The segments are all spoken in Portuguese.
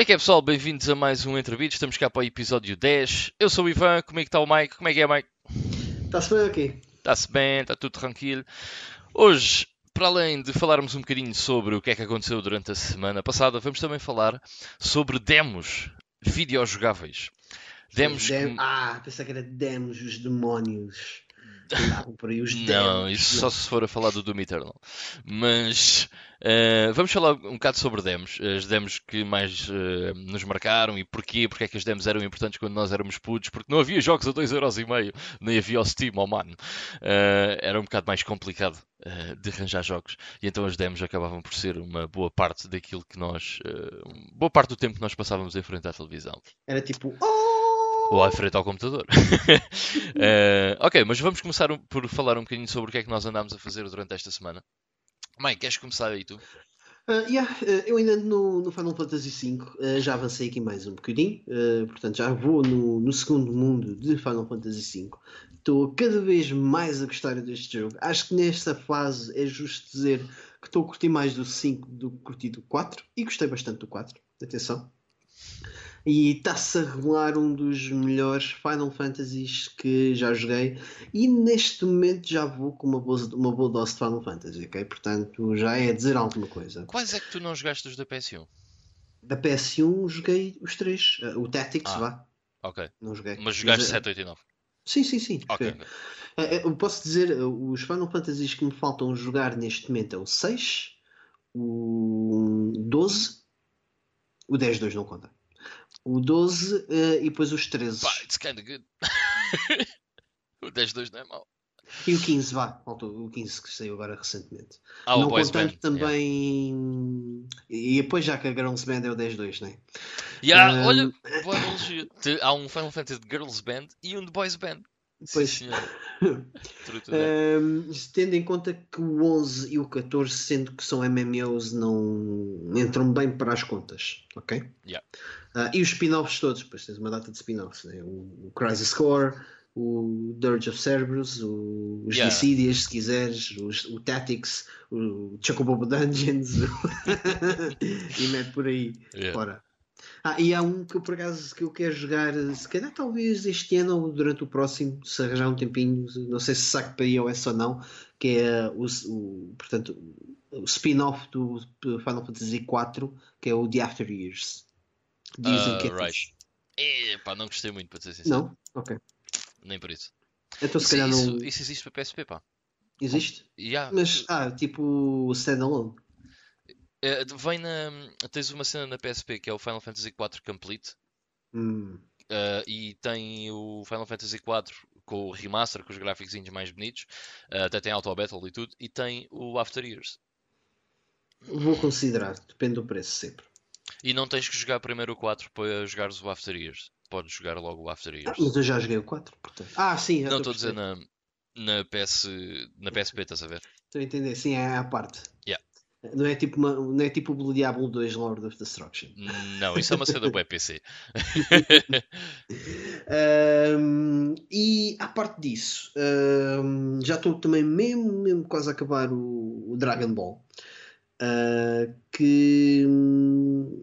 Como é que é pessoal? Bem-vindos a mais um Entrevista. Estamos cá para o episódio 10. Eu sou o Ivan, como é que está o Mike? Como é que é, Mike? Está-se bem aqui? Está-se bem, está tudo tranquilo. Hoje, para além de falarmos um bocadinho sobre o que é que aconteceu durante a semana passada, vamos também falar sobre demos videojogáveis. Demos Dem- que... Ah, pensei que era demos, os demónios. Por aí os demos. Não, isso só se for a falar do Doom Eternal. Mas eh, vamos falar um bocado sobre demos. As demos que mais eh, nos marcaram e porquê. Porque é que as demos eram importantes quando nós éramos putos. Porque não havia jogos a 2,5€, nem havia o Steam, oh mano. Eh, era um bocado mais complicado de arranjar jogos. E então as demos acabavam por ser uma boa parte daquilo que nós. boa parte do tempo que nós passávamos em frente à televisão. Era tipo, oh! Ou à frente ao computador. Eh, ok, mas vamos começar um- por falar um bocadinho sobre o que é que nós andámos a fazer durante esta semana. Mãe, queres começar aí tu? Ah, yeah, ah, eu ainda ando no, no Final Fantasy V, ah, já avancei aqui mais um bocadinho, portanto já vou no, no segundo mundo de Final Fantasy V. Estou cada vez mais a gostar deste jogo. Acho que nesta fase é justo dizer que estou a curtir mais do 5 do que curti do 4 e gostei bastante do 4. Atenção. E está-se a revelar um dos melhores Final Fantasies que já joguei. E neste momento já vou com uma boa, uma boa dose de Final Fantasy, ok? Portanto, já é dizer alguma coisa. Quais é que tu não jogaste os da PS1? Da PS1 joguei os três. Uh, o Tactics, Ah. vá. Ok. Não joguei. Mas jogaste uh, 7, 8 e 9. Sim, sim, sim. Ok. Uh, uh, Eu posso dizer, os Final Fantasies que me faltam jogar neste momento é o 6, o 12, o 10-2 não conta. O 12 uh, e depois os 13. Pá, it's kinda good. o 10-2 não é mau. E o 15, vá. Faltou o 15 que saiu agora recentemente. Ah, não contando Band. também. E depois já que a Girls Band é o 10-2, né? Yeah. Yeah, Um, olha, boa analogia. Há um Final Fantasy de Girls Band e um de Boys Band. Pois. Sim. Um, tendo em conta que o 11 e o 14, sendo que são MMOs, não entram bem para as contas, ok? Yeah. Ah, e os spin-offs todos, depois tens uma data de spin-offs, né? o, o Crisis Core, o Dirge of Cerberus, o, os Yeah. Dissidias, se quiseres, os- o Tactics, o Chocobobo Dungeons, e mete por aí Yeah. fora. Ah, e há um que eu por acaso que eu quero jogar, se calhar talvez este ano ou durante o próximo, se arranjar um tempinho, não sei se saco para iOS ou não, que é o, o- portanto, o spin-off do Final Fantasy IV, que é o The After Years. Dizem Ah, que é right. fixe. Epá, não gostei muito, para ser sincero. Não? Ok. Nem por isso. Então se Isso, calhar isso, não isso existe para PSP, pá. existe. Yeah. Mas, ah, tipo standalone. Eh, vem na. Tens uma cena na PSP que é o Final Fantasy IV Complete. Hum. eh, e tem o Final Fantasy IV com o remaster, com os gráficos mais bonitos. eh, até tem Auto Battle e tudo. E tem o After Years. Vou considerar, depende do preço sempre. E não tens que jogar primeiro o 4 para jogares o After Years. Podes jogar logo o After Ah, Years. mas eu já joguei o 4, portanto. Ah, sim, Não estou a dizer na, na, PS, na PSP, estás a ver? Estou a entender, sim, é à parte. Yeah. Não é tipo, uma, não é tipo o Diablo 2 Lord of Destruction. Não, isso é uma cena web PC. Ahm, e à parte disso, ahm, já estou também mesmo, mesmo quase a acabar o, o Dragon Ball. Ah, que hum,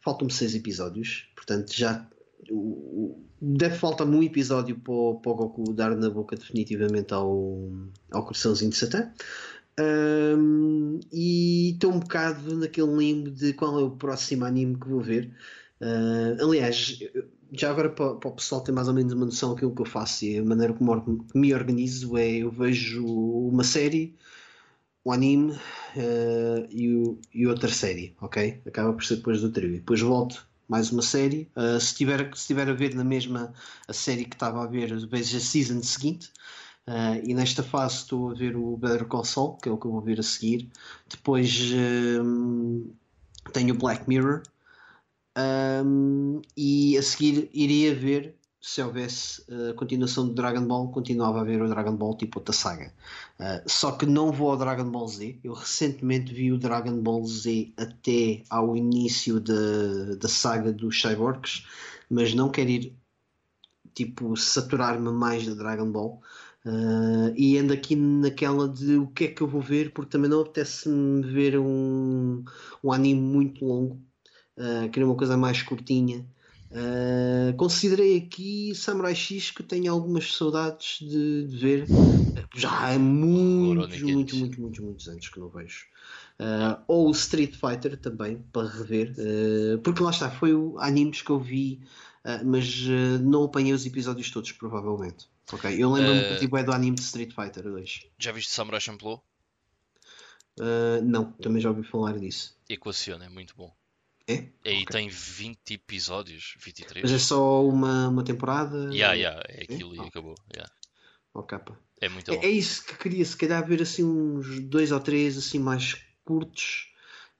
faltam-me seis episódios, portanto já o- deve faltar-me um episódio para, o- para o Goku dar na boca definitivamente ao, ao coraçãozinho de Satã. Ahm, e estou um bocado naquele limbo de qual é o próximo anime que vou ver. Ah, aliás, já agora para, para o pessoal ter mais ou menos uma noção daquilo que eu faço e a maneira como me organizo é eu vejo uma série, um anime ah, e, o- e outra série, ok? Acaba por ser depois do trio. E depois volto mais uma série. Ah, se, tiver, se tiver a ver na mesma a série que estava a ver, vejo a season seguinte. Ah, e nesta fase estou a ver o Better Call Saul, que é o que eu vou ver a seguir. Depois hum, tenho o Black Mirror. Hum, e a seguir iria ver se houvesse a continuação do Dragon Ball, continuava a ver o Dragon Ball tipo outra saga. Ah, só que não vou ao Dragon Ball Z. Eu recentemente vi o Dragon Ball Z até ao início da, saga dos Cyborgs, mas não quero ir tipo saturar-me mais da Dragon Ball. Uh, e ando aqui naquela de o que é que eu vou ver, porque também não apetece-me ver um, um anime muito longo. Uh, queria uma coisa mais curtinha. Uh, considerei aqui Samurai X que tenho algumas saudades de, de ver. Já há muitos, muitos, muitos, muitos, muitos anos que não vejo. Uh, ou Street Fighter também, para rever. Uh, porque lá está, foi o animes que eu vi, mas não apanhei os episódios todos, provavelmente. Ok, eu lembro-me uh, tipo, é do anime de Street Fighter 2. Já viste Samurai Champloo? não, também já ouvi falar disso. Equaciona, é muito bom. É? E okay. tem 20 episódios, 23. Mas é só uma, uma temporada? Yeah, yeah, é aquilo é? e acabou. Yeah. Okay, é muito é, é, isso que queria, se calhar, ver assim uns dois ou três assim mais curtos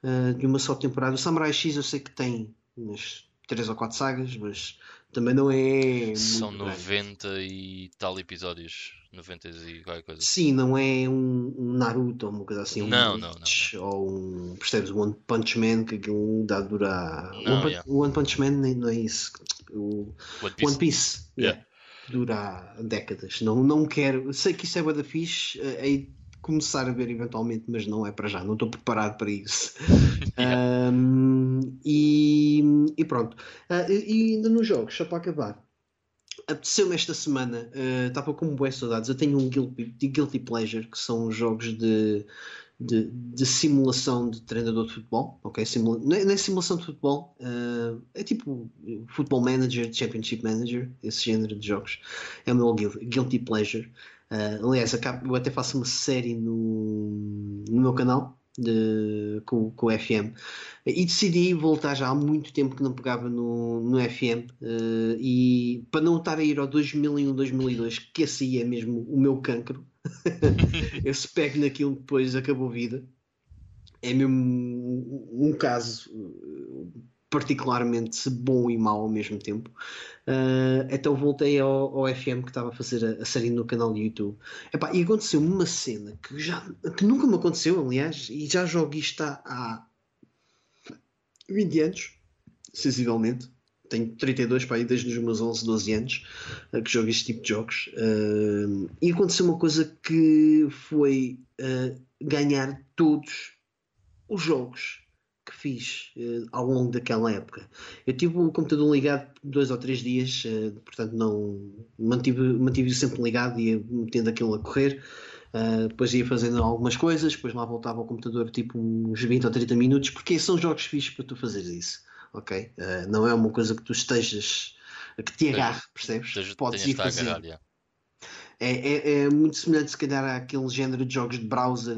uh, de uma só temporada. O Samurai X eu sei que tem umas três ou quatro sagas, mas também não é. São 90 grande. e tal episódios. 90 e qualquer coisa. Sim, não é um, um Naruto ou uma coisa assim. Não, um não, não, Ou um. Percebes? One Punch Man que aquilo dá dura. Não, One, yeah. One Punch Man não é isso. O One Piece. One Piece. Yeah. yeah. Dura décadas. Não, não quero. Sei que isso é da fixe. Aí começar a ver eventualmente, mas não é para já, não estou preparado para isso. yeah. um, e, e, pronto. Uh, e ainda nos jogos, só para acabar. Apeteceu-me esta semana, uh, estava com boas saudades. Eu tenho um guilty, guilty Pleasure, que são jogos de, de, de, simulação de treinador de futebol. Okay? Simula não, é, não, é, simulação de futebol, uh, é tipo Football Manager, Championship Manager, esse género de jogos. É o meu guilty pleasure. Uh, aliás, eu até faço uma série no, no meu canal de, com, com o FM e decidi voltar já há muito tempo que não pegava no, no FM uh, ah, e para não estar a ir ao 2001, 2002, que esse é mesmo o meu cancro, eu se pego naquilo depois acabou a vida. É mesmo um, um caso particularmente bom e mau ao mesmo tempo. Uh, então voltei ao, ao, FM que estava a fazer a, a série no canal do YouTube. Epá, e aconteceu uma cena que, já, que nunca me aconteceu, aliás, e já jogo isto há 20 anos, sensivelmente. Tenho 32 para aí desde os meus 11, 12 anos uh, que jogo este tipo de jogos. Uh, e aconteceu uma coisa que foi ganhar todos os jogos que fiz uh, ao longo daquela época. Eu tive o computador ligado dois ou três dias, uh, portanto não mantive, mantive sempre ligado e ia metendo aquilo a correr. Uh, depois ia fazendo algumas coisas, depois lá voltava ao computador tipo uns 20 ou 30 minutos, porque são jogos fixos para tu fazeres isso, ok? não é uma coisa que tu estejas que te agarre, percebes? Podes ir fazer. Agarrar, é, é, é, muito semelhante, se calhar, àquele género de jogos de browser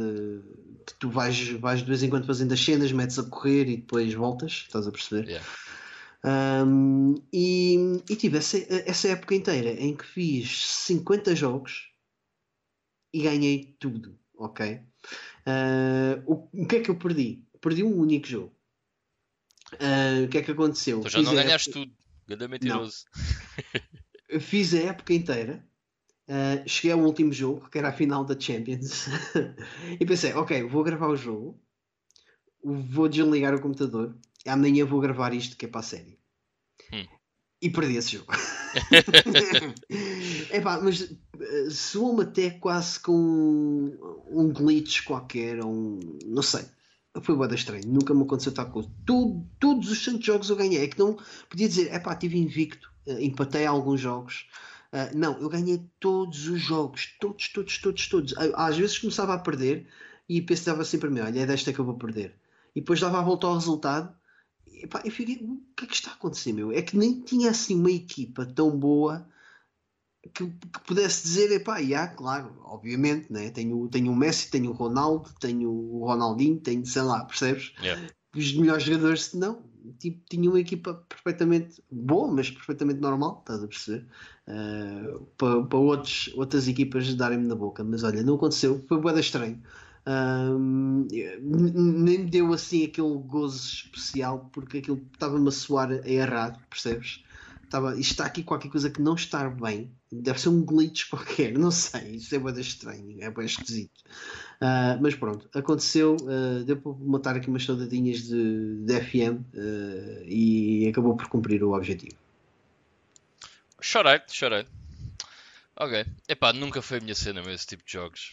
que tu vais, vais de vez em quando fazendo as cenas, metes a correr e depois voltas, estás a perceber? Yeah. Um, e, e tive essa, essa época inteira em que fiz 50 jogos e ganhei tudo, ok? Uh, o, o que é que eu perdi? Perdi um único jogo. Uh, o que é que aconteceu? Tu já fiz não ganhaste época... tudo, ganda mentiroso. fiz a época inteira Uh, cheguei ao último jogo, que era a final da Champions, e pensei: ok, vou gravar o jogo, vou desligar o computador, e amanhã vou gravar isto que é para a série. Hum. E perdi esse jogo. Epá, mas uh, soou-me até quase com um, um glitch qualquer, um, não sei. Foi boa estranho, nunca me aconteceu tal coisa. Todos os santos jogos eu ganhei. É que não podia dizer, é pá, tive invicto, uh, empatei alguns jogos. Uh, não, eu ganhei todos os jogos, todos, todos, todos, todos. Às vezes começava a perder e pensava sempre a mim: olha, é desta que eu vou perder. E depois dava a volta ao resultado e pá, eu fiquei: o que é que está a acontecer, meu? É que nem tinha assim uma equipa tão boa que, que pudesse dizer: epá, yeah, claro, obviamente, né? tenho, tenho o Messi, tenho o Ronaldo, tenho o Ronaldinho, tenho sei lá, percebes? Yeah. Os melhores jogadores, não, tipo, tinha uma equipa perfeitamente boa, mas perfeitamente normal, estás a perceber? Uh, para, para outros, outras equipas darem-me na boca, mas olha, não aconteceu, foi boeda estranho. Um, nem me deu assim aquele gozo especial porque aquilo estava-me a soar errado, percebes? Estava, está aqui qualquer coisa que não está bem, deve ser um glitch qualquer, não sei, isso é bem estranho, é bem esquisito. Uh, mas pronto, aconteceu, uh, deu para matar aqui umas saudadinhas de, de FM uh, e acabou por cumprir o objetivo. Chorei, chorei. Ok. Epá, nunca foi a minha cena mesmo esse tipo de jogos.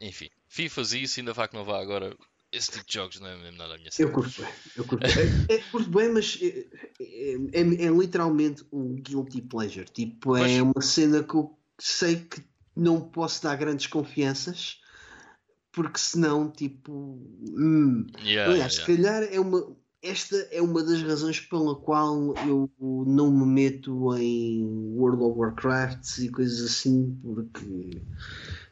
Enfim, FIFA isso, ainda vá que não vá agora. Esse tipo de jogos não é mesmo nada a minha cena. Eu curto bem, eu curto bem. É, é, curto bem, mas é, é, é, é literalmente um guilty pleasure. Tipo, é Pois. uma cena que eu sei que não posso dar grandes confianças, porque senão, tipo. hum. Yeah, Aliás, yeah, se calhar é uma. Esta é uma das razões pela qual eu não me meto em World of Warcraft e coisas assim, porque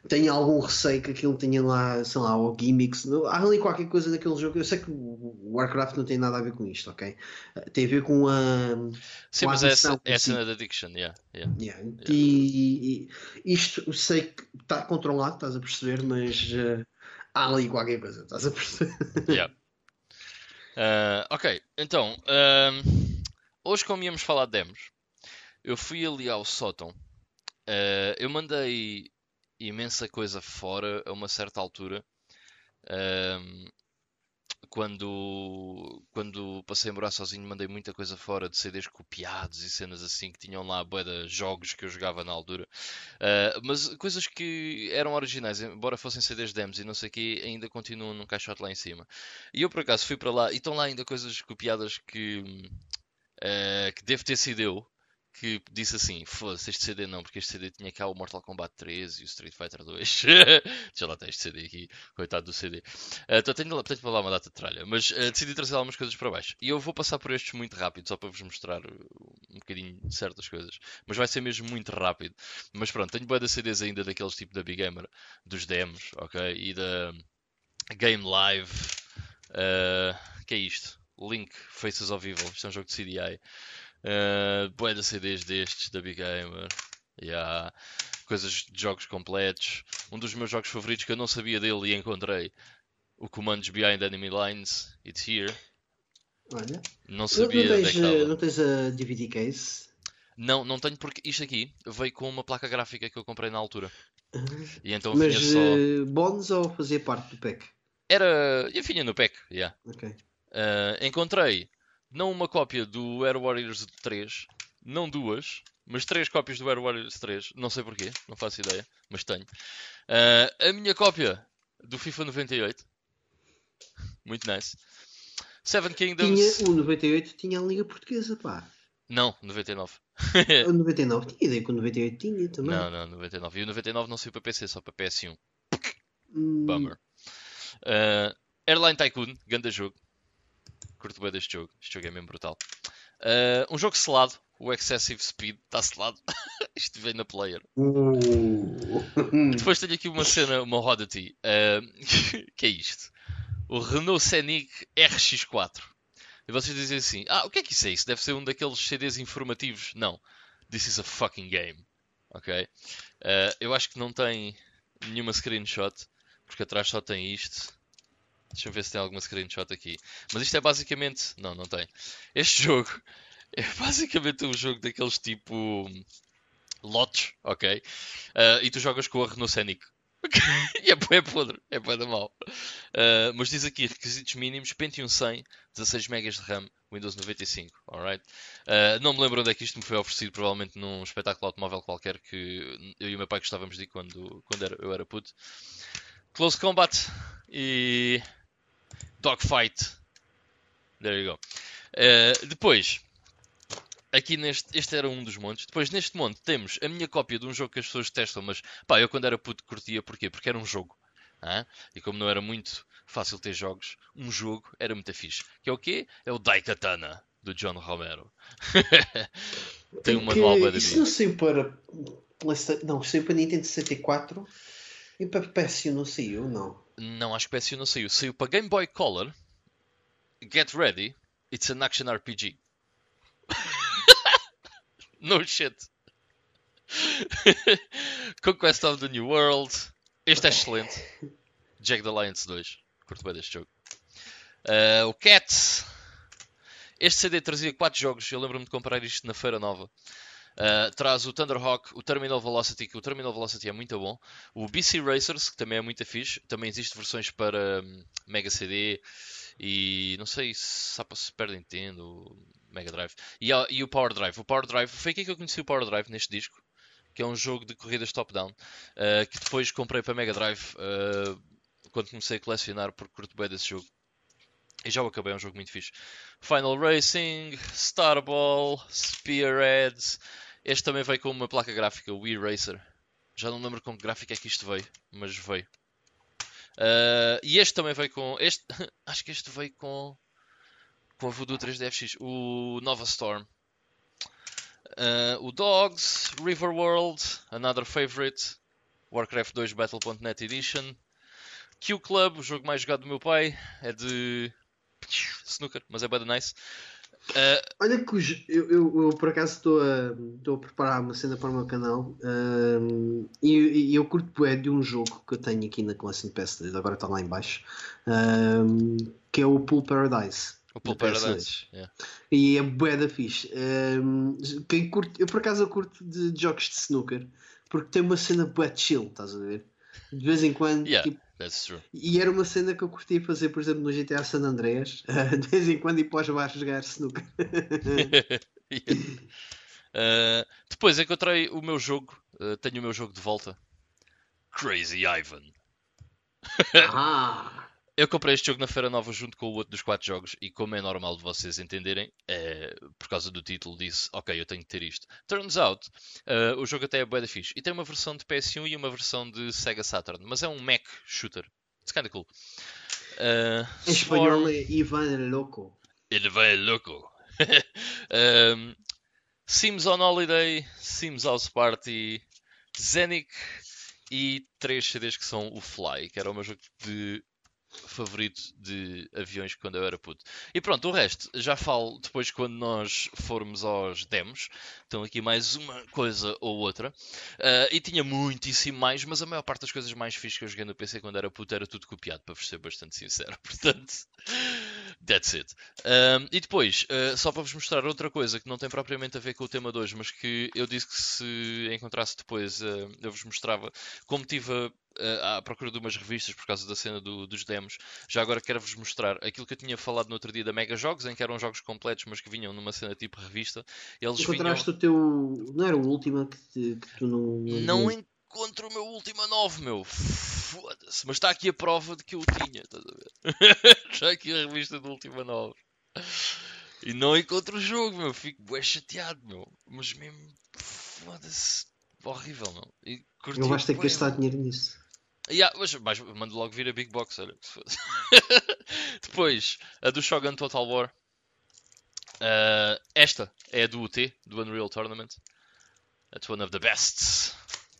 tenho algum receio que aquilo tenha lá, sei lá, ou gimmicks. Há ali qualquer coisa daquele jogo. Eu sei que o Warcraft não tem nada a ver com isto, ok? Tem a ver com a. Sim, com a mas é adição essa, é a cena de addiction, yeah, yeah. Yeah. E, e isto eu sei que está controlado, estás a perceber, mas eh, há ali qualquer coisa, estás a perceber? Yeah. Ah, ok, então, ahm, hoje como íamos falar de demos, eu fui ali ao sótão. Eu mandei imensa coisa fora a uma certa altura. Ahm, quando, quando passei a morar sozinho, mandei muita coisa fora de CDs copiados e cenas assim que tinham lá de jogos que eu jogava na altura. Uh, mas coisas que eram originais, embora fossem CDs demos e não sei o que, ainda continuam num caixote lá em cima. E eu por acaso fui para lá e estão lá ainda coisas copiadas que, uh, que devo ter sido eu que disse assim: foda-se, este CD não, porque este CD tinha cá o Mortal Kombat 3 e o Street Fighter 2. Já lá tem este CD aqui, coitado do CD. Uh, então tenho, lá- tenho para lá uma data de tralha, mas uh, decidi trazer algumas coisas para baixo. E eu vou passar por estes muito rápido, só para vos mostrar uh, um bocadinho de certas coisas. Mas vai ser mesmo muito rápido. Mas pronto, tenho boa de CDs ainda daqueles tipo da Big Gamer, dos demos, ok? E da Game Live. Uh, que é isto? Link Faces of Evil. Isto é um jogo de CDI. Uh, boa de CDs destes da Big Gamer. Yeah. Coisas de jogos completos. Um dos meus jogos favoritos que eu não sabia dele e encontrei. O Commands Behind Enemy Lines. It's here. Olha, Não sabia não é tens, que eh, não tens a DVD case? Não, não tenho porque isto aqui veio com uma placa gráfica que eu comprei na altura. E então Mas vinha só. eh, bónus ou fazia parte do pack? Era. Eu vinha no pack, yeah. Ok. Uh, encontrei não uma cópia do Air Warriors 3, não duas, mas três cópias do Air Warriors 3. Não sei porquê, não faço ideia, mas tenho. Uh, a minha cópia do FIFA 98. Muito nice. Seven Kingdoms. Tinha, o 98 tinha a Liga Portuguesa, pá. Não, 99. O 99 tinha ideia que o 98 tinha também. não, não, 99. E o 99 não saiu para PC, só para PS1. Hum, Bummer. Uh, Airline Tycoon, grande jogo. Curto bem deste jogo. Este jogo é mesmo brutal. Uh, um jogo selado, o Excessive Speed, está selado. Isto vem na player. Uh. Depois tenho aqui uma cena, uma oddity. Uh, que é isto? O Renault Scenic RX4. E vocês dizem assim: Ah, o que é que isso é? Isso deve ser um daqueles CDs informativos. Não. This is a fucking game. Ok? Uh, eu acho que não tem nenhuma screenshot. Porque atrás só tem isto. Deixa-me ver se tem alguma screenshot aqui. Mas isto é basicamente. Não, não tem. Este jogo é basicamente um jogo daqueles tipo. Lotes, ok? Uh, e tu jogas com a Renault Scenic. e é bué podre, é da mal. Uh, mas diz aqui requisitos mínimos: Pentium 100, 16 MB de RAM, Windows 95. Alright? Uh, não me lembro onde é que isto me foi oferecido, provavelmente num espetáculo automóvel qualquer que eu e o meu pai gostávamos de ir quando, quando era- eu era puto. Close Combat e Dogfight. There you go. Uh, depois, aqui neste, este era um dos montes. Depois neste monte temos a minha cópia de um jogo que as pessoas testam, mas pá, eu quando era puto curtia, porquê? Porque era um jogo. hã? E como não era muito fácil ter jogos, um jogo era muito fixe. Que é o quê? É o Daikatana, do John Romero. Tem um manual bué da Isso não saiu para. Não, saiu para Nintendo 64 e para PS1 não saiu, não. Não, acho que o PS1 não saiu. Saiu para Game Boy Color. Get ready. It's an action RPG. no shit. Conquest of the New World. Este é excelente. Jack the Lions 2. Curto bem deste jogo. Ah, o Cats. Este CD trazia 4 jogos. Eu lembro-me de comprar isto na Feira Nova. Ah, traz o Thunderhawk, o Terminal Velocity, que o Terminal Velocity é muito bom. O BC Racers, que também é muito fixe. Também existem versões para hum, Mega CD e não sei se para Super Nintendo, Mega Drive. E, e o Power Drive. O Power Drive, foi aqui que eu conheci o Power Drive neste disco, que é um jogo de corridas top-down, ah, que depois comprei para Mega Drive. ah, quando comecei a colecionar, porque curto bem desse jogo. E já o acabei, é um jogo muito fixe. Final Racing, Starball, Spearheads. Este também veio com uma placa gráfica, o Wii Racer. Já não lembro com que gráfico é que isto veio, mas veio. Uh, e este também veio com. Este, acho que este veio com. Com a Voodoo 3DFX, o Nova Storm. Uh, o Dogs, River World, Another Favorite, Warcraft 2 Battle.net Edition, Q Club, o jogo mais jogado do meu pai, é de snooker, mas é bad nice. Uh... Olha que eu, eu, eu, por acaso estou a, estou a preparar uma cena para o meu canal um, e, e, eu curto é de um jogo que eu tenho aqui na Collection Pass, agora está lá em baixo, um, que é o Pool Paradise. O Pool Paradise. Yeah. E é bué da fixe. Um, quem curte, eu por acaso eu curto de, jogos de snooker porque tem uma cena bué chill, estás a ver? De vez em quando. Yeah, tipo, that's true. E era uma cena que eu curtia fazer, por exemplo, no GTA San Andreas, de vez em quando ir para os bares jogar snooker. yeah. uh, depois encontrei o meu jogo, uh, tenho o meu jogo de volta. Crazy Ivan. ah! Eu comprei este jogo na Feira Nova junto com o outro dos quatro jogos e como é normal de vocês entenderem, é, por causa do título disse, ok, eu tenho que ter isto. Turns out, uh, o jogo até é bué da fixe. E tem uma versão de PS1 e uma versão de Sega Saturn, mas é um mech shooter. It's kinda cool. Uh, em espanhol é Ivan Loco. Ivan el Loco. um, Sims on Holiday, Sims House Party, Zenic e três CDs que são o Fly, que era o meu jogo de favorito de aviões quando eu era puto. E pronto, o resto já falo depois quando nós formos aos demos. Então aqui mais uma coisa ou outra. Uh, e tinha muitíssimo mais, mas a maior parte das coisas mais fixas que eu joguei no PC quando era puto era tudo copiado, para ser bastante sincero. Portanto, that's it. Uh, e depois, uh, só para vos mostrar outra coisa que não tem propriamente a ver com o tema de hoje, mas que eu disse que se encontrasse depois eu vos mostrava como tive a à procura de umas revistas por causa da cena do, dos demos. Já agora quero-vos mostrar aquilo que eu tinha falado no outro dia da Mega Jogos, em que eram jogos completos, mas que vinham numa cena tipo revista. Eles Encontraste vinham... o teu. Não era o último que, te, que tu não. Não encontro o meu último 9, meu. Foda-se. Mas está aqui a prova de que eu tinha, estás a ver? está aqui a revista do último 9. E não encontro o jogo, meu. Fico bem chateado, meu. Mas mesmo. Foda-se. Horrível, meu. E curti, eu vais ter que gastar dinheiro nisso. Yeah, mas, mas mando logo vir a Big Box, olha. Depois, a do Shogun Total War. Uh, esta é a do UT, do Unreal Tournament. It's one of the best.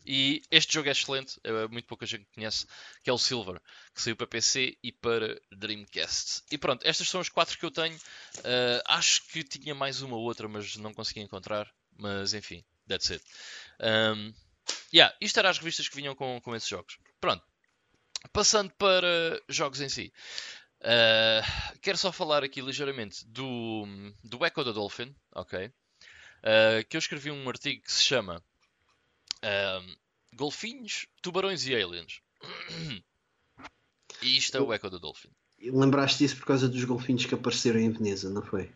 E este jogo é excelente, é muito pouca gente conhece, que é o Silver, que saiu para PC e para Dreamcast. E pronto, estas são as quatro que eu tenho. Uh, acho que tinha mais uma ou outra, mas não consegui encontrar. Mas enfim, that's it. Um, yeah, isto eram as revistas que vinham com, com esses jogos. Pronto. Passando para jogos em si. Uh, quero só falar aqui ligeiramente do, do Echo da Dolphin, ok? Uh, que eu escrevi um artigo que se chama uh, Golfinhos, Tubarões e Aliens. e isto é o Echo da Dolphin. Lembraste disso por causa dos golfinhos que apareceram em Veneza, não foi?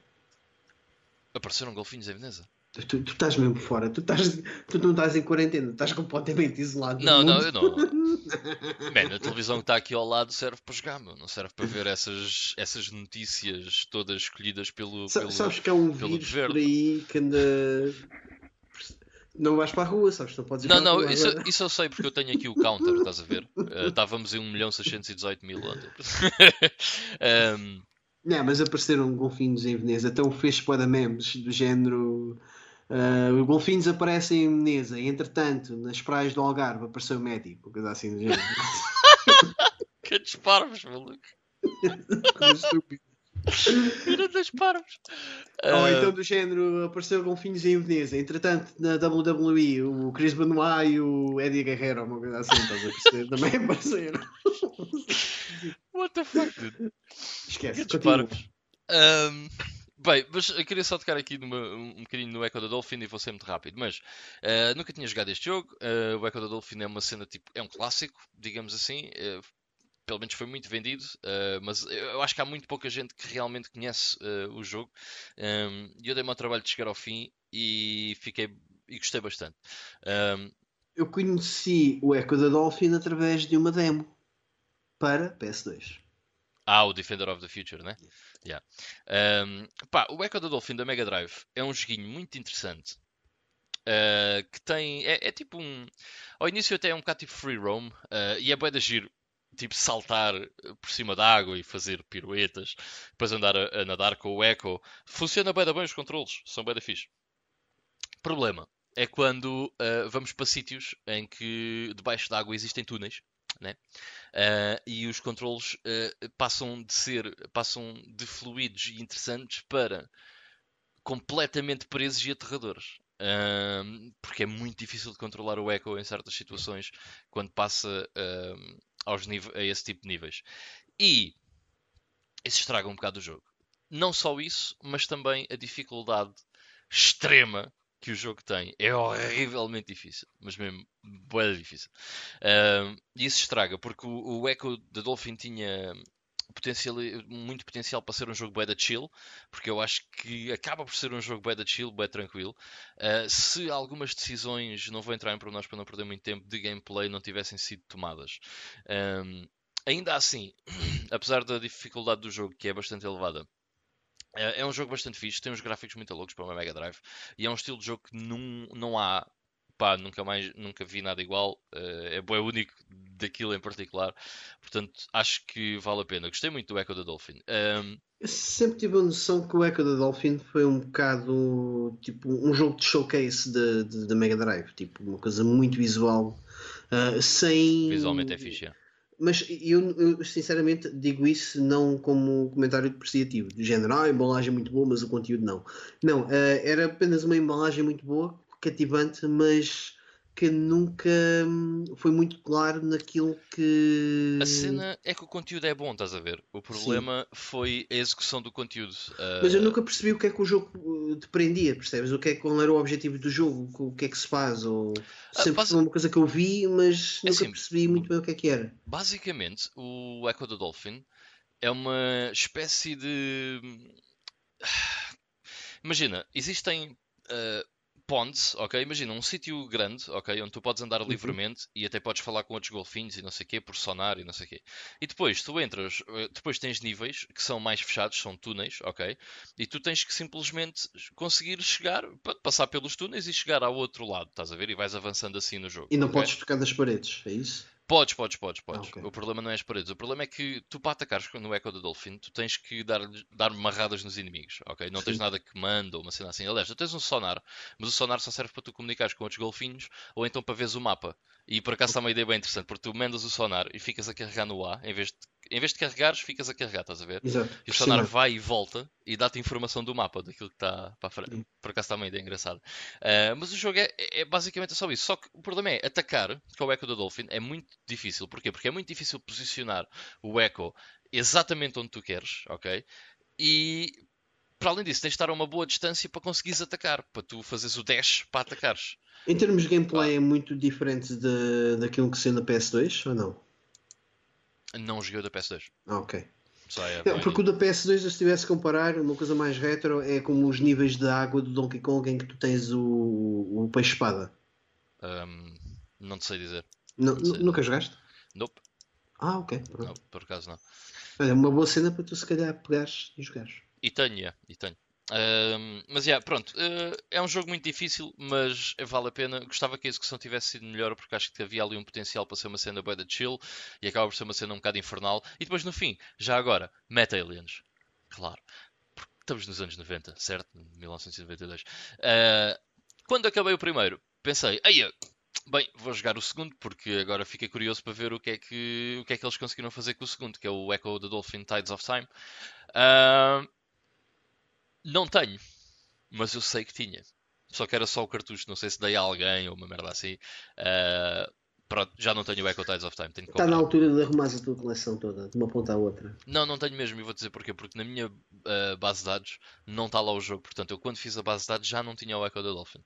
Apareceram golfinhos em Veneza? Tu, tu, estás mesmo fora, tu, estás, tu não estás em quarentena, estás completamente isolado. Não, não, eu não. Man, a televisão que está aqui ao lado serve para jogar, meu. não serve para ver essas, essas notícias todas escolhidas pelo. Sa pelo sabes que há um vírus governo. por aí que anda. Não vais para a rua, sabes? Não podes ir Não, não, rua, isso, isso, eu sei porque eu tenho aqui o counter, estás a ver? Uh, estávamos em 1 milhão 618 mil ontem. um... Não, mas apareceram golfinhos em Veneza, então fez para memes do género Uh, golfinhos aparecem em Meneza, entretanto, nas praias do Algarve apareceu o médico, coisa assim do género. que disparos, maluco. Estúpido. das parvos. Ou uh... então do género apareceu golfinhos em Veneza. Entretanto, na WWE, o Chris Benoit e o Eddie Guerrero, uma coisa assim, estás a perceber? Também apareceram. What the fuck, dude? Esquece, continua. Um, Bem, mas eu queria só tocar aqui numa, um, um bocadinho no Echo da Dolphin e vou ser muito rápido. Mas uh, nunca tinha jogado este jogo. Uh, o Echo da Dolphin é uma cena tipo. É um clássico, digamos assim. Uh, pelo menos foi muito vendido. mas eu acho que há muito pouca gente que realmente conhece o jogo. Um, e eu dei-me ao trabalho de chegar ao fim e fiquei. e gostei bastante. Um, eu conheci o Echo da Dolphin através de uma demo. para PS2. Ah, o Defender of the Future, né? Yeah. Um, pá, o Echo the Dolphin da Mega Drive é um joguinho muito interessante. Uh, que tem. É, é, tipo um. Ao início até é um bocado tipo free roam. Uh, e é bué de giro. Tipo saltar por cima da água e fazer piruetas. Depois andar a, a nadar com o Echo. Funciona bem bem os controles. São bem da fixe. Problema. É quando uh, vamos para sítios em que debaixo da água existem túneis né? Uh, e os controles uh, passam de ser passam de fluidos e interessantes para completamente presos e aterradores. Porque é muito difícil de controlar o echo em certas situações quando passa aos a esse tipo de níveis. E isso estraga um bocado o jogo. Não só isso, mas também a dificuldade extrema que o jogo tem é horrivelmente difícil, mas mesmo bem difícil. Uh, e isso estraga, porque o, o Echo da Dolphin tinha potencial, muito potencial para ser um jogo da chill, porque eu acho que acaba por ser um jogo da chill, bem tranquilo. Uh, se algumas decisões, não vou entrar em pormenores para não perder muito tempo, de gameplay não tivessem sido tomadas. Um, ainda assim, apesar da dificuldade do jogo, que é bastante elevada, é, é um jogo bastante fixe, tem uns gráficos muito loucos para uma Mega Drive e é um estilo de jogo que não, não há, pá, nunca mais, nunca vi nada igual. Eh, é, é único daquilo em particular, portanto acho que vale a pena. Gostei muito do Echo da Dolphin. Um... Eu sempre tive a noção que o Echo da Dolphin foi um bocado tipo um jogo de showcase da Mega Drive, tipo uma coisa muito visual, uh, sem. Visualmente é fixe. É. Mas eu, eu, sinceramente digo isso não como comentário depreciativo, do género, ah, a embalagem é muito boa, mas o conteúdo não. Não, uh, era apenas uma embalagem muito boa, cativante, mas que nunca hum, foi muito claro naquilo que. A cena é que o conteúdo é bom, estás a ver? O problema Sim. foi a execução do conteúdo. Uh... Mas eu nunca percebi o que é que o jogo te prendia, percebes? O que é, qual era o objetivo do jogo, o que é que se faz, ou ah, sempre base... foi uma coisa que eu vi, mas é nunca assim, percebi muito bem o que é que era. Basicamente, o Echo the Dolphin é uma espécie de. Imagina, existem uh, pontes, ok? Imagina um sítio grande, ok? Onde tu podes andar uhum. livremente e até podes falar com outros golfinhos e não sei o quê, por sonar e não sei o quê. E depois tu entras, eh, depois tens níveis que são mais fechados, são túneis, ok? E tu tens que simplesmente conseguir chegar, passar pelos túneis e chegar ao outro lado, estás a ver? E vais avançando assim no jogo. E não okay? podes tocar das paredes, é isso? Podes, podes, podes, podes. Ah, okay. O problema não é as paredes. O problema é que tu para atacares no Echo do Dolphin, tu tens que dar, dar marradas nos inimigos, ok? Não tens Sim. nada que manda ou uma cena assim. Aliás, tu tens um sonar, mas o sonar só serve para tu comunicares com outros golfinhos ou então para veres o mapa. E por acaso está uma ideia bem interessante, porque tu mandas o sonar e ficas a carregar no A, em vez de, em vez de carregares, ficas a carregar, estás a ver? Exato. E o sonar vai e volta e dá-te informação do mapa, daquilo que está para a frente. Por acaso está uma ideia engraçada. Uh, mas o jogo é, é, basicamente só isso. Só que o problema é, atacar com o Echo do Dolphin é muito difícil. Porquê? Porque é muito difícil posicionar o Echo exatamente onde tu queres, ok? E para além disso, tens de estar a uma boa distância para conseguires atacar, para tu fazeres o dash para atacares. Em termos de gameplay, ah. é muito diferente de, daquilo que saiu na PS2 ou não? Não joguei da PS2. Ah, ok. É porque o da PS2, se tivesse a comparar, uma coisa mais retro é como os níveis de água do Donkey Kong em que tu tens o, o peixe-espada. Um, não te sei dizer. Não, não sei. Nunca jogaste? Nope. Ah, ok. Não, por acaso não. É uma boa cena para tu se calhar pegares e jogares. E tenho, yeah, e tenho. Mas yeah, pronto, uh, é um jogo muito difícil, mas vale a pena. Gostava que a execução tivesse sido melhor, porque acho que havia ali um potencial para ser uma cena boa da chill e acaba por ser uma cena um bocado infernal. E depois no fim, já agora, Meta Aliens, claro, porque estamos nos anos 90, certo? 1992. Uh, ah, quando acabei o primeiro, pensei, aí Bem, vou jogar o segundo porque agora fiquei curioso para ver o que é que, o que, é que eles conseguiram fazer com o segundo, que é o Echo the Dolphin Tides of Time. Uh, não tenho, mas eu sei que tinha. Só que era só o cartucho, não sei se dei a alguém ou uma merda assim. Uh, pronto, já não tenho o Echo Tides of Time. Está na altura de arrumar a tua coleção toda, de uma ponta à outra. Não, não tenho mesmo, e vou dizer porquê. Porque na minha uh, base de dados não está lá o jogo. Portanto, eu quando fiz a base de dados já não tinha o Echo da Dolphin.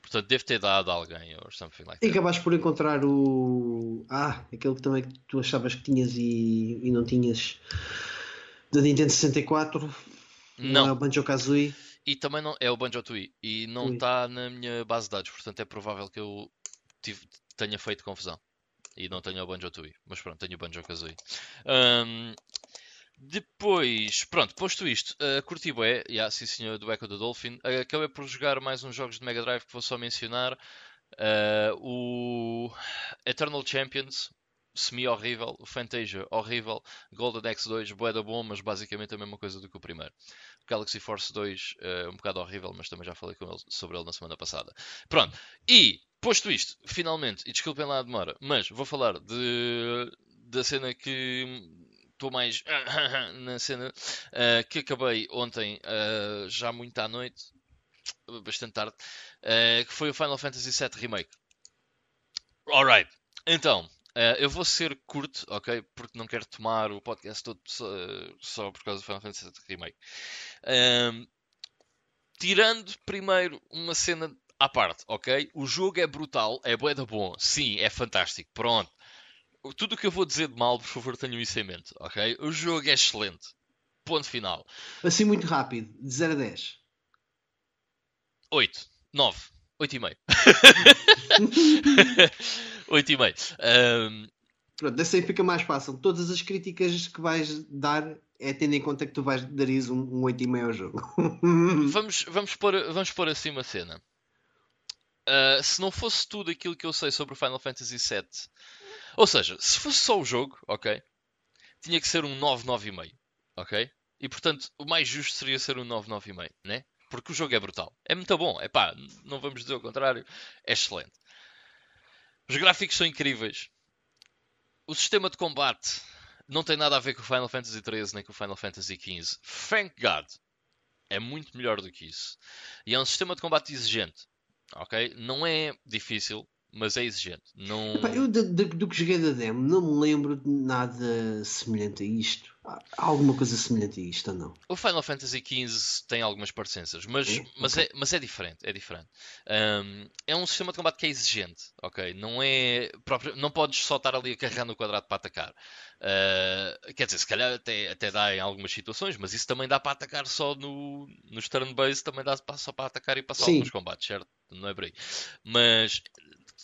Portanto, devo ter dado a alguém ou something like E acabaste por encontrar o. Ah, aquele que também tu achavas que tinhas e, e não tinhas da Nintendo 64. Não, não é o Banjo Kazooie. E também não é o Banjo Tooie e não está na minha base de dados, portanto é provável que eu tive, tenha feito confusão. E não tenho o Banjo-Tooie, mas pronto, tenho o Banjo-Kazooie. Um, depois, pronto, posto isto, uh, curti bué, yeah, sim senhor, do Echo the Dolphin. Uh, acabei por jogar mais uns jogos de Mega Drive que vou só mencionar. Uh, o Eternal Champions, semi-horrível. Fantasia, horrível. Golden X2, boeda bom, mas basicamente a mesma coisa do que o primeiro. Galaxy Force 2, uh, um bocado horrível, mas também já falei ele, sobre ele na semana passada. Pronto, e posto isto, finalmente, e desculpem lá a demora, mas vou falar de, da cena que estou mais na cena uh, que acabei ontem, uh, já muito à noite, bastante tarde, uh, que foi o Final Fantasy VII Remake. Alright, então, eu vou ser curto, ok? Porque não quero tomar o podcast todo só, só por causa do Final Fantasy VII Remake. tirando primeiro uma cena à parte, ok? O jogo é brutal, é bué da bom, sim, é fantástico, pronto tudo o que eu vou dizer de mal, por favor, tenham isso em mente, ok? O jogo é excelente. Ponto final. Assim muito rápido, de 0 a 10. 8, 9, 8 e meio. 8 e meio. Um... Pronto, dessa aí fica mais fácil. Todas as críticas que vais dar é tendo em conta que tu vais dar um, um 8,5 ao jogo. vamos, vamos, pôr, vamos pôr assim uma cena. Uh, se não fosse tudo aquilo que eu sei sobre o Final Fantasy VII ou seja, se fosse só o jogo, ok? Tinha que ser um 9,9,5, ok? E portanto, o mais justo seria ser um 9,9,5, né? Porque o jogo é brutal. É muito bom. É pá, não vamos dizer o contrário. É excelente. Os gráficos são incríveis. O sistema de combate não tem nada a ver com o Final Fantasy XIII nem com o Final Fantasy XV. Thank God. É muito melhor do que isso. E é um sistema de combate exigente. Ok? Não é difícil mas é exigente. Não... Epá, eu do, do, do, que joguei da demo não me lembro de nada semelhante a isto. Há alguma coisa semelhante a isto ou não? O Final Fantasy XV tem algumas parecenças, mas, é? Mas, okay. é, mas é diferente. É diferente. Um, é um sistema de combate que é exigente, ok? Não é próprio, não podes só estar ali a carregar no quadrado para atacar. Uh, quer dizer, se calhar até, até dá em algumas situações, mas isso também dá para atacar só no, no turn-base, também dá só para atacar e passar Sim. alguns combates, certo? Não é por aí. Mas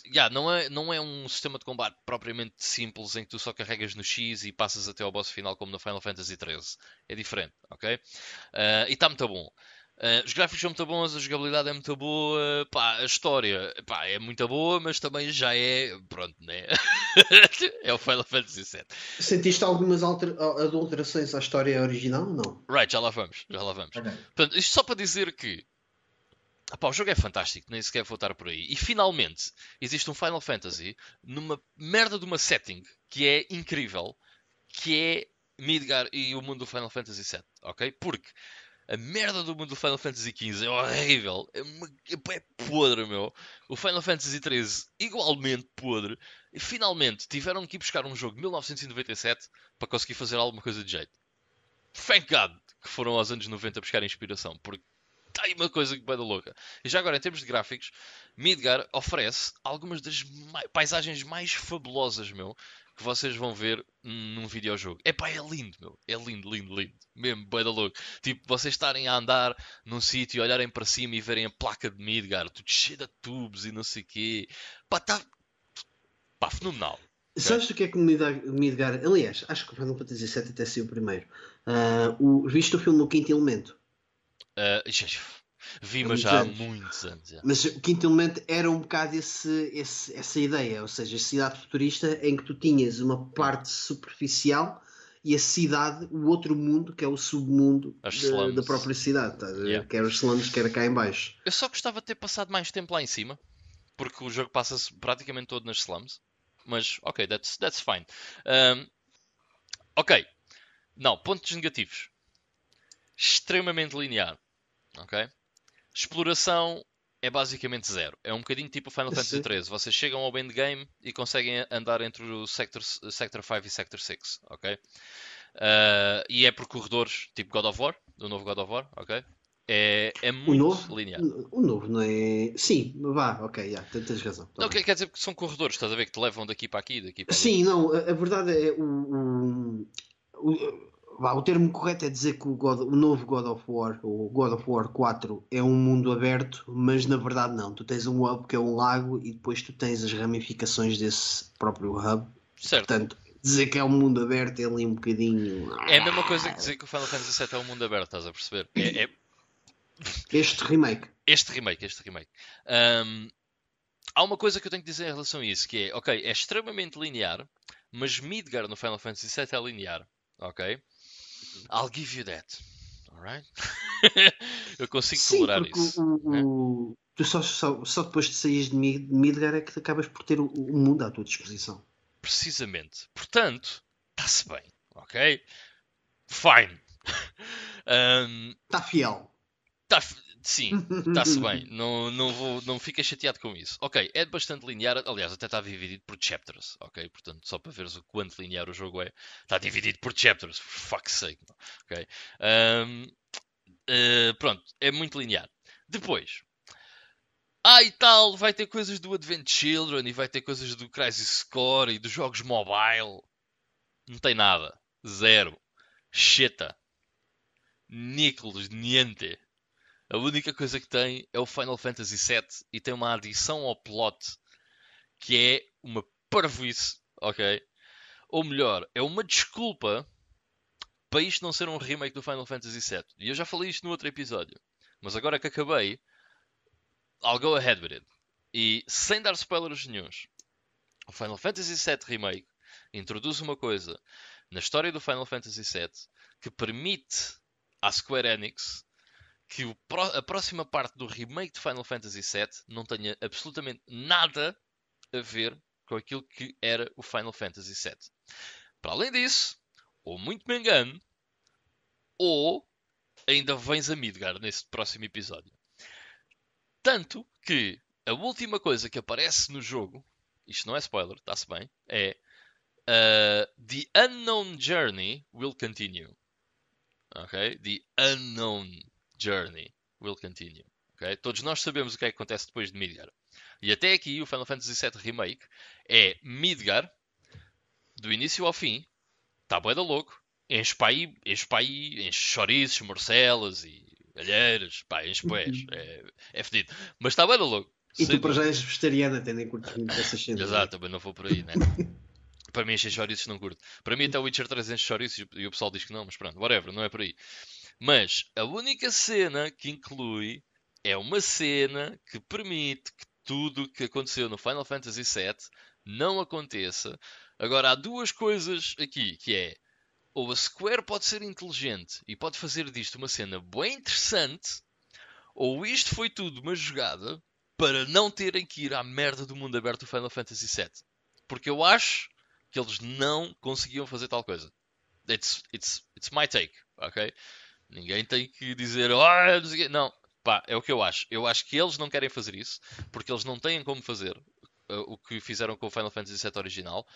yeah, não, é, não é um sistema de combate propriamente simples em que tu só carregas no X e passas até ao boss final como no Final Fantasy XIII. É diferente, ok? Uh, e está muito bom. Uh, os gráficos são muito bons, a jogabilidade é muito boa, pá, a história pá, é muito boa, mas também já é. Pronto, né? é o Final Fantasy VII. Sentiste algumas alter... adulterações à história original? Não. Right, já lá vamos, já lá vamos. Okay. Portanto, isto só para dizer que Epá, o jogo é fantástico, nem sequer vou estar por aí. E finalmente existe um Final Fantasy numa merda de uma setting que é incrível, que é Midgar e o mundo do Final Fantasy VII, ok? Porque a merda do mundo do Final Fantasy XV é horrível, é, uma, é podre, meu. O Final Fantasy XIII igualmente podre. E finalmente tiveram que ir buscar um jogo de 1997 para conseguir fazer alguma coisa de jeito. Thank God que foram aos anos 90 buscar inspiração, porque aí uma coisa que da louca. E já agora, em termos de gráficos, Midgar oferece algumas das paisagens mais fabulosas, meu, que vocês vão ver num videojogo. É pá, é lindo, meu. É lindo, lindo, lindo. Mesmo, vai da louco. Tipo, vocês estarem a andar num sítio e olharem para cima e verem a placa de Midgar, tudo cheio de tubos e não sei o quê. Pá, está... Pá, fenomenal. Sabes o que é que Midgar, Midgar... Aliás, acho que o Final Fantasy VII até saiu primeiro. Uh, o, viste o filme O Quinto Elemento? Uh, vi, mas já há muitos anos. Já. Mas o quinto elemento era um bocado esse, esse, essa ideia, ou seja, a cidade futurista em que tu tinhas uma parte superficial e a cidade, o outro mundo, que é o submundo da, da, própria cidade, tá? yeah. quer os slums, quer cá em baixo. Eu só gostava de ter passado mais tempo lá em cima, porque o jogo passa-se praticamente todo nas slums, mas ok, that's, that's fine. Um, ok, não, pontos negativos. Extremamente linear. Ok? Exploração é basicamente zero. É um bocadinho tipo Final Fantasy XIII. Vocês chegam ao endgame e conseguem andar entre o Sector, Sector 5 e Sector 6. Ok? Uh, e é por corredores tipo God of War, do novo God of War. Ok? É, é muito o novo, linear. O novo não é. Sim, vá, ok, yeah, tens razão. Tá não, bem. quer dizer que são corredores, estás a ver que te levam daqui para aqui, daqui para Sim, ali. não, a, a, verdade é o, o, o o termo correto é dizer que o, God, o, novo God of War, o God of War 4, é um mundo aberto, mas na verdade não. Tu tens um hub que é um lago e depois tu tens as ramificações desse próprio hub. Certo. Portanto, dizer que é um mundo aberto é ali um bocadinho. É a mesma coisa que dizer que o Final Fantasy VII é um mundo aberto, estás a perceber? É, é... Este remake. Este remake, este remake. Um, há uma coisa que eu tenho que dizer em relação a isso, que é, ok, é extremamente linear, mas Midgar no Final Fantasy VII é linear, ok? I'll give you that. Alright? eu consigo Sim, tolerar isso. O, o, Tu só, só, só, depois de sair de Midgar é que acabas por ter o, o mundo à tua disposição. Precisamente. Portanto, está-se bem. Ok? Fine. Está um, fiel. Tá, sim, está-se bem. Não, não, vou, não fica chateado com isso. Ok, é bastante linear. Aliás, até está dividido por chapters. Ok? Portanto, só para veres o quanto linear o jogo é, está dividido por chapters. For fuck's sake. Ok? Um, uh, eh, pronto, é muito linear. Depois, ah, e tal, vai ter coisas do Advent Children e vai ter coisas do Crisis Core e dos jogos mobile. Não tem nada. Zero. Cheta. Nicholas, niente. A única coisa que tem é o Final Fantasy VII e tem uma adição ao plot que é uma parvoíce, ok? Ou melhor, é uma desculpa para isto não ser um remake do Final Fantasy VII. E eu já falei isto no outro episódio. Mas agora que acabei, I'll go ahead with it. E sem dar spoilers nenhums, o Final Fantasy VII Remake introduz uma coisa na história do Final Fantasy VII que permite à Square Enix que o, a próxima parte do remake de Final Fantasy VII não tenha absolutamente nada a ver com aquilo que era o Final Fantasy VII. Para além disso, ou muito me engano, ou ainda vens a Midgar nesse próximo episódio. Tanto que a última coisa que aparece no jogo, isto não é spoiler, está-se bem, é uh, The Unknown Journey will continue. Ok? The Unknown Journey will continue. Okay? Todos nós sabemos o que é que acontece depois de Midgar. E até aqui o Final Fantasy VII Remake é Midgar, do início ao fim, está bué da louco, enche para aí, enche para aí, enche chouriços, morcelas e alheiras, pá, enche boés, uhum. é, é fedido. Mas está bem louco. E tu para já és vegetariana, até nem curto essas cenas. É? Exato, também não vou por aí, né? para mim encher chouriços não curto. Para mim até o Witcher 3 enche chouriços e o pessoal diz que não, mas pronto, whatever, não é por aí. Mas a única cena que inclui é uma cena que permite que tudo que aconteceu no Final Fantasy VII não aconteça. Agora há duas coisas aqui, que é ou a Square pode ser inteligente e pode fazer disto uma cena bem interessante, ou isto foi tudo uma jogada para não terem que ir à merda do mundo aberto do Final Fantasy VII. Porque eu acho que eles não conseguiam fazer tal coisa. It's, it's, it's my take, ok? Ninguém tem que dizer, oh, não, pá, é o que eu acho. Eu acho que eles não querem fazer isso porque eles não têm como fazer uh, o que fizeram com o Final Fantasy VII original.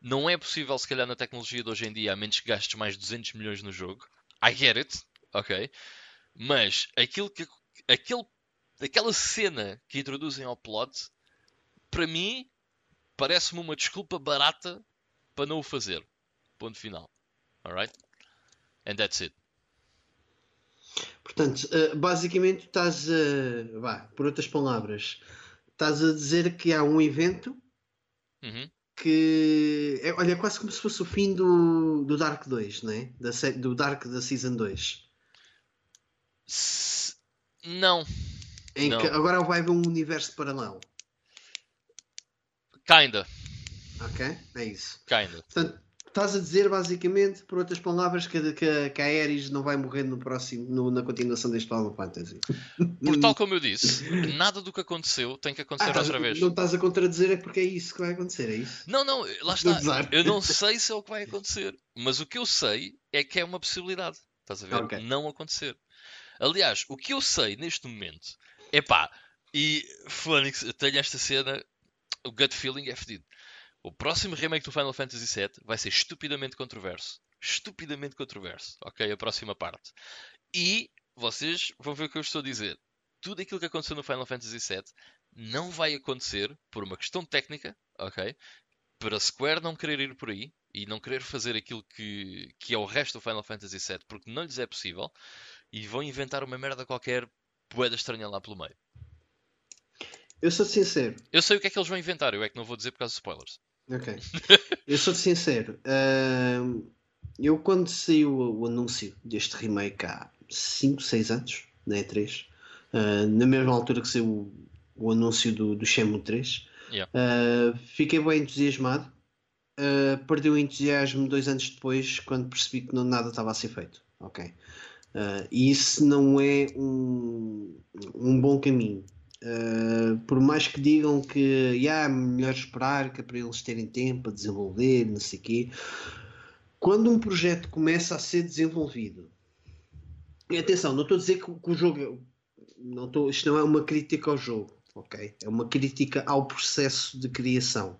Não é possível, se calhar, na tecnologia de hoje em dia, a menos que gastes mais de 200 milhões no jogo. I get it, ok? Mas aquilo que, aquele, aquela cena que introduzem ao plot, para mim, parece-me uma desculpa barata para não o fazer. Ponto final. Alright? And that's it. Portanto, eh, basicamente estás a. Vá, por outras palavras, estás a dizer que há um evento uhum que é, olha, é quase como se fosse o fim do, do Dark 2, não é? Da, do Dark da Season 2. Não. Em não. que agora vai haver um universo paralelo. Kinda. Ok, é isso. Kinda. Portanto, Estás a dizer, basicamente, por outras palavras, que, que, que a Ares não vai morrer no próximo, no, na continuação deste Final Fantasy. Por tal como eu disse, nada do que aconteceu tem que acontecer ah, outra vez. Não estás a contradizer, é porque é isso que vai acontecer, é isso? Não, não, lá está. Eu não sei se é o que vai acontecer, mas o que eu sei é que é uma possibilidade. Estás a ver? Okay. Não acontecer. Aliás, o que eu sei neste momento é pá, e Phoenix, tenho esta cena, o gut feeling é fedido. O próximo remake do Final Fantasy VII vai ser estupidamente controverso. Estupidamente controverso. Ok? A próxima parte. E vocês vão ver o que eu estou a dizer. Tudo aquilo que aconteceu no Final Fantasy VII não vai acontecer por uma questão técnica, ok? para Square não querer ir por aí e não querer fazer aquilo que, que é o resto do Final Fantasy VII, porque não lhes é possível, e vão inventar uma merda qualquer poeda estranha lá pelo meio. Eu sou sincero. Eu sei o que é que eles vão inventar, eu é que não vou dizer por causa de spoilers. Ok. eu sou sincero. Uh, eu quando saiu o, o, anúncio deste remake há 5, 6 anos, na E3, uh, na mesma altura que saiu o, o anúncio do, do Shenmue 3, yeah. uh, fiquei bem entusiasmado. Uh, perdi o entusiasmo dois anos depois, quando percebi que não, nada estava a ser feito. Ok. Uh, e isso não é um, um bom caminho. Uh, por mais que digam que yeah, é melhor esperar que é para eles terem tempo a desenvolver, não sei quê. Quando um projeto começa a ser desenvolvido, e atenção, não estou a dizer que, que o jogo. Não estou, isto não é uma crítica ao jogo, ok? É uma crítica ao processo de criação.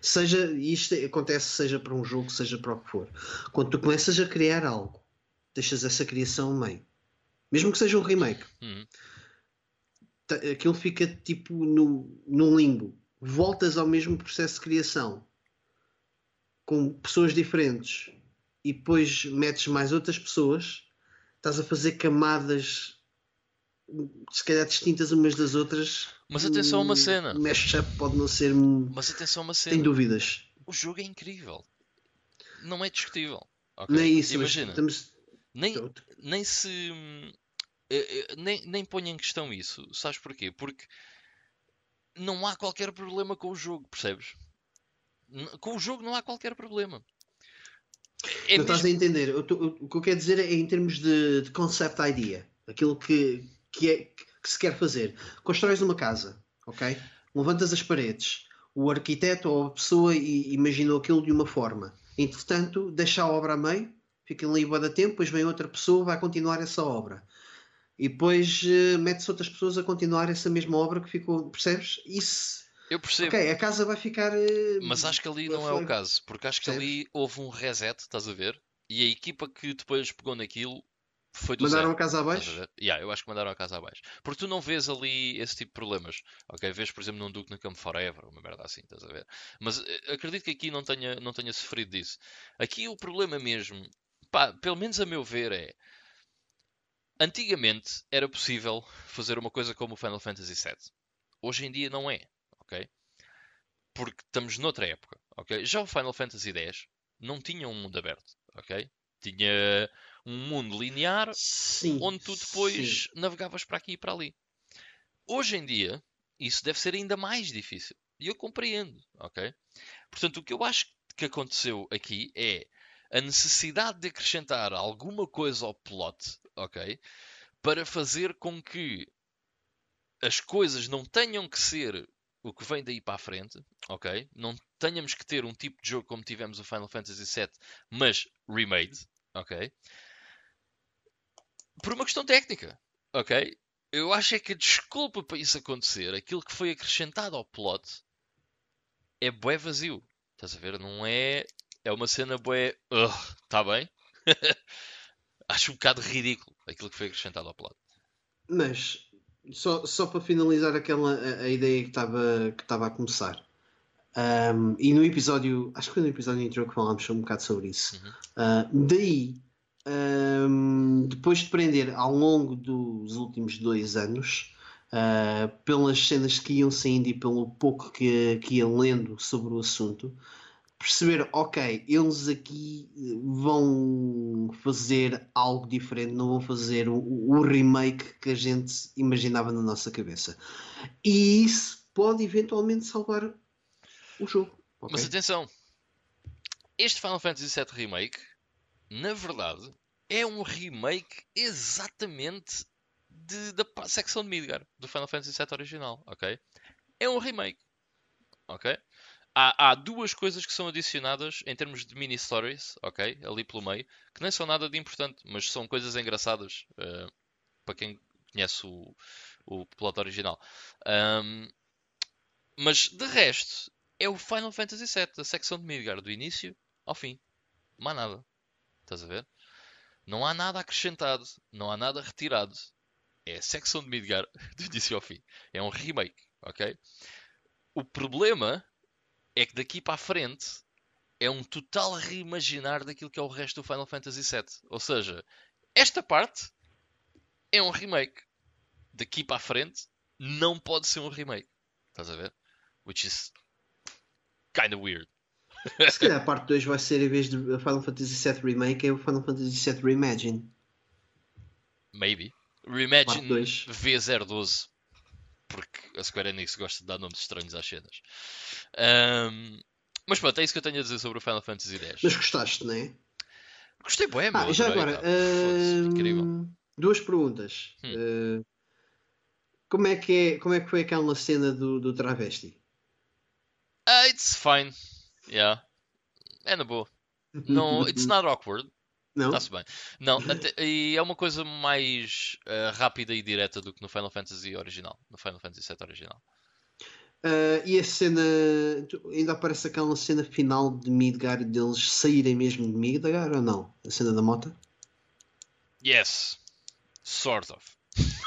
Seja, isto acontece seja para um jogo, seja para o que for. Quando tu começas a criar algo, deixas essa criação meio. Mesmo que seja um remake. Uhum aquilo fica tipo no, num limbo. Voltas ao mesmo processo de criação com pessoas diferentes e depois metes mais outras pessoas, estás a fazer camadas se calhar distintas umas das outras. Mas atenção a uma cena. Mashup pode não ser. Mas atenção a uma cena. Tem dúvidas. O jogo é incrível. Não é discutível. Okay? Nem isso, Imagina. Estamos... Nem, nem se nem, nem ponho em questão isso. Sabes porquê? Porque não há qualquer problema com o jogo, percebes? Com o jogo não há qualquer problema. É não mesmo... estás a entender. O, o, que eu quero dizer é em termos de, de concept idea. Aquilo que, que, é, que se quer fazer. Constróis uma casa, ok? Levantas as paredes. O arquiteto ou a pessoa imaginou aquilo de uma forma. Entretanto, deixa a obra a meio, fica ali a tempo, depois vem outra pessoa, vai continuar essa obra e depois uh, mete-se outras pessoas a continuar essa mesma obra que ficou, percebes? Isso. Eu percebo. Ok, a casa vai ficar. Uh, Mas acho que ali não é o caso, porque acho que percebes? ali houve um reset, estás a ver? E a equipa que depois pegou naquilo foi do Mandaram zero, a casa abaixo? A yeah, eu acho que mandaram a casa abaixo. Porque tu não vês ali esse tipo de problemas. Ok, vês, por exemplo, num Duke Nukem Forever, uma merda assim, estás a ver? Mas eh, acredito que aqui não tenha, não tenha sofrido disso. Aqui o problema mesmo, pá, pelo menos a meu ver, é Antigamente era possível fazer uma coisa como o Final Fantasy VII. Hoje em dia não é, ok? Porque estamos noutra época, ok? Já o Final Fantasy X não tinha um mundo aberto, ok? Tinha um mundo linear sim, onde tu depois sim. navegavas para aqui e para ali. Hoje em dia, isso deve ser ainda mais difícil. E eu compreendo, ok? Portanto, o que eu acho que aconteceu aqui é a necessidade de acrescentar alguma coisa ao plot, ok? Para fazer com que as coisas não tenham que ser o que vem daí para a frente, ok? Não tenhamos que ter um tipo de jogo como tivemos o Final Fantasy VII, mas remade, ok? Por uma questão técnica, ok? Eu acho é que a desculpa para isso acontecer, aquilo que foi acrescentado ao plot, é bué vazio. Estás a ver? Não é é uma cena bué. Está bem? Acho um bocado ridículo aquilo que foi acrescentado ao plot. Mas, só, só para finalizar aquela a, a ideia que estava que a começar. Um, e no episódio, acho que foi no episódio intro que falámos um bocado sobre isso. Uhum. Uh, daí, um, depois de prender ao longo dos últimos dois anos, uh, pelas cenas que iam saindo e pelo pouco que, que ia lendo sobre o assunto, perceber, ok, eles aqui eh, vão fazer algo diferente, não vão fazer o, o, remake que a gente imaginava na nossa cabeça. E isso pode eventualmente salvar o jogo. Okay? Mas atenção, este Final Fantasy VII Remake, na verdade, é um remake exatamente de, da secção de Midgar do Final Fantasy VII original, ok? É um remake, ok? Há, há, duas coisas que são adicionadas em termos de mini stories, ok? Ali pelo meio, que nem são nada de importante, mas são coisas engraçadas uh, para quem conhece o, o original. Um, mas de resto, é o Final Fantasy VII, a secção de Midgard, do início ao fim. Não há nada. Estás a ver? Não há nada acrescentado, não há nada retirado. É a secção de Midgard do início ao fim. É um remake, ok? O problema é que daqui para a frente é um total reimaginar daquilo que é o resto do Final Fantasy VII. Ou seja, esta parte é um remake. Daqui para a frente não pode ser um remake. Estás a ver? Which is kind of weird. Se calhar a parte 2 vai ser, em vez de Final Fantasy VII Remake, é o Final Fantasy VII Reimagine. Maybe. Reimagine Parte dois. V012. Porque a Square Enix gosta de dar nomes estranhos às cenas. Ahm, mas pronto, é isso que eu tenho a dizer sobre o Final Fantasy X. Mas gostaste, não é? Gostei bem. Ah, já agora, incrível. hum, duas perguntas. Hum. Uh, como, é que é, como é que foi aquela cena do, do travesti? Ah, it's fine. Yeah. É na boa. Não, it's not awkward. Não? Está-se bem. Não, até- e é uma coisa mais ah, rápida e direta do que no Final Fantasy original. No Final Fantasy VII original. Uh, e a cena. Ainda aparece aquela cena final de Midgar deles saírem mesmo de Midgar ou não? A cena da moto? Yes. Sort of.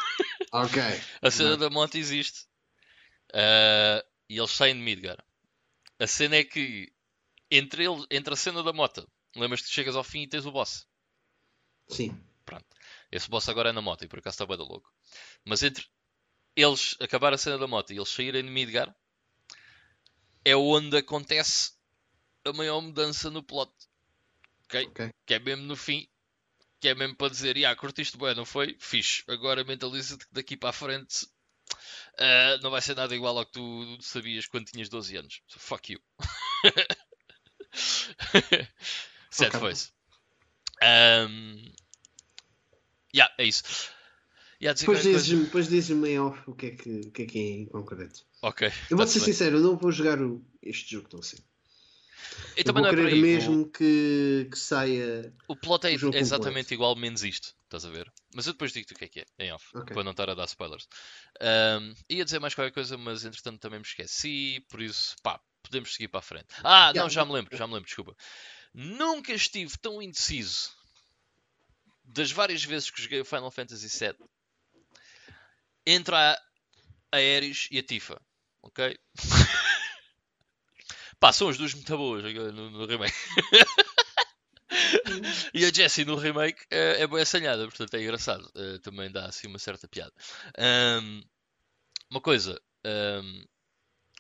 Ok. A cena da monte existe. Ah, e eles saem de Midgar. A cena é que entre, ele, entre a cena da moto, lembras-te que chegas ao fim e tens o boss. Sim. Esse boss agora é na moto e por acaso está bem da louco. Mas entre eles acabar a cena da moto e eles saírem de Midgar é onde acontece a maior mudança no plot. Ok? Ok. Que é mesmo no fim. Que é mesmo para dizer, ah, curtiste bem, não foi? Fixe. Agora mentaliza-te que daqui para a frente ah, não vai ser nada igual ao que tu sabias quando tinhas 12 anos. So, fuck you. Sad Ok. face. Um, yeah, é isso. Yeah, Depois dizes-me depois dizes-me em off o que, é que, o que é que é em concreto. Ok. Eu vou ser bem. sincero, eu não vou jogar o- este jogo tão cedo. Eu Eu vou não é querer aí. mesmo que, que saia. O, o plot é, o é exatamente igual, menos isto. Estás a ver? Mas eu depois digo-te o que é que é, em off, Ok. para não estar a dar spoilers. Um, ia dizer mais qualquer coisa, mas entretanto também me esqueci, por isso, pá, podemos seguir para a frente. Ah, não, Yeah. já me lembro, já me lembro, desculpa. Nunca estive tão indeciso das várias vezes que joguei o Final Fantasy VII entre a Aeris e a Tifa, ok? Pá, são as duas muito boas no, no remake. e a Jessie no remake é, é bem assanhada, portanto é engraçado. Eh, também dá assim uma certa piada. Ahm, uma coisa, ahm,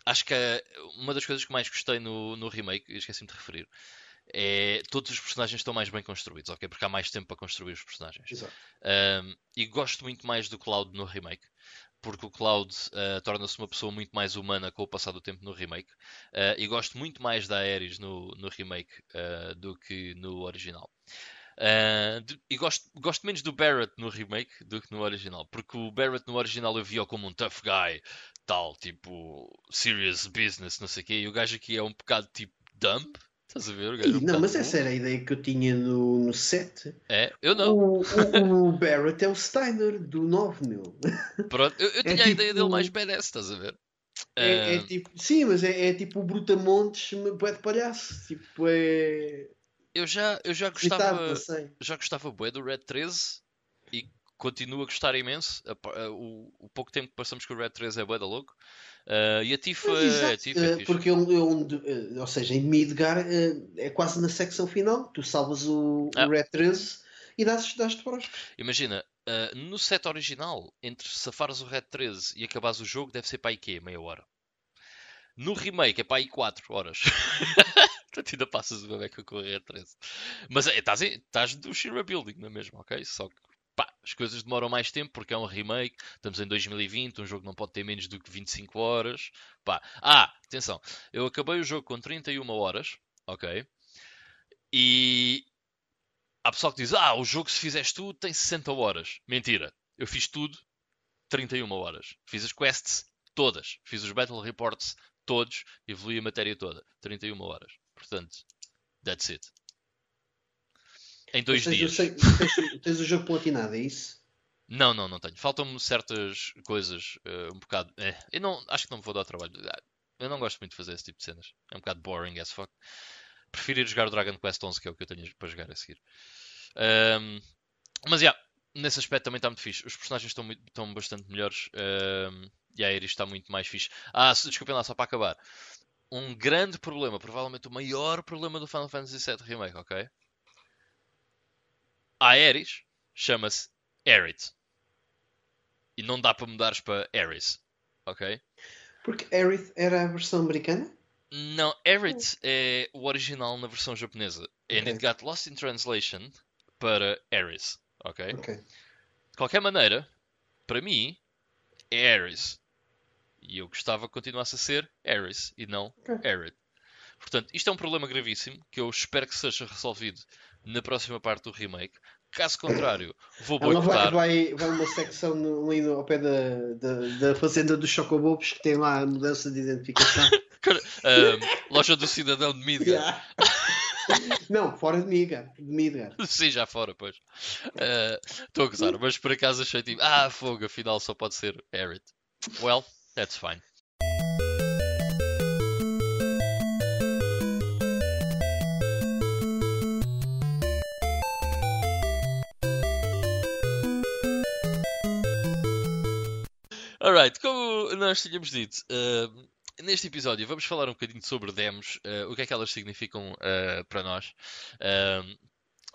acho que é uma das coisas que mais gostei no, no remake, esqueci-me de referir, é todos os personagens estão mais bem construídos, ok? Porque há mais tempo para construir os personagens. Exato. Um, e gosto muito mais do Cloud no remake. Porque o Cloud uh, torna-se uma pessoa muito mais humana com o passar do tempo no remake. Uh, e gosto muito mais da Ares no, no remake uh, do que no original. De- e gosto, gosto menos do Barrett no remake do que no original. Porque o Barrett no original eu via como um tough guy, tal, tipo, serious business, não sei o quê. E o gajo aqui é um bocado tipo dump. Estás a ver? Gajo é não, mas essa era a ideia que eu tinha no, no set. É, eu não. O, o, o Barrett é o Steiner do 9, meu. Pronto, eu, eu É tinha a ideia tipo- dele mais badass, estás a ver? É, é tipo, sim, mas é, é tipo o Brutamontes, bué de palhaço. Tipo, é. eu já, eu já gostava, sei. já gostava bué do Red 13 e continuo a gostar imenso. A a- o, o pouco tempo que passamos com o Red 13 é bué da louco. Ah, e a Tifa, a Exato, Tifa é eh, porque é onde, eh, ou seja, em Midgar é quase na secção final. Tu salvas o, Ah. o Red 13 e dás- dás-te para os. Imagina, ah, no set original, entre safares o Red 13 e acabares o jogo, deve ser para aí quê? Meia hora. No remake é para aí 4 horas. Portanto, ainda passas uma beca com o Red 13. Mas é, estás, em- estás do Shira Building, não é mesmo? Ok? Só que pá, as coisas demoram mais tempo porque é um remake. Estamos em 2020, um jogo não pode ter menos do que 25 horas. Pá. Ah, atenção, eu acabei o jogo com 31 horas, ok? E há pessoal que diz: Ah, o jogo, se fizeres tudo, tem 60 horas. Mentira, eu fiz tudo 31 horas. Fiz as quests todas, fiz os Battle Reports todos, evolui a matéria toda. 31 horas. Portanto, that's it. Em dois Tens, dias. o tens, tens o jogo platinado, é isso? Não, não, não tenho. Faltam-me certas coisas eh, um bocado. eh, eu não, acho que não me vou dar trabalho. Ah, Eu não gosto muito de fazer esse tipo de cenas. É um bocado boring as fuck. Prefiro ir jogar o Dragon Quest 11, que é o que eu tenho para jogar a seguir. Ahm, mas, já, nesse aspecto também está muito fixe. Os personagens estão, muito- estão bastante melhores. ahm, e a Iris está muito mais fixe. Ah, desculpem lá, só para acabar. um grande problema, provavelmente o maior problema do Final Fantasy VII Remake, ok? A chama-se Aerith. E não dá para mudares para Aeris, ok? Porque Aerith era a versão americana? Não, Aerith é o original na versão japonesa. And Ok. it got lost in translation para Aeris, ok? Ok. De qualquer maneira, para mim, é Ares. E eu gostava que continuasse a ser Ares e não Ok. Aerith. Portanto, isto é um problema gravíssimo que eu espero que seja resolvido na próxima parte do remake. Caso contrário, vou Ela vai, boicotar. vai, vai uma secção no, ali ao pé da, da, da fazenda dos Chocobobos que tem lá a mudança de identificação. Ahm, loja do cidadão de Midgar. Yeah. Não, fora de Midgar. De Midgar. Sim, já fora, pois. Ah, Estou a gozar, mas por acaso achei tipo, ah, fogo, afinal só pode ser Aerith. Well, that's fine. Alright, como nós tínhamos dito, ah, neste episódio vamos falar um bocadinho sobre demos, ah, o que é que elas significam ah, para nós.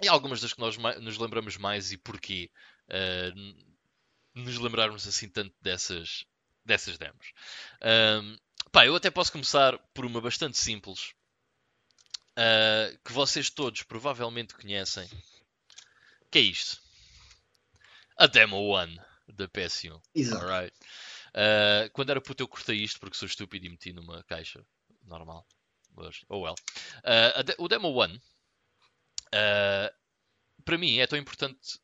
E algumas das que nós nos lembramos mais e porquê nos lembrarmos assim tanto dessas, dessas demos. Pá, eu até posso começar por uma bastante simples que vocês todos provavelmente conhecem. Que é isto? A Demo One da PS1. Exato. Alright. Uh, quando era puto eu cortei isto porque sou estúpido e meti numa caixa normal. Mas, oh well. Uh, o Demo One uh, para mim é tão importante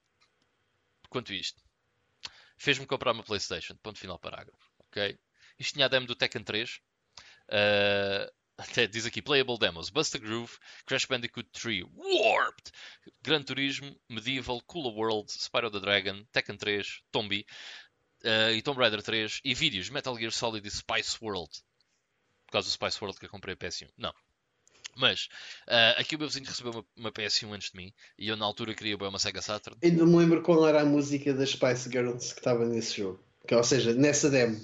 quanto isto. Fez-me comprar uma Playstation. Ponto final parágrafo. Ok? Isto tinha a demo do Tekken 3. Uh, até diz aqui Playable Demos. Busta Groove, Crash Bandicoot 3, Warped, Gran Turismo, Medieval, Cooler World, Spyro the Dragon, Tekken 3, Tombi, Uh, e Tomb Raider 3 e vídeos Metal Gear Solid e Spice World. Por causa do Spice World que eu comprei a PS1. Não. Mas uh, aqui o meu vizinho recebeu uma, uma PS1 antes de mim e eu na altura queria bem uma Sega Saturn. Ainda me lembro qual era a música das Spice Girls que estava nesse jogo. Que, ou seja, nessa demo.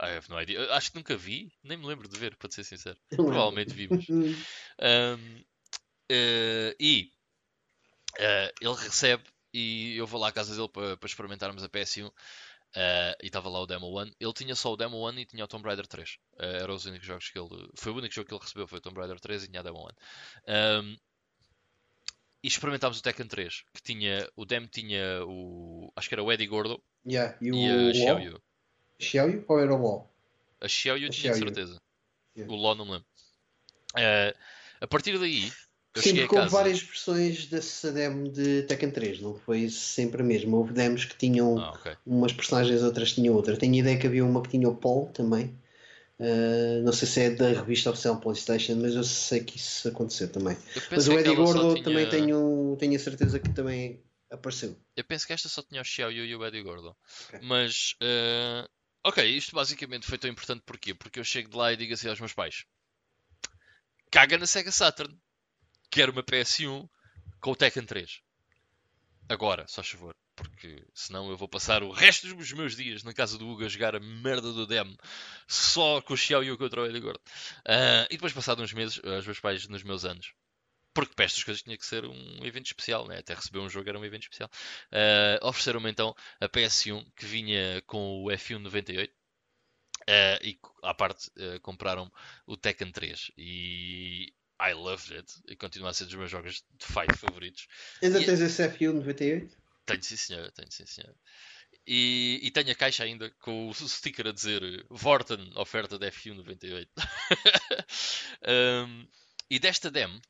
I have no idea. Acho que nunca vi, nem me lembro de ver, para ser sincero. Provavelmente vimos. Um, eh, e eh, ele recebe e eu vou lá à casa dele para, para experimentarmos a PS1 eh, e estava lá o Demo 1. Ele tinha só o Demo 1 e tinha o Tomb Raider 3. Eh, eram os únicos jogos que ele. Foi o único jogo que ele recebeu, foi o Tomb Raider 3 e tinha a Demo 1. Um, e experimentámos o Tekken 3, que tinha. O Demo tinha o. Acho que era o Eddie Gordo Yeah. E o e a? Xiaoyu. Xiaoyu ou era o Law? A Xiaoyu A tinha Xiaoyu. certeza. Yeah. O Law não me lembro. Eh, a partir daí, eu porque houve casa. várias versões dessa demo de Tekken 3, não foi sempre a mesma. Houve demos que tinham Ah, ok. umas personagens, outras tinham outras. Tenho a ideia que havia uma que tinha o Paul também. Uh, não sei se é da revista oficial PlayStation, mas eu sei que isso aconteceu também. Eu Mas o Eddie Gordo tinha- também tenho, tenho a certeza que também apareceu. Eu penso que esta só tinha o Xiaoyu e o Eddie Gordo. Ok. Mas, eh, ok, isto basicamente foi tão importante porquê? Porque eu chego de lá e digo assim aos meus pais: caga na Sega Saturn, quero uma PS1 com o Tekken 3. Agora, só favor, porque senão eu vou passar o resto dos meus dias na casa do Hugo a jogar a merda do demo só com o Xiaoyu contra o Eddie Gordo. Ah, e depois, passado uns meses, os meus pais, nos meus anos, porque para estas coisas tinha que ser um evento especial, né? até receber um jogo era um evento especial. Uh, ofereceram-me então a PS1 que vinha com o F1 98 uh, e à parte uh, compraram o Tekken 3 e I loved it e continua a ser dos meus jogos de fight favoritos. Ainda E- tens esse F1 98? Tenho sim senhor, tenho sim senhor. E, e tenho a caixa ainda com o sticker a dizer Vorten, oferta de F1 98. Um, e desta demo,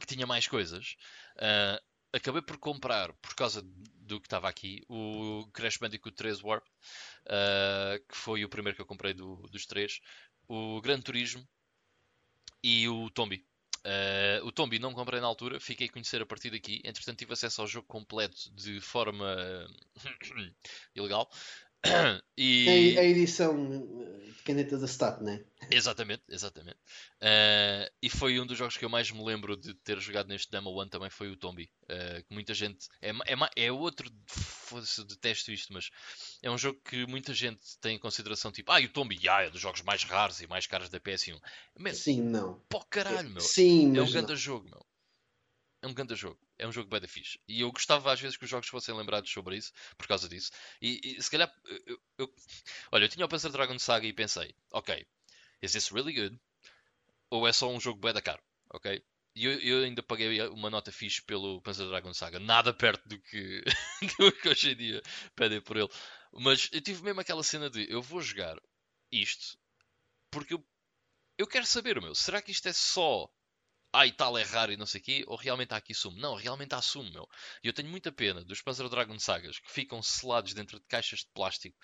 que tinha mais coisas, ah, acabei por comprar, por causa do que estava aqui, o Crash Bandicoot 3 Warp, ah, que foi o primeiro que eu comprei do- dos três, o Gran Turismo e o Tombi. Uh, o Tombi não comprei na altura, fiquei a conhecer a partir daqui. Entretanto, tive acesso ao jogo completo de forma ilegal. A, e a edição eh, de caneta da Stat, né? Exatamente, exatamente. Uh, e foi um dos jogos que eu mais me lembro de ter jogado neste Demo One também foi o Tombi. Uh, que muita gente. É, é, é outro. Foda-se, detesto isto, mas é um jogo que muita gente tem em consideração, tipo, ah, e o Tombi ah, é dos jogos mais raros e mais caros da PS1. Man, Sim, não. Pô, caralho, meu. Sim, é um grande jogo, meu. É um grande jogo. É um jogo bem da fixe. E eu gostava às vezes que os jogos fossem lembrados sobre isso, por causa disso. E, e se calhar. Eu, eu... Olha, eu tinha o Panzer Dragon Saga e pensei, ok, is this really good? Ou é só um jogo bem da caro? Ok? E eu, eu, ainda paguei uma nota fixe pelo Panzer Dragon Saga. Nada perto do que, do que hoje em dia pedem por ele. Mas eu tive mesmo aquela cena de eu vou jogar isto porque eu, eu quero saber, meu, será que isto é só e tal é raro e não sei o quê, ou realmente há aqui sumo? Não, realmente há sumo, meu. E eu tenho muita pena dos Panzer Dragon Sagas que ficam selados dentro de caixas de plástico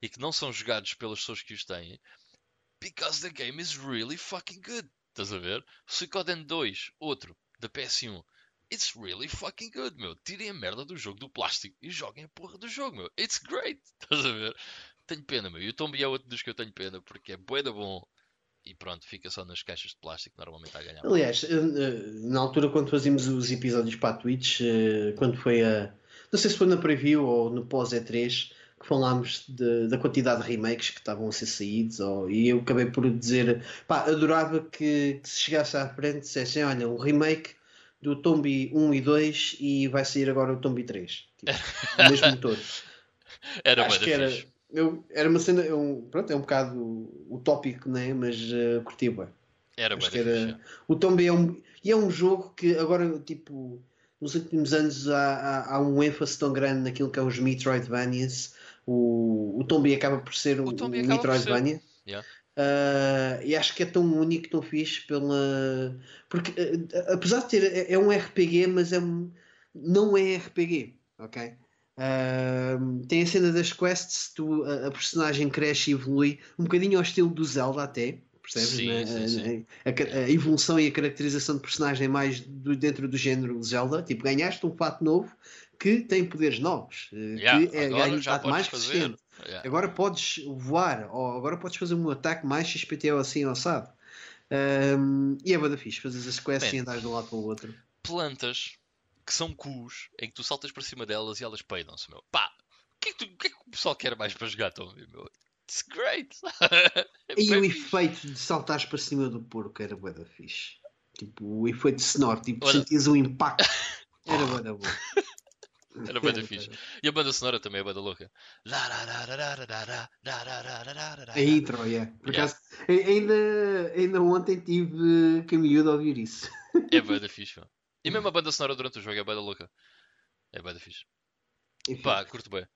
e que não são jogados pelas pessoas que os têm, because the game is really fucking good. Estás a ver? Suikoden 2, outro, da PS1. It's really fucking good, meu. Tirem a merda do jogo do plástico e joguem a porra do jogo, meu. It's great. Estás a ver? Tenho pena, meu. E o Tombi é outro dos que eu tenho pena porque é bué da bom e pronto, fica só nas caixas de plástico normalmente a ganhar. Aliás, eh, eh, na altura quando fazíamos os episódios para a Twitch, eh, quando foi a. Não sei se foi na preview ou no pós-E3, que falámos de, da quantidade de remakes que estavam a ser saídos, ou, e eu acabei por dizer, pá, adorava que, que se chegasse à frente dissessem, olha, o remake do Tombi 1 e 2 e vai sair agora o Tombi 3. Tipo, o mesmo motor. Era Acho que era, eu, era uma cena, é um, pronto, é um bocado utópico, né? mas uh, curti bem. Era bem era, O Tomb é um, e é um jogo que agora, tipo, nos últimos anos há, há, há, um ênfase tão grande naquilo que é os Metroidvanias. O, o Tomb acaba por ser o, o Metroidvania. Yeah. Uh, e acho que é tão único, tão fixe pela. Porque uh, apesar de ter. É, é, um RPG, mas é um, não é RPG, ok? Uh, tem a cena das quests, tu, a, a, personagem cresce e evolui um bocadinho ao estilo do Zelda até, percebes? Sim, né? sim, sim. A, a, evolução e a caracterização de personagem mais do, dentro do género Zelda, tipo, ganhaste um fato novo que tem poderes novos, eh, yeah, que é ganho um fato mais fazer. resistente. Yeah. Agora podes voar, ou agora podes fazer um ataque mais XPTO assim assado. Um, e é bada fixe, fazes as quests Man, e andares de um lado para o outro. Plantas que são cus, em que tu saltas para cima delas e elas peidam-se, meu. Pá, o que, é que, tu, o que, é que o pessoal quer mais para jogar, Tommy, meu? It's great! é e o efeito de saltares para cima do porco era bué da fixe. Tipo, o efeito sonoro, tipo, Olha... sentias o impacto. Era bué da boa. Era bem fixe. E a banda sonora também é banda louca. A intro, yeah. Por acaso, ainda, ainda ontem tive caminho de ouvir isso. É banda fixe, mano. E mesmo a banda sonora durante o jogo é bem louca. É bem fixe. Enfim. Pá, curto bem.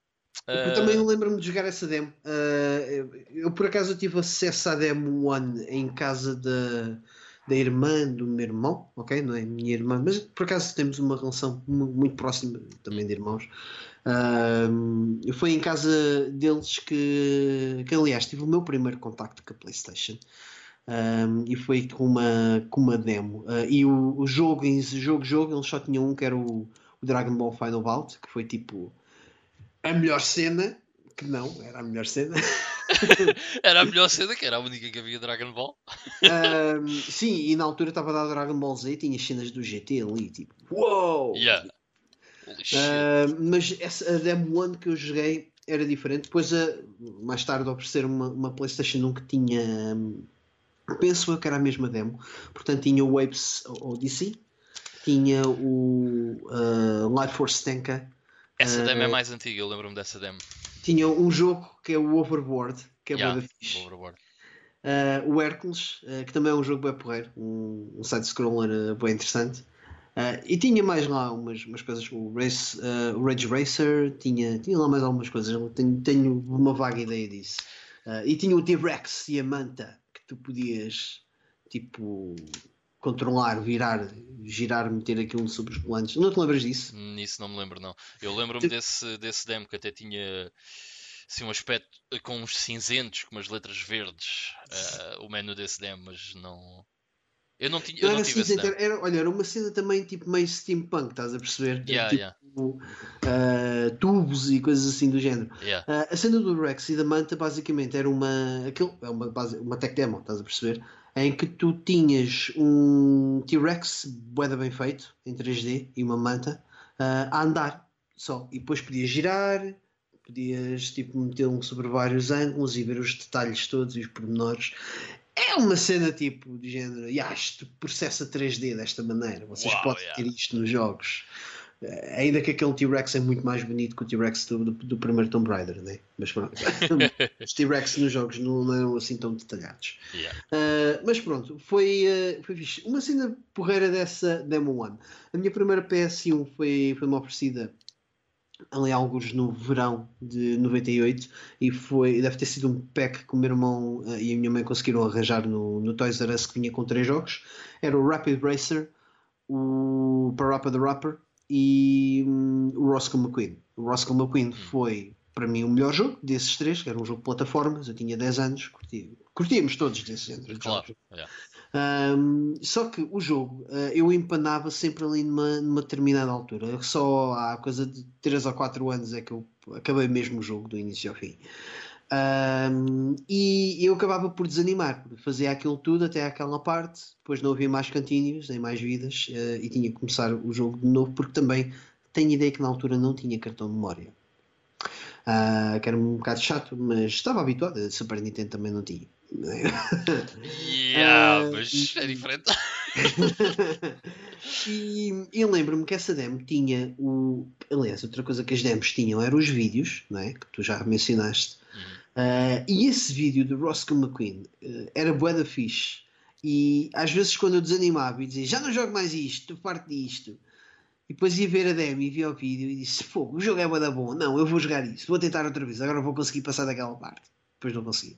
Eu uh... também lembro-me de jogar essa demo. Uh, eu, por acaso tive acesso à demo One em casa da, da irmã do meu irmão, ok? Não é minha irmã, mas por acaso temos uma relação muito próxima também de irmãos. Uh, foi em casa deles que, que, aliás, tive o meu primeiro contacto com a PlayStation um, e foi com uma, com uma demo. Uh, e o, o, jogo, em jogo, jogo, eles só tinham um que era o, o Dragon Ball Final Bout, que foi tipo a melhor cena. Que não, era a melhor cena. era a melhor cena, que era a única que havia Dragon Ball. um, sim, e na altura estava a dar Dragon Ball Z e tinha cenas do GT ali, tipo, uou! Yeah. Uh, mas essa, a Demo 1 que eu joguei era diferente. Depois, uh, mais tarde, oferecer uma, uma PlayStation 1 que tinha um, penso que era a mesma demo. Portanto, tinha o Waves Odyssey, tinha o uh, Light Force Tenka. Essa demo é uh, mais antiga, eu lembro-me dessa demo. Tinha um jogo que é o Overboard, que é yeah, boa fixe. Overboard. Uh, o Hércules, uh, que também é um jogo bem porreiro, um, um side-scroller uh, bem interessante. Uh, e tinha mais lá umas, umas coisas, o, Race, uh, o Rage Racer, tinha, tinha lá mais algumas coisas, tenho, tenho uma vaga ideia disso. Uh, e tinha o T-Rex e a Manta, tu podias tipo controlar, virar, girar, meter aquilo sobre os volantes. Não te lembras disso? Nisso não me lembro, não. Eu lembro-me desse, desse demo que até tinha assim, um aspecto com uns cinzentos, com umas letras verdes, uh, o menu desse demo, mas não. Eu não, tinha, eu Não não tive esse era, olha, era uma cena também tipo meio steampunk, estás a perceber? Yeah, tipo, yeah. ah, tubos e coisas assim do género. Yeah. Ah, a cena do Rex e da Manta basicamente era uma, aquilo, é uma, base, uma tech demo, estás a perceber? Em que tu tinhas um T-Rex bué bem feito, em 3D, e uma manta, ah, a andar só. E depois podias girar, podias tipo metê-lo sobre vários ângulos e ver os detalhes todos e os pormenores. É uma cena tipo de género, "Ya, isto processa 3D desta maneira, vocês Uau, podem yeah. ter isto nos jogos. Eh, Ainda que aquele T-Rex é muito mais bonito que o T-Rex do, do, do primeiro Tomb Raider, né? mas pronto. Os T-Rex nos jogos não, não eram assim tão detalhados. Yeah. Uh, mas pronto, foi, uh, foi fixe. Uma cena porreira dessa Demo One. A minha primeira PS1 foi, foi uma oferecida ali alguns no verão de 98 e foi, deve ter sido um pack que o meu irmão uh, e a minha mãe conseguiram arranjar no, no Toys R Us que vinha com três jogos. Era o Rapid Racer, o Parappa the Rapper e hum, o Roscoe McQueen. O Roscoe McQueen foi para mim o melhor jogo desses três, que era um jogo de plataformas, eu tinha 10 anos, curtia, curtíamos todos desse género de Claro. jogos. Yeah. Um, só que o jogo uh, eu empanava sempre ali numa, numa determinada altura. Só há coisa de 3 ou 4 anos é que eu acabei mesmo o jogo do início ao fim. Um, e eu acabava por desanimar, fazia aquilo tudo até aquela parte, depois não havia mais cantinhos, nem mais vidas, uh, e tinha que começar o jogo de novo, porque também tenho ideia que na altura não tinha cartão de memória. Uh, que era um bocado chato, mas estava habituado. A Super Nintendo também não tinha. Yeah, Ah, mas é e- diferente. e eu lembro-me que essa demo tinha o. Aliás, outra coisa que as demos tinham eram os vídeos, não é? que tu já mencionaste. Uhum. Ah, e esse vídeo do Roscoe McQueen ah, era bué da fixe. E às vezes quando eu desanimava e dizia já não jogo mais isto, farto disto. E depois ia ver a demo e via o vídeo e disse: Fogo, o jogo é bué da bom. Não, eu vou jogar isso, vou tentar outra vez, agora vou conseguir passar daquela parte. Depois não consegui.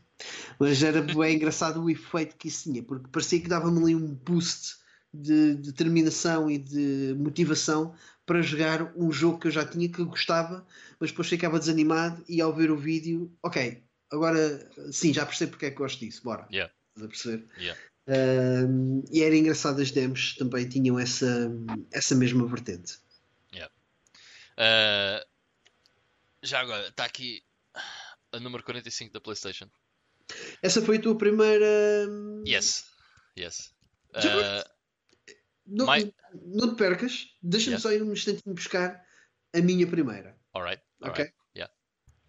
Mas era bem engraçado o efeito que isso tinha, porque parecia que dava-me ali um boost de determinação e de motivação para jogar um jogo que eu já tinha que eu gostava, mas depois ficava desanimado e ao ver o vídeo, ok, agora sim, já percebo porque é que gosto disso, bora. Yeah. Estás a perceber? Yeah. E era engraçado as demos também tinham essa, essa mesma vertente. Uh, já agora, está aqui a número 45 da PlayStation. Essa foi a tua primeira. Yes. Yes. Já Uh, Não, My- não te percas, deixa-me Yeah. só ir um instantinho buscar a minha primeira. alright. Ok? alright. Yeah.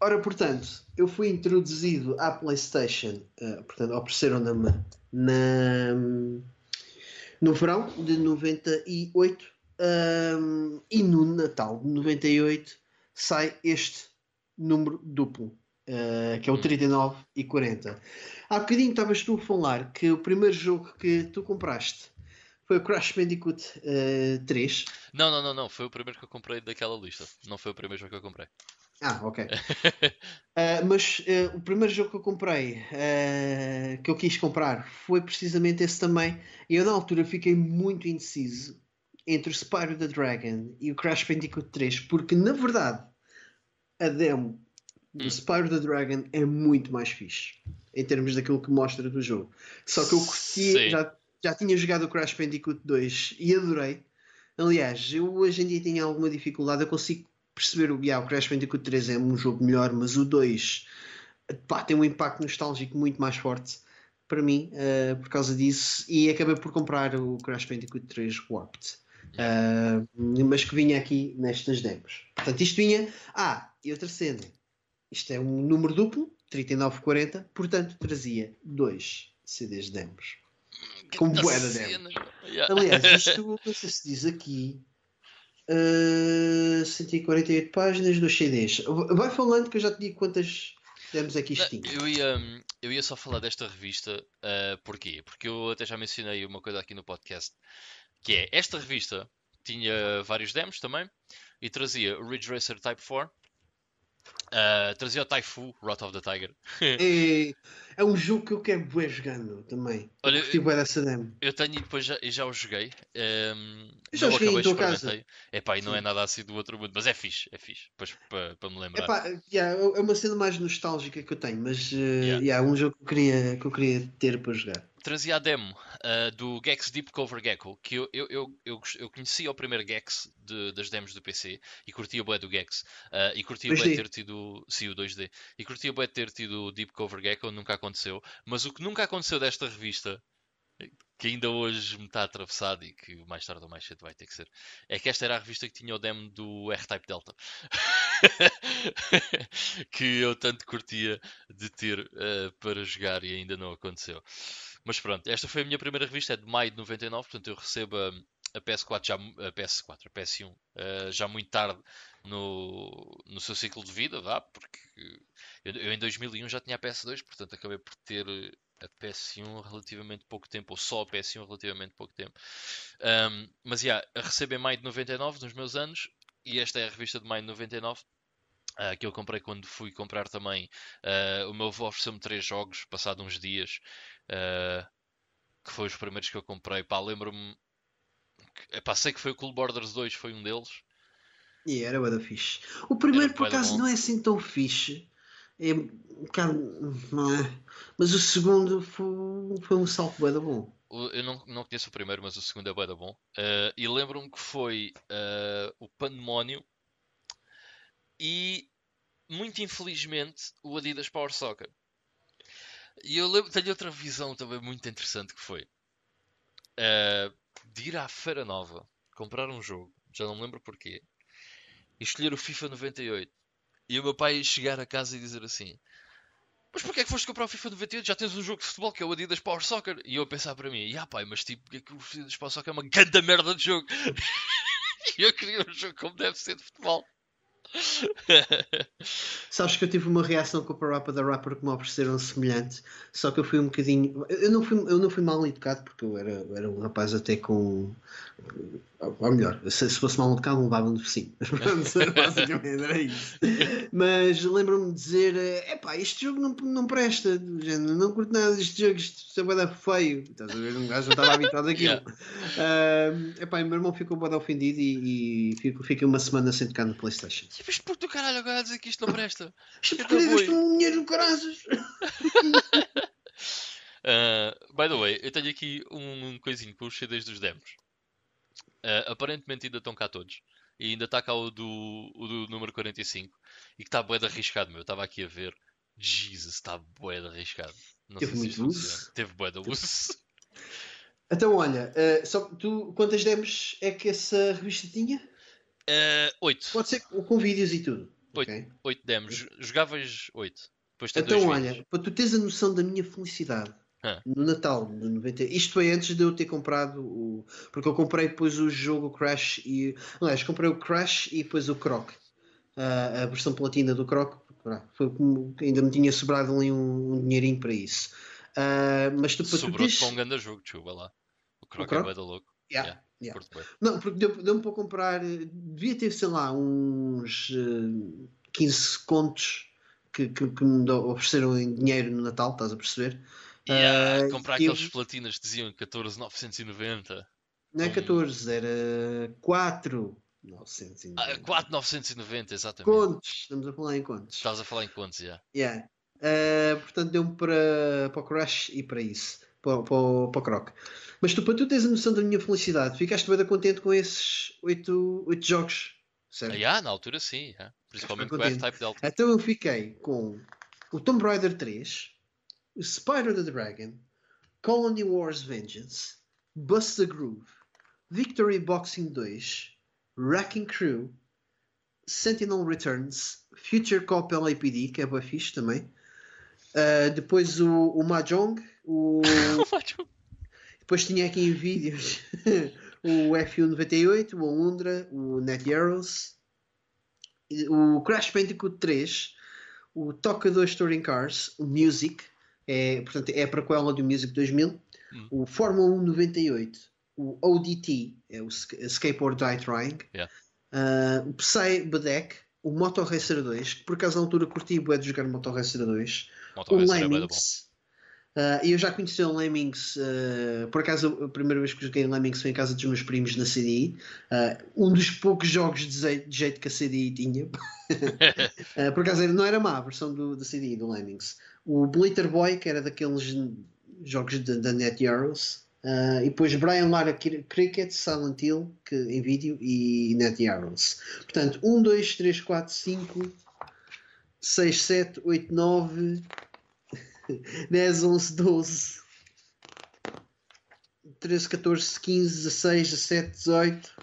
Ora, portanto, eu fui introduzido à PlayStation, eh, portanto, ofereceram-na na, no verão de 98 ahm, e no Natal de 98 sai este número duplo, eh, que é o Hum. 39 e 40. Há bocadinho estavas tu a falar que o primeiro jogo que tu compraste foi o Crash Bandicoot eh, 3. Não, não, não, não. Foi o primeiro que eu comprei daquela lista. Não foi o primeiro jogo que eu comprei. Ah, ok. Uh, mas uh, o primeiro jogo que eu comprei, uh, que eu quis comprar, foi precisamente esse também. E eu na altura fiquei muito indeciso entre o Spyro the Dragon e o Crash Bandicoot 3, porque na verdade a demo Hum. Spyro the Dragon é muito mais fixe em termos daquilo que mostra do jogo. Só que eu curti, já, já tinha jogado o Crash Bandicoot 2 e adorei. Aliás, eu hoje em dia tenho alguma dificuldade, eu consigo perceber o, yeah, o Crash Bandicoot 3 é um jogo melhor, mas o 2 pá, tem um impacto nostálgico muito mais forte para mim eh, por causa disso e acabei por comprar o Crash Bandicoot 3 Warped. Eh, mas que vinha aqui nestas demos. Portanto, isto vinha. Ah, e outra cena. Isto é um número duplo, 3940, portanto trazia dois CDs de demos. Com Grande bué da cena. demos. Yeah. Aliás, isto, não sei se diz aqui. Uh, 148 páginas dos CDs. Vai falando que eu já te digo quantas demos é que isto. Eu ia, eu ia só falar desta revista, ah, porquê? Porque eu até já mencionei uma coisa aqui no podcast, que é, esta revista tinha vários demos também, e trazia o Ridge Racer Type 4, ah, trazia o Taifu, Wrath of the Tiger. É, é um jogo que eu quero bué jogando também. Olha, eu bué dessa demo. Eu tenho e depois já, e já o joguei. ehm, Eu já não joguei em acabei, casa. experimentei. Epá, e não é nada assim do outro mundo, mas é fixe, é fixe, depois para para me lembrar. Epá, yeah, é uma cena mais nostálgica que eu tenho, mas uh, Yeah. yeah, um jogo que eu queria, que eu queria ter para jogar. Trazia a demo uh, do Gex Deep Cover Gecko, que eu, eu, eu, eu, eu conhecia o primeiro Gex de, das demos do PC e curtia o do Gex. Uh, e curtia o ter tido. Sim, o 2D. E curtia o ter tido o Deep Cover Gecko, nunca aconteceu. Mas o que nunca aconteceu desta revista que ainda hoje me está atravessado e que mais tarde ou mais cedo vai ter que ser, é que esta era a revista que tinha o demo do R-Type Delta. que eu tanto curtia de ter uh, para jogar e ainda não aconteceu. Mas pronto, esta foi a minha primeira revista, é de maio de 99, portanto eu recebo a, a PS4 já a PS4, a PS1 uh, já muito tarde no, no seu ciclo de vida, vá, porque eu, eu, em 2001 já tinha a PS2, portanto acabei por ter a PS1 relativamente pouco tempo, ou só a PS1 relativamente pouco tempo. Um, mas já, yeah, a receber em maio de 99, nos meus anos, e esta é a revista de maio de 99. Uh, que eu comprei quando fui comprar também. Uh, o meu avô ofereceu-me três jogos, passado uns dias, uh, que foi os primeiros que eu comprei. Pá, lembro-me. Epá, sei que foi o Cool Borders 2, foi um deles. E era bada fixe. O primeiro, por acaso, não é assim tão fixe é um bocado. Não é? Mas o segundo foi, foi um salto bem bom. Eu não, não conheço o primeiro, mas o segundo é bem bom. Uh, e lembro-me que foi uh, o Pandemónio e, muito infelizmente, o Adidas Power Soccer. E eu lembro, tenho outra visão também muito interessante que foi uh, de ir à Feira Nova, comprar um jogo, já não me lembro porquê, e escolher o FIFA 98 e o meu pai chegar a casa e dizer assim: Mas porquê é que foste comprar o FIFA 98? Já tens um jogo de futebol que é o Adidas Power Soccer. E eu a pensar para mim: Ah, pai, mas tipo, é que o Adidas Power Soccer é uma grande merda de jogo. e eu queria um jogo como deve ser de futebol. Sabes que eu tive uma reação com o Parappa da Rapper que me ofereceram semelhante, só que eu fui um bocadinho. Eu não fui, eu não fui mal educado porque eu era, era um rapaz até com. Ou melhor, se, se fosse mal educado, levava no focinho. Basicamente era isso. Mas lembro-me de dizer: epá, este jogo não, não presta, não curto nada deste jogo, isto é bada feio. Estás a ver? Um gajo não estava habituado àquilo. Yeah. Uh, epá, meu irmão ficou bada ofendido e, e fiquei uma semana sem tocar no PlayStation. Mas por do caralho agora a dizer que isto não presta? Isto porque gastam dinheiro no caraças. uh, by the way, eu tenho aqui um, coisinho com os CDs dos demos. Uh, aparentemente ainda estão cá todos. E ainda está cá o do, o do número 45. E que está bué de arriscado, meu. Eu estava aqui a ver. Jesus, está bué de arriscado. Não Teve muito uso. Teve bué de uso. Então, olha, uh, só, tu, quantas demos é que essa revista tinha? Uh, oito. Pode ser com vídeos e tudo. Oito, okay. oito demos. Jogavas oito. então, olha, para tu teres a noção da minha felicidade no Natal de 90. Isto foi antes de eu ter comprado o. Porque eu comprei depois o jogo Crash e. Aliás, comprei o Crash e depois o Croc. Uh, a versão platina do Croc. Foi como ainda me tinha sobrado ali um, um dinheirinho para isso. Uh, mas tu, Sobrou-te tens... para um grande jogo, chuva lá. O Croc, o Croc? é bem louco. Yeah. yeah. Yeah. Não, porque deu-me deu para comprar, devia ter, sei lá, uns uh, eh, 15 contos que, que, que me ofereceram em dinheiro no Natal, estás a perceber? Yeah, uh, comprar aqueles eu... platinas que diziam 14,990. Não é 14, era 4. 990. Ah, 4,990, exatamente. Contos, estamos a falar em contos. Estás a falar em contos, já. Yeah. Uh, portanto, deu-me para, para o Crash e para isso, para, para, para o Croc. Mas tu, para tu teres a noção da minha felicidade, ficaste bem contente com esses oito, oito jogos, certo? Ah, yeah, na altura sim, yeah. principalmente com o F-Type Delta. Então eu fiquei com o Tomb Raider 3, o Spider the Dragon, Colony Wars Vengeance, Bust the Groove, Victory Boxing 2, Wrecking Crew, Sentinel Returns, Future Cop LAPD, que é bem fixe também. Uh, depois o, o Mahjong, o, Depois tinha aqui em vídeos o F198, o Alundra, o Net Heroes, o Crash Bandicoot 3, o Toca 2 Touring Cars, o Music, é, portanto, é a prequela do Music 2000, hum. o Fórmula 1 98, o ODT, é o Skateboard Die Trying, yeah. uh, o Psy Bedeck, o Moto Racer 2, que por acaso na altura curti o de jogar Moto Racer 2, Moto o Racer é Lemmings, Uh, eu já conheci o Lemmings, uh, por acaso a primeira vez que joguei Lemmings foi em casa dos meus primos na CDI, uh, um dos poucos jogos de jeito, de jeito que a CDI tinha. por acaso não era má a versão do, da CDI, do Lemmings. O Blitter Boy, que era daqueles jogos da Net Heroes. Uh, e depois Brian Lara Cricket, Silent Hill que, em vídeo e Net Heroes. Portanto, 1, 2, 3, 4, 5, 6, 7, 8, 9, 10, 11, 12, 13, 14, 15, 16, 17, 18,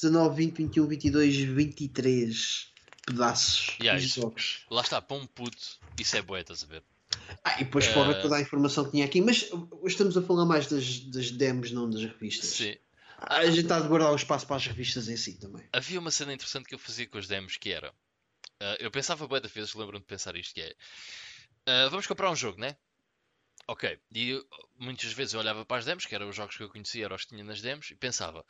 19, 20, 21, 22, 23 pedaços yeah, de jogos. Lá está, para um puto, isso é bué, estás a ver? Ah, e depois uh... fora toda a informação que tinha aqui, mas hoje estamos a falar mais das, das demos, não das revistas. Sim. A gente está a guardar o espaço para as revistas em si também. Havia uma cena interessante que eu fazia com as demos que era. Uh, eu pensava bué da vezes, lembro-me de pensar isto que é. Uh, vamos comprar um jogo, né? Ok. E eu, muitas vezes eu olhava para as demos, que eram os jogos que eu conhecia, eram os que tinha nas demos, e pensava: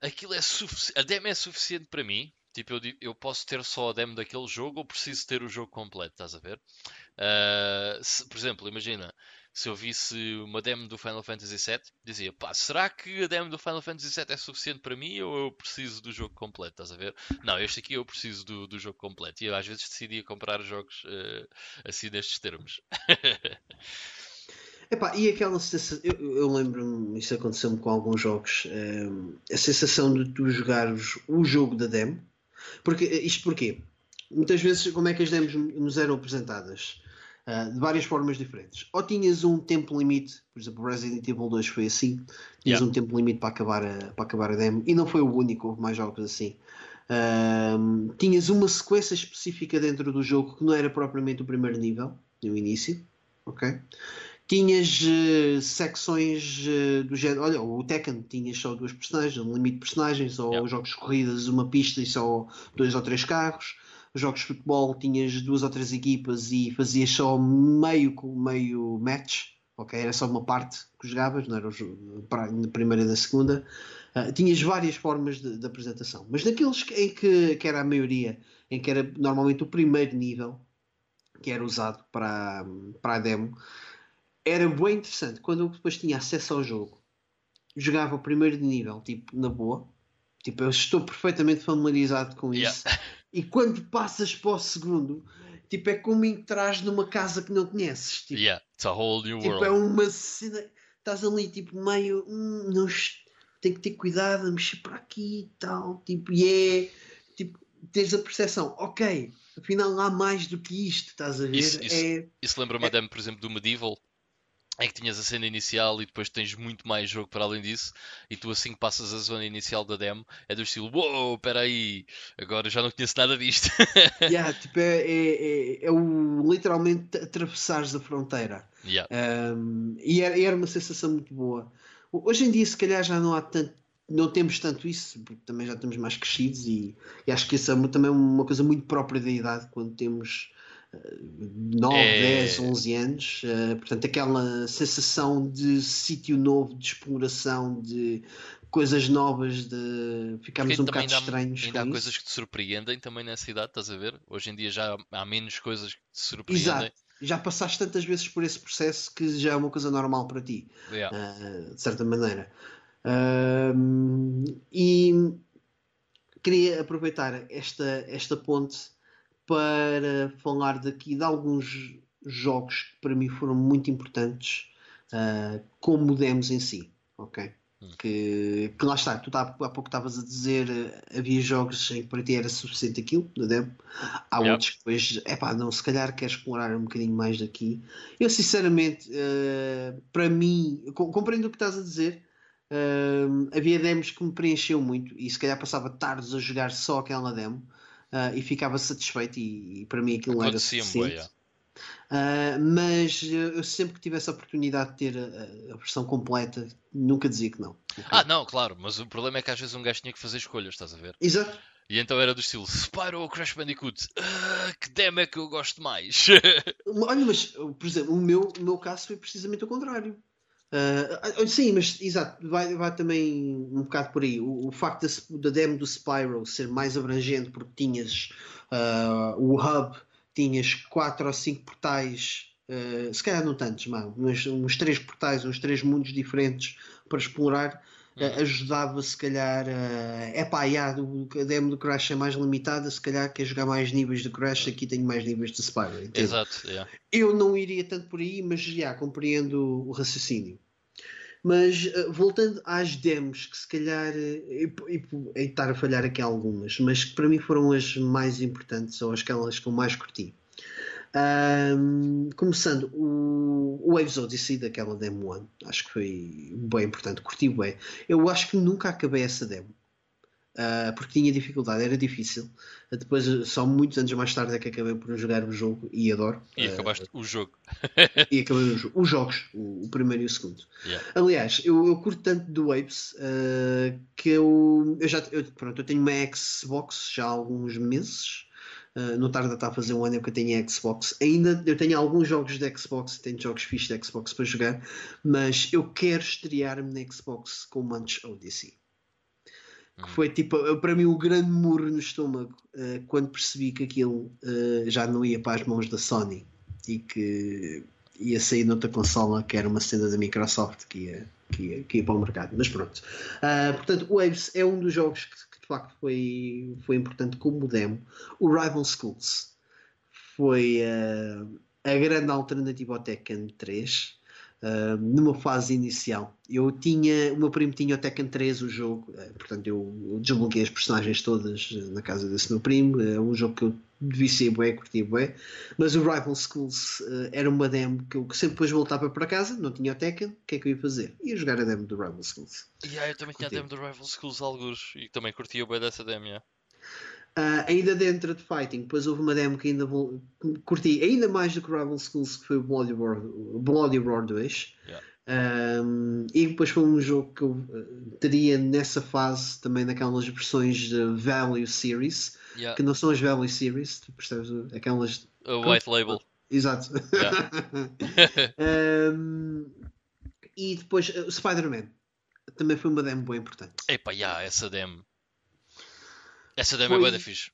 aquilo é suficiente. A demo é suficiente para mim. Tipo, eu, eu posso ter só a demo daquele jogo ou preciso ter o jogo completo, estás a ver? Uh, se, por exemplo, imagina, se eu visse uma demo do Final Fantasy VII, dizia, pá, será que a demo do Final Fantasy VII é suficiente para mim ou eu preciso do jogo completo, estás a ver? Não, este aqui eu preciso do, do jogo completo. E eu às vezes decidia comprar jogos uh, assim nestes termos. Epá, e aquela sensação, eu, eu lembro-me, isso aconteceu-me com alguns jogos, um, a sensação de tu jogares o jogo da demo, porque, isto porquê? Muitas vezes, como é que as demos nos eram apresentadas? Uh, de várias formas diferentes. Ou tinhas um tempo limite, por exemplo, Resident Evil 2 foi assim, tinhas yeah. um tempo limite para acabar, a, para acabar a demo, e não foi o único, houve mais jogos assim. Uh, tinhas uma sequência específica dentro do jogo que não era propriamente o primeiro nível, no início, ok? Tinhas uh, secções uh, do género. Olha, o Tekken tinhas só duas personagens, um limite de personagens, ou yeah. jogos de corridas, uma pista e só dois ou três carros. Jogos de futebol tinhas duas ou três equipas e fazias só meio, meio match, ok? Era só uma parte que jogavas, não era na primeira e na segunda. Uh, tinhas várias formas de, de, apresentação, mas naqueles em que, que era a maioria, em que era normalmente o primeiro nível que era usado para, para a demo, era bem interessante. Quando eu depois tinha acesso ao jogo, jogava o primeiro de nível, tipo, na boa. Tipo, eu estou perfeitamente familiarizado com isso. Yeah. E quando passas para o segundo, tipo, é como entrar numa casa que não conheces. Tipo, yeah, it's a whole new tipo, world. É uma cena. Estás ali, tipo, meio. Hum, não, tem que ter cuidado a mexer para aqui e tal. Tipo, e é. Tipo, tens a percepção, ok, afinal há mais do que isto, estás a ver? Isso, isso, é, isso lembra-me, é, por exemplo, do Medieval é que tinhas a cena inicial e depois tens muito mais jogo para além disso, e tu assim que passas a zona inicial da demo é do estilo, uou, wow, aí, agora já não conheço nada disto. yeah, tipo, é, é, é, é, o literalmente atravessares a fronteira. Yeah. Um, e era, era uma sensação muito boa. Hoje em dia, se calhar, já não há tanto. Não temos tanto isso, porque também já estamos mais crescidos e, e acho que isso é também uma coisa muito própria da idade, quando temos 9, é... 10, 11 anos, uh, portanto, aquela sensação de sítio novo, de exploração, de coisas novas, de ficarmos um bocado ainda estranhos. Ainda há isso. coisas que te surpreendem também nessa idade, estás a ver? Hoje em dia já há menos coisas que te surpreendem. Exato. Já passaste tantas vezes por esse processo que já é uma coisa normal para ti, yeah. uh, de certa maneira. Uh, e queria aproveitar esta, esta ponte para falar daqui de alguns jogos que para mim foram muito importantes uh, como demos em si, ok? Hum. Que, que, lá está, tu tá, há pouco estavas a dizer uh, havia jogos em que para ti era suficiente aquilo da demo, há yep. outros que depois, é pá, não, se calhar quer explorar um bocadinho mais daqui. Eu sinceramente, uh, para mim, compreendo o que estás a dizer. Uh, havia demos que me preencheu muito e se calhar passava tardes a jogar só aquela demo uh, e ficava satisfeito e, e para mim aquilo era suficiente. Uh, mas eu sempre que tive essa oportunidade de ter a, a, versão completa, nunca dizia que não. Okay? Ah, não, claro, mas o problema é que às vezes um gajo tinha que fazer escolhas, estás a ver? Exato. E então era do estilo Spyro ou Crash Bandicoot? Ah, que demo é que eu gosto mais? Olha, mas por exemplo, o meu, o meu caso foi precisamente o contrário. Uh, sim, mas exato, vai, vai também um bocado por aí. O, o facto da, demo do Spyro ser mais abrangente, porque tinhas uh, o hub, tinhas quatro ou cinco portais, uh, se calhar não tantos, mas uns três portais, uns três mundos diferentes para explorar. Uh, ajudava se calhar é pá, yeah, a demo do Crash é mais limitada, se calhar quer jogar mais níveis de Crash, aqui tenho mais níveis de Spyro. Exato, yeah. Eu não iria tanto por aí, mas já yeah, compreendo o raciocínio. Mas uh, voltando às demos, que se calhar e, e, estar a falhar aqui algumas, mas que para mim foram as mais importantes ou aquelas que eu mais curti. Um, começando o, o Waves Odyssey daquela demo 1, acho que foi bem importante, curti bem. Eu acho que nunca acabei essa demo. Uh, porque tinha dificuldade, era difícil. Depois, só muitos anos mais tarde, é que acabei por jogar o jogo e adoro. E acabaste uh, o jogo. e acabei o jogo. Os jogos, o, o primeiro e o segundo. Yeah. Aliás, eu, eu, curto tanto do Waves uh, que eu, eu já eu, pronto, eu tenho uma Xbox já há alguns meses. Uh, no tarde está a fazer um ano que eu tenho Xbox. Ainda eu tenho alguns jogos de Xbox, tenho jogos fixos de Xbox para jogar, mas eu quero estrear-me na Xbox com Munch Odyssey. Que foi tipo, para mim, o grande murro no estômago uh, quando percebi que aquilo uh, já não ia para as mãos da Sony e que ia sair noutra consola que era uma cena da Microsoft que ia, que ia, que ia para o mercado. Mas pronto. portanto, o Waves é um dos jogos que de facto foi, foi importante como demo. O Rival Schools foi uh, a grande alternativa ao Tekken 3. Uh, numa fase inicial. Eu tinha, o meu primo tinha o Tekken 3, o jogo, uh, portanto eu, desbloqueei as personagens todas na casa desse meu primo. É um jogo que eu ser bué, curti bué. Mas o Rival Schools era uma demo que eu sempre depois voltava para casa, não tinha o Tekken, o que é que eu ia fazer? Ia jogar a demo do Rival Schools. Yeah, eu também curti. tinha a demo do Rival Schools alguns e também curtia bué dessa demo, yeah. Uh, ainda dentro de Fighting, depois houve uma demo que ainda curti ainda mais do que Rival Schools, que foi o Bloody Roar, Bloody Roar 2. Yeah. Um, e depois foi um jogo que eu eh, teria nessa fase também naquelas versões de Value Series, yeah. que não são as Value Series, tu percebes? Aquelas. A white label. Exato. Yeah. um, e depois o Spider-Man também foi uma demo bem importante. Epá, yeah, essa demo. Essa é foi, é bem fixe.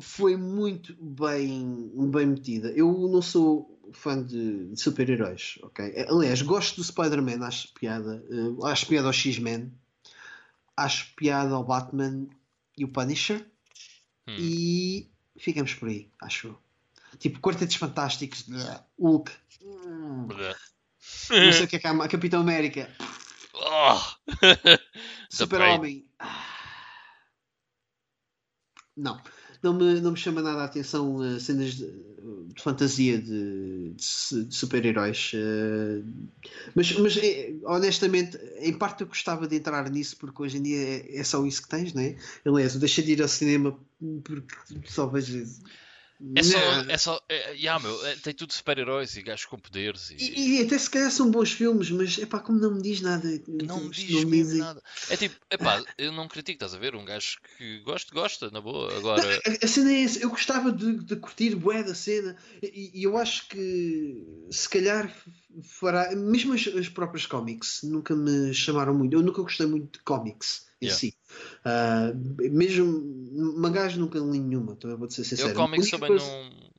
Foi muito bem, bem metida. Eu não sou fã de, de super-heróis, ok? Aliás, gosto do Spider-Man, acho piada. Uh, acho piada ao X-Men. Acho piada ao Batman e o Punisher. Hum. E ficamos por aí, acho. Tipo, Quartetos Fantásticos, Hulk. Hum. Não sei o que é que é Capitão América. Oh. Super-Homem. Ah. Não não me, não me chama nada a atenção uh, cenas de, de fantasia de, de, de super-heróis. Uh, mas, mas é, honestamente, em parte eu gostava de entrar nisso porque hoje em dia é, é só isso que tens, não é? Aliás, eu deixei de ir ao cinema porque só vejo é só, é só, é, yeah, meu, é, tem tudo super-heróis e gajos com poderes. E... E, e... até se calhar são bons filmes, mas é pá, como não me diz nada. Não me diz não mesmo nada. É tipo, é pá, eu não critico, estás a ver? Um gajo que gosta, gosta, na boa. Agora... Não, a, a, cena é essa, eu gostava de, de curtir bué da cena e, e, eu acho que se calhar fará, mesmo as, as próprias cómics nunca me chamaram muito. Eu nunca gostei muito de cómics em yeah. si. Uh, mesmo mangás nunca li nenhuma, também vou ser sincero. Eu cómics também coisa... não.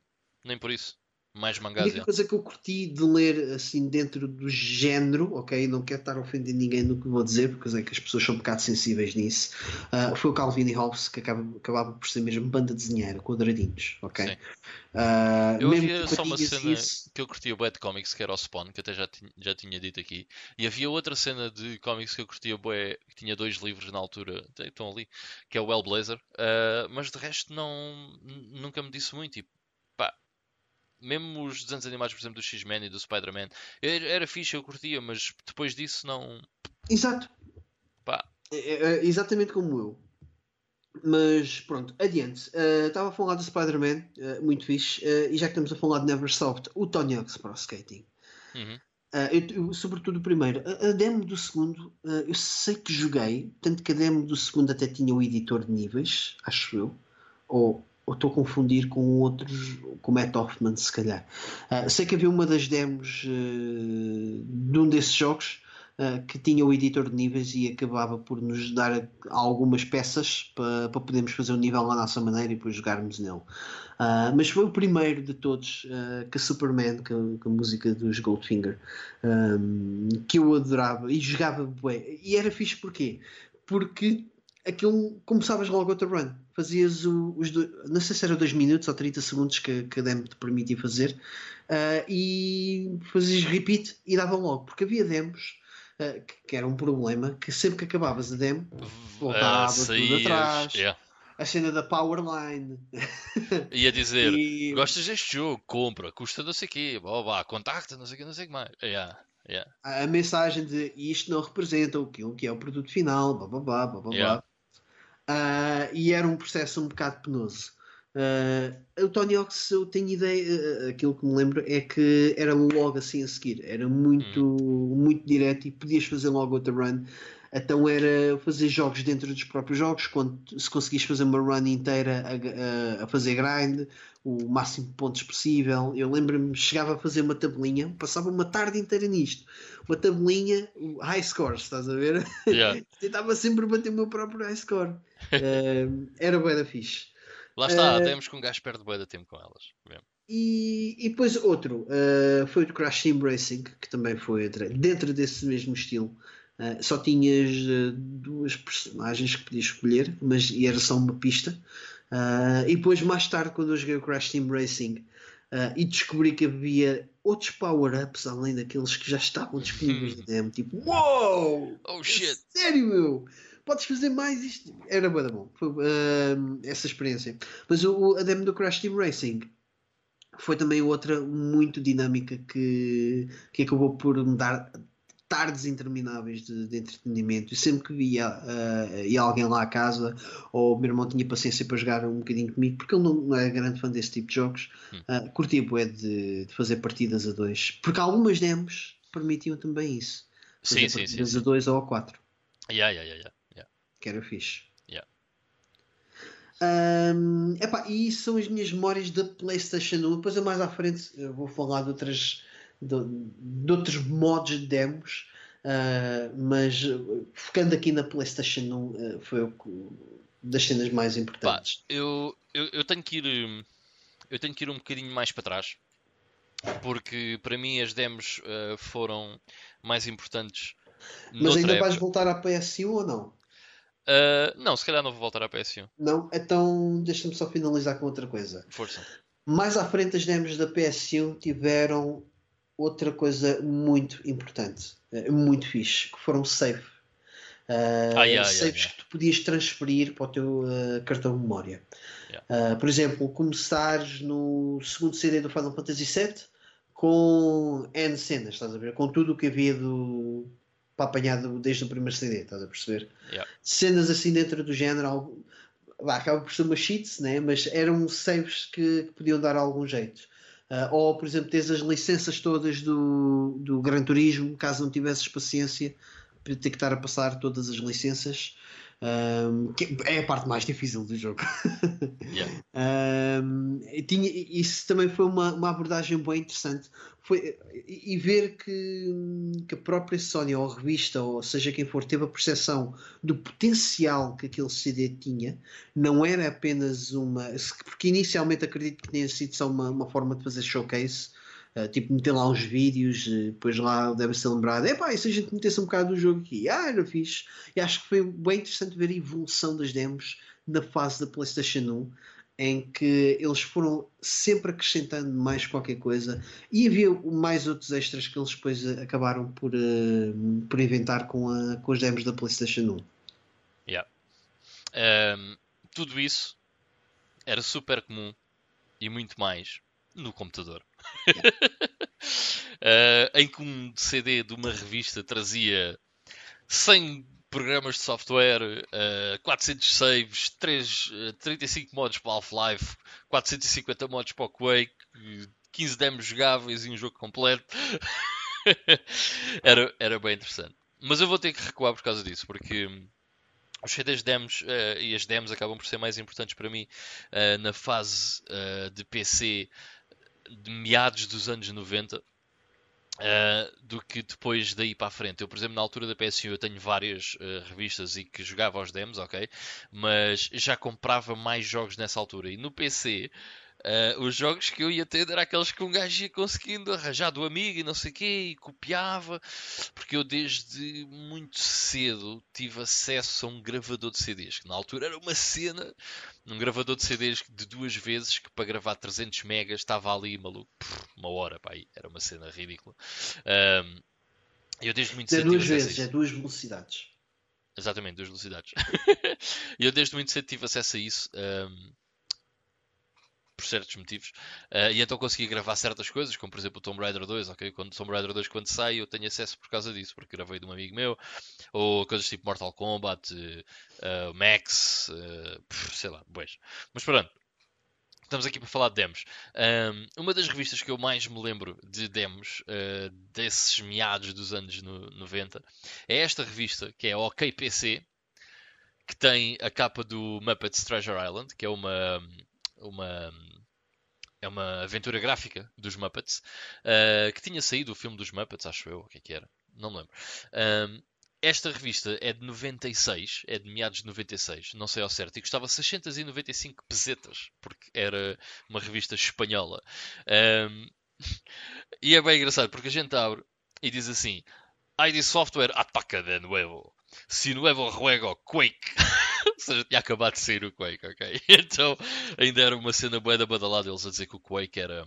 Nem por isso. Mais mangás. A única coisa que eu curti de ler assim dentro do género, ok? Não quero estar a ofender ninguém no que vou dizer, porque sei que as pessoas são um bocado sensíveis nisso. Uh, foi o Calvin e Hobbes que acaba, acabava por ser mesmo banda desenhar, quadradinhos, ok? Uh, eu havia só uma cena isso... que eu curtia o de Comics, que era o Spawn, que até já, tinha, já tinha dito aqui. E havia outra cena de comics que eu curtia bué, que tinha dois livros na altura, estão ali, que é o Hellblazer. Uh, mas de resto não, nunca me disse muito. E mesmo os desenhos animados, por exemplo, do X-Men e do Spider-Man, era, era fixe, eu curtia, mas depois disso não. Exato. Pá. É, é, é exatamente como eu. Mas pronto, adiante. Uh, estava a falar do Spider-Man, uh, muito fixe, uh, e já que estamos a falar de Neversoft, o Tony Hawk's Pro Skating. Uhum. Eu, eu, sobretudo o primeiro. A, a demo do segundo, eu sei que joguei, tanto que a demo do segundo até tinha o editor de níveis, acho eu, ou ou estou a confundir com outros, com Matt Hoffman, se calhar. Uh, sei que havia uma das demos uh, de um desses jogos uh, que tinha o editor de níveis e acabava por nos dar algumas peças para, podermos fazer o nível à nossa maneira e depois jogarmos nele. Mas foi o primeiro de todos, que Superman, com a, música dos Goldfinger, um, que eu adorava e jogava bem. E era fixe porquê? Porque aquilo começavas logo outra run. Fazias o, os dois, não sei se era 2 minutos ou 30 segundos que, que a demo te permitia fazer, uh, e fazias repeat e dava logo, porque havia demos. Uh, que, que, era um problema que sempre que acabavas a demo voltava uh, tudo atrás yeah. a cena da Powerline ia dizer e... gostas deste jogo, compra, custa não sei o quê, contacta, não sei o quê, não sei o que mais yeah. Yeah. A mensagem de isto não representa o que, o que é o produto final, blá blá blá blá blá. Yeah. Uh, e era um processo um bocado penoso. Uh, o Tony Hawks, eu tenho ideia, uh, aquilo que me lembro é que era logo assim a seguir, era muito, hum. muito direto e podias fazer logo outra run. Então era fazer jogos dentro dos próprios jogos, quando, se conseguis fazer uma run inteira a, a, a fazer grind, o máximo de pontos possível. Eu lembro-me, chegava a fazer uma tabelinha, passava uma tarde inteira nisto. Uma tabelinha, high scores, estás a ver? Yeah. Tentava sempre bater o meu próprio high score. uh, era bué da fixe. Lá está, uh, temos que um gajo perde bué da tempo com elas. E, e depois outro, uh, foi o Crash Team Racing, que também foi dentro desse mesmo estilo. Uh, só tinhas duas personagens que podias escolher, mas e era só uma pista. Uh, e depois, mais tarde, quando eu joguei o Crash Team Racing e descobri que havia outros power-ups além daqueles que já estavam disponíveis no demo, tipo, wow! Oh shit! Sério, meu! Podes fazer mais isto? Era bem bom Foi, essa experiência. Mas o, a demo do Crash Team Racing foi também outra muito dinâmica que, que acabou por me dar tardes intermináveis de, de, entretenimento. E sempre que via uh, ia alguém lá à casa ou o meu irmão tinha paciência para jogar um bocadinho comigo porque ele não, é grande fã desse tipo de jogos uh, curtia bué de, de, fazer partidas a dois. Porque algumas demos permitiam também isso. Fazer sim, partidas sim, sim, a dois ou a quatro. Yeah, yeah, yeah, yeah. que era fixe. Yeah. um, epá, e são as minhas memórias da Playstation 1 depois eu mais à frente eu vou falar de outras de, de outros modos de demos, uh, mas focando aqui na PlayStation 1 uh, foi o que, das cenas mais importantes. Pá, eu, eu, eu, tenho que ir eu tenho que ir um bocadinho mais para trás porque para mim as demos uh, foram mais importantes. Mas ainda época. vais voltar à PS1 ou não? Uh, não, se calhar não vou voltar à PS1. Não? Então deixa-me só finalizar com outra coisa. Força. Mais à frente as demos da PS1 tiveram outra coisa muito importante, eh, muito fixe, que foram safe. Uh, ah, yeah, saves yeah, yeah. que tu podias transferir para o teu uh, cartão de memória. Uh, por exemplo, começares no segundo CD do Final Fantasy VII com N cenas, estás a ver? Com tudo o que havia do, para apanhar desde o primeiro CD, estás a perceber? Cenas assim dentro do género, acaba por ser uma cheats, né? mas eram saves que, que podiam dar algum jeito. Uh, ou, por exemplo, tens as licenças todas do, do Gran Turismo, caso não tivesses paciência para ter que estar a passar todas as licenças. Um, que é a parte mais difícil do jogo. Yeah. um, tinha, isso também foi uma, uma abordagem bem interessante. Foi, e, e, ver que, que a própria Sony ou a revista, ou seja quem for, teve a percepção do potencial que aquele CD tinha, não era apenas uma. Porque inicialmente acredito que tinha sido só uma, uma forma de fazer showcase Uh, tipo, meter lá uns vídeos, uh, depois lá deve ser lembrado, epá, e se a gente metesse um bocado do jogo aqui? Ah, era fixe. E acho que foi bem interessante ver a evolução das demos na fase da PlayStation 1, em que eles foram sempre acrescentando mais qualquer coisa e havia mais outros extras que eles depois acabaram por, uh, por inventar com, a, com as demos da PlayStation 1. Yeah. Um, tudo isso era super comum e muito mais no computador. uh, em que um CD de uma revista trazia 100 programas de software, uh, 400 saves, 3, uh, 35 modos para Half-Life, 450 modos para Quake, 15 demos jogáveis e um jogo completo. era, era bem interessante. Mas eu vou ter que recuar por causa disso, porque os CDs demos uh, e as demos acabam por ser mais importantes para mim uh, na fase uh, de PC de meados dos anos 90, Uh, do que depois daí para a frente. Eu, por exemplo, na altura da PS1 eu tenho várias uh, revistas e que jogava aos demos, ok? Mas já comprava mais jogos nessa altura. E no PC Uh, os jogos que eu ia ter eram aqueles que um gajo ia conseguindo arranjar do amigo e não sei o quê, e copiava, porque eu desde muito cedo tive acesso a um gravador de CDs, que na altura era uma cena, um gravador de CDs de duas vezes, que para gravar 300 megas estava ali, maluco, uma hora, pá, era uma cena ridícula. Eu desde muito é cedo. duas vezes, é duas velocidades. Exatamente, duas velocidades. eu desde muito cedo tive acesso a isso. Um, por certos motivos. Uh, e então consegui gravar certas coisas, como por exemplo o Tomb Raider 2, ok? Quando Tomb Raider 2 quando sai eu tenho acesso por causa disso, porque gravei de um amigo meu, ou coisas tipo Mortal Kombat, uh, Max, uh, sei lá, bois. Mas pronto. Estamos aqui para falar de demos. Um, uma das revistas que eu mais me lembro de demos, uh, desses meados dos anos no, 90, é esta revista, que é a OK PC, que tem a capa do Muppets Treasure Island, que é uma, uma é uma aventura gráfica dos Muppets uh, que tinha saído o filme dos Muppets, acho eu, o que é que era, não me lembro. Esta revista é de 96, é de meados de 96, não sei ao certo, e custava 695 pesetas, porque era uma revista espanhola. E é bem engraçado, porque a gente abre e diz assim: ID Software ataca de nuevo. Si nuevo juego Quake. Ou seja, tinha acabado de sair o Quake, ok? Então ainda era uma cena boa da badalada eles a dizer que o Quake era.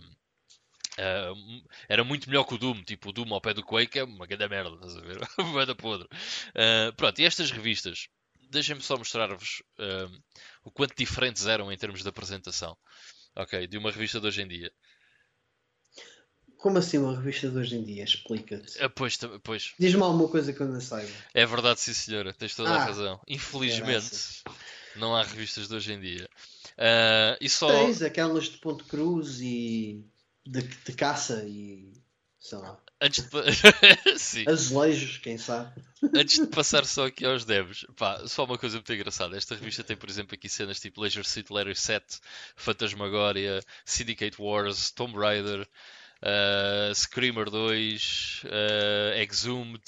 Uh, era muito melhor que o Doom, tipo o Doom ao pé do Quake é uma grande merda, estás a ver? Uma podre. Uh, pronto, e estas revistas, deixem-me só mostrar-vos uh, o quanto diferentes eram em termos de apresentação, ok? De uma revista de hoje em dia. Como assim uma revista de hoje em dia? Explica-te. Ah, pois, pois. Diz-me alguma coisa que eu não saiba. É verdade, sim senhora, tens toda ah, a razão. Infelizmente, não há revistas de hoje em dia. Uh, e só... Tens aquelas de Ponte Cruz e de, de caça e sei lá. Antes de... Sim. Azulejos, quem sabe. Antes de passar só aqui aos devs, pá, só uma coisa muito engraçada. Esta revista tem, por exemplo, aqui cenas tipo Leisure City Letter 7, Fantasmagoria, Syndicate Wars, Tomb Raider, uh, Screamer 2, uh, Exhumed,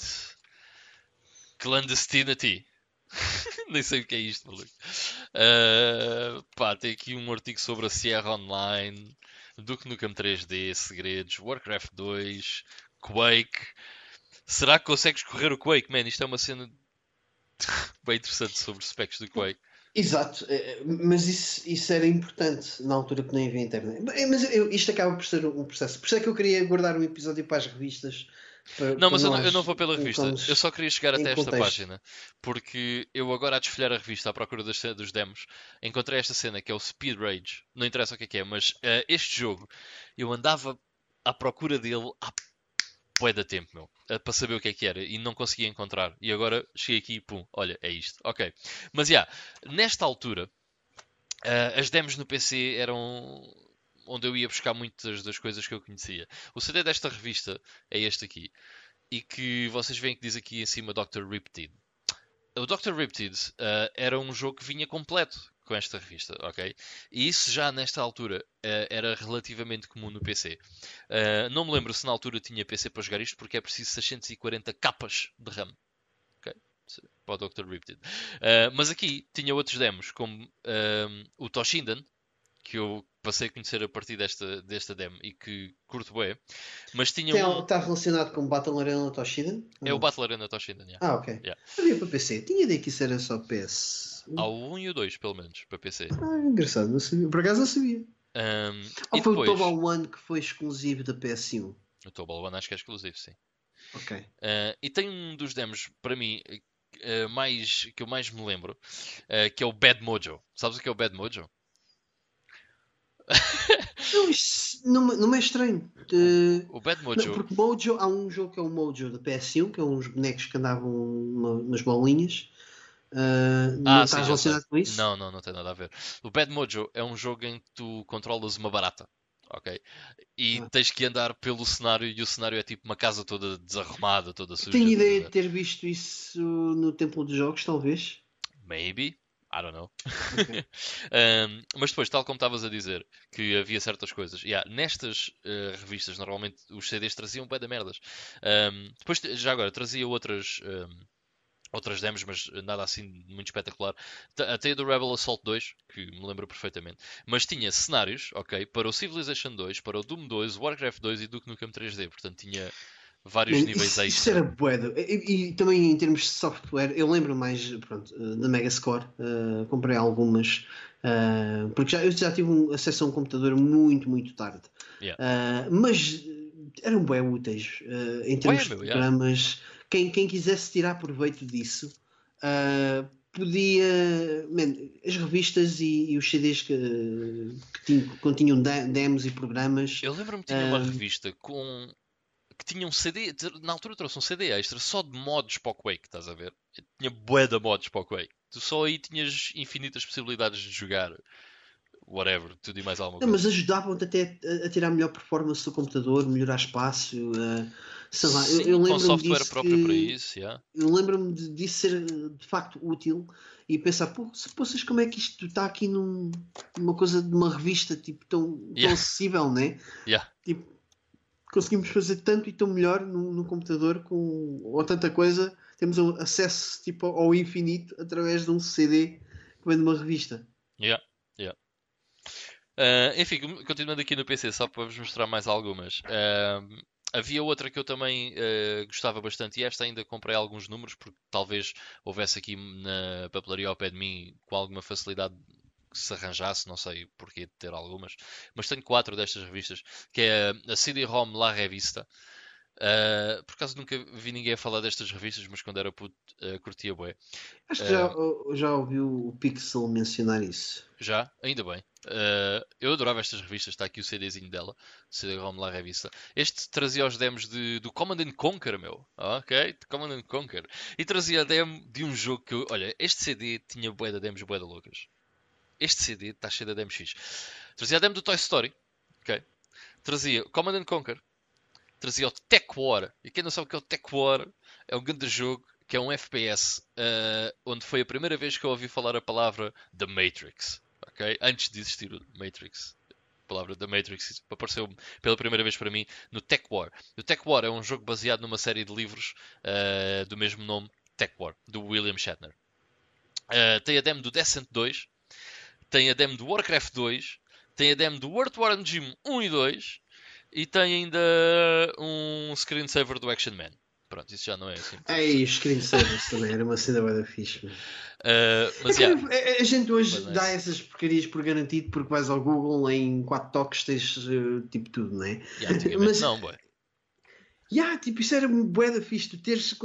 Clandestinity. Nem sei o que é isto, maluco. Uh, pá, tem aqui um artigo sobre a Sierra Online, Duke Nukem 3D, Segredos, Warcraft 2, Quake. Será que consegues correr o Quake? Man, isto é uma cena bem interessante sobre specs do Quake. Exato, é, é, mas isso, isso era importante na altura que nem havia internet. Mas eu, isto acaba por ser um processo. Por isso é que eu queria guardar um episódio para as revistas. Para, não, mas eu não, eu não, vou pela revista. Eu só queria chegar até esta página. Porque eu agora a desfolhar a revista à procura das, dos demos, encontrei esta cena que é o Speed Rage. Não interessa o que é que é, mas uh, este jogo eu andava à procura dele há bué da tempo, meu, para saber o que é que era e não conseguia encontrar. E agora cheguei aqui e pum, olha, é isto. Ok. Mas já, yeah, nesta altura, uh, as demos no PC eram onde eu ia buscar muitas das coisas que eu conhecia. O CD desta revista é este aqui. E que vocês veem que diz aqui em cima Dr. Riptide. O Dr. Riptide uh, era um jogo que vinha completo com esta revista, ok? E isso já nesta altura uh, era relativamente comum no PC. Uh, eh, não me lembro se na altura tinha PC para jogar isto, porque é preciso 640 capas de RAM. Ok? Para o Dr. Riptide. Uh, mas aqui tinha outros demos, como o Toshinden, que eu passei a conhecer a partir desta, desta demo e que curto bem. Mas tinha Tem, um... Está relacionado com Battle Arena Toshinden? É o Battle Arena Toshinden, yeah. Ah, ok. Yeah. Havia para PC. Tinha ideia que isso era só PS. Há o 1 e o 2, pelo menos, para PC. Ah, engraçado, não sabia. Por acaso não sabia. Um, Ou foi depois... o Tobal One que foi exclusivo da PS1? O Tobal One acho que é exclusivo, sim. Ok. Uh, e tem um dos demos, para mim, uh, mais, que eu mais me lembro, uh, que é o Bad Mojo. Sabes o que é o Bad Mojo? não, não, não é estranho. De... O Bad Mojo. Não, porque Mojo, há um jogo que é o Mojo da PS1, que é uns bonecos que andavam uma, umas bolinhas. Uh, não ah, está relacionado com isso? Não, não, não tem nada a ver. O Bad Mojo é um jogo em que tu controlas uma barata. Ok? E ah. tens que andar pelo cenário e o cenário é tipo uma casa toda desarrumada, toda suja. Tenho ideia de ter visto isso no Templo dos Jogos, talvez. Maybe. I don't know. Okay. um, mas depois, tal como estavas a dizer, que havia certas coisas. Yeah, nestas uh, revistas, normalmente os CDs traziam bué da merdas. Um, depois, já agora, trazia outras. Um, outras demos, mas nada assim muito espetacular. Até do Rebel Assault 2, que me lembro perfeitamente. Mas tinha cenários, ok, para o Civilization 2, para o Doom 2, Warcraft 2 e Duke Nukem 3D. Portanto, tinha vários Man, níveis isso, extra. Isso era bué. E, e, também em termos de software, eu lembro mais pronto, da Megascore. Uh, comprei algumas. Uh, porque já, eu já tive um, acesso a um computador muito, muito tarde. Yeah. Uh, mas eram bem úteis em termos Ué, de programas. Yeah quem, quem quisesse tirar proveito disso uh, podia. Man, as revistas e, e, os CDs que, que tinham, continham demos e programas. Eu lembro-me que tinha uh, uma ah, revista com. que tinha um CD. Na altura trouxe um CD extra só de mods para o Quake, estás a ver? tinha bué de mods para o Quake. Tu só aí tinhas infinitas possibilidades de jogar whatever, tudo e mais alguma coisa. Não, mas ajudavam-te até a, a, tirar melhor performance do computador, melhorar espaço. Uh, sei lá, Sim, eu, eu com software próprio para isso, yeah. Eu lembro-me disso ser de facto útil e pensar, pô, se possas como é que isto está aqui num, numa coisa de uma revista tipo, tão, tão yeah. acessível, né? Yeah. Tipo, conseguimos fazer tanto e tão melhor no, no computador com ou tanta coisa, temos acesso tipo, ao infinito através de um CD que vem de uma revista. Yeah. Yeah. Uh, enfim, continuando aqui no PC, só para vos mostrar mais algumas. Uh, havia outra que eu também uh, gostava bastante e esta ainda comprei alguns números porque talvez houvesse aqui na papelaria ao pé de mim com alguma facilidade que se arranjasse, não sei porquê de ter algumas, mas tenho quatro destas revistas, que é a CD-ROM La Revista. Uh, por acaso nunca vi ninguém a falar destas revistas, mas quando era puto uh, curtia bué. Acho que já, já ouviu o Pixel mencionar isso. Já? Ainda bem. Eu adorava estas revistas, está aqui o CDzinho dela, CD-ROM lá revista. Este trazia os demos de, do Command and Conquer, meu. Ok, Command and Conquer. E trazia a demo de um jogo que eu, olha, este CD tinha bué de demos bué de loucas. Este CD está cheio de demos X. Trazia a demo do Toy Story, ok. Trazia Command and Conquer. Trazia o Tech War. E quem não sabe o que é o Tech War, é um grande jogo que é um FPS, uh, eh, onde foi a primeira vez que eu ouvi falar a palavra The Matrix ok? Antes de existir o Matrix. A palavra da Matrix apareceu pela primeira vez para mim no Tech War. O Tech War é um jogo baseado numa série de livros uh, do mesmo nome, Tech War, do William Shatner. Uh, tem a demo do Descent 2, tem a demo do Warcraft 2, tem a demo do World War Gym 1 e 2 e tem ainda um screensaver do Action Man. Pronto, isso já não é assim. Ei, screensavers também era uma cena bem fixe. Uh, mas, é yeah. a, a, gente hoje mas, dá essas porcarias por garantido porque vais ao Google em 4 toques tens uh, tipo tudo, não é? Yeah, mas não, boy. Yeah, tipo, isso era bué da fixe. Tu teres.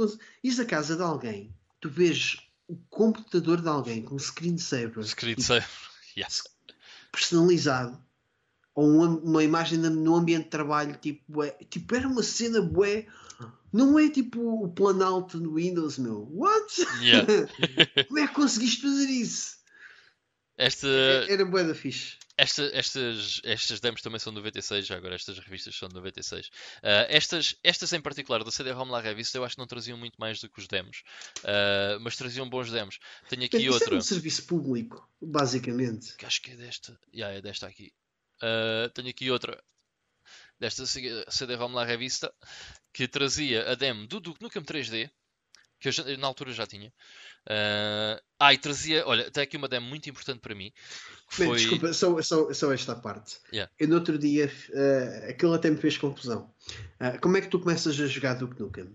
Ires a casa de alguém, tu vês o computador de alguém com screensaver. Screensaver, tipo, yes. Personalizado ou uma, uma imagem no ambiente de trabalho, tipo, bué, tipo, era uma cena bué. Não é tipo o Planalto no Windows, meu. What? Yeah. Como é que conseguiste fazer isso? Esta... É, era bué da fixe. Esta, estas, estas demos também são de 96, já agora estas revistas são de 96. Uh, estas, estas em particular da CD-ROM La Revista eu acho que não traziam muito mais do que os demos, uh, mas traziam bons demos. Tenho aqui Isso outra. É um serviço público, basicamente. Que acho que é desta. Yeah, é desta aqui. Uh, tenho aqui outra desta CD-ROM La Revista que trazia a demo do Duke Nukem 3D que eu já, na altura já tinha. Uh, ah, e trazia, olha, até aqui uma demo muito importante para mim. Foi... Bem, desculpa, só, só, só, esta parte. Yeah. Eu no outro dia, uh, aquilo até me fez confusão. Uh, como é que tu começas a jogar Duke Nukem?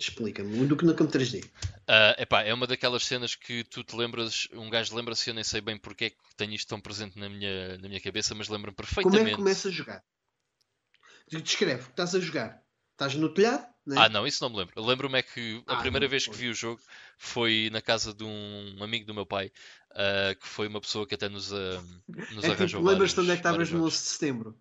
Explica-me, o Duke Nukem 3D. Uh, epá, é uma daquelas cenas que tu te lembras, um gajo lembra-se, eu nem sei bem porque é que tenho isto tão presente na minha, na minha cabeça, mas lembro-me perfeitamente. Como é que começa a jogar? Descreve, estás a jogar. Estás no telhado? Né? Ah, não, isso não me lembro. Lembro-me é que a ah, primeira vez que vi o jogo foi na casa de um amigo do meu pai, uh, que foi uma pessoa que até nos, uh, nos é arranjou. Tipo, lembras-te onde é que estavas no 11 de setembro?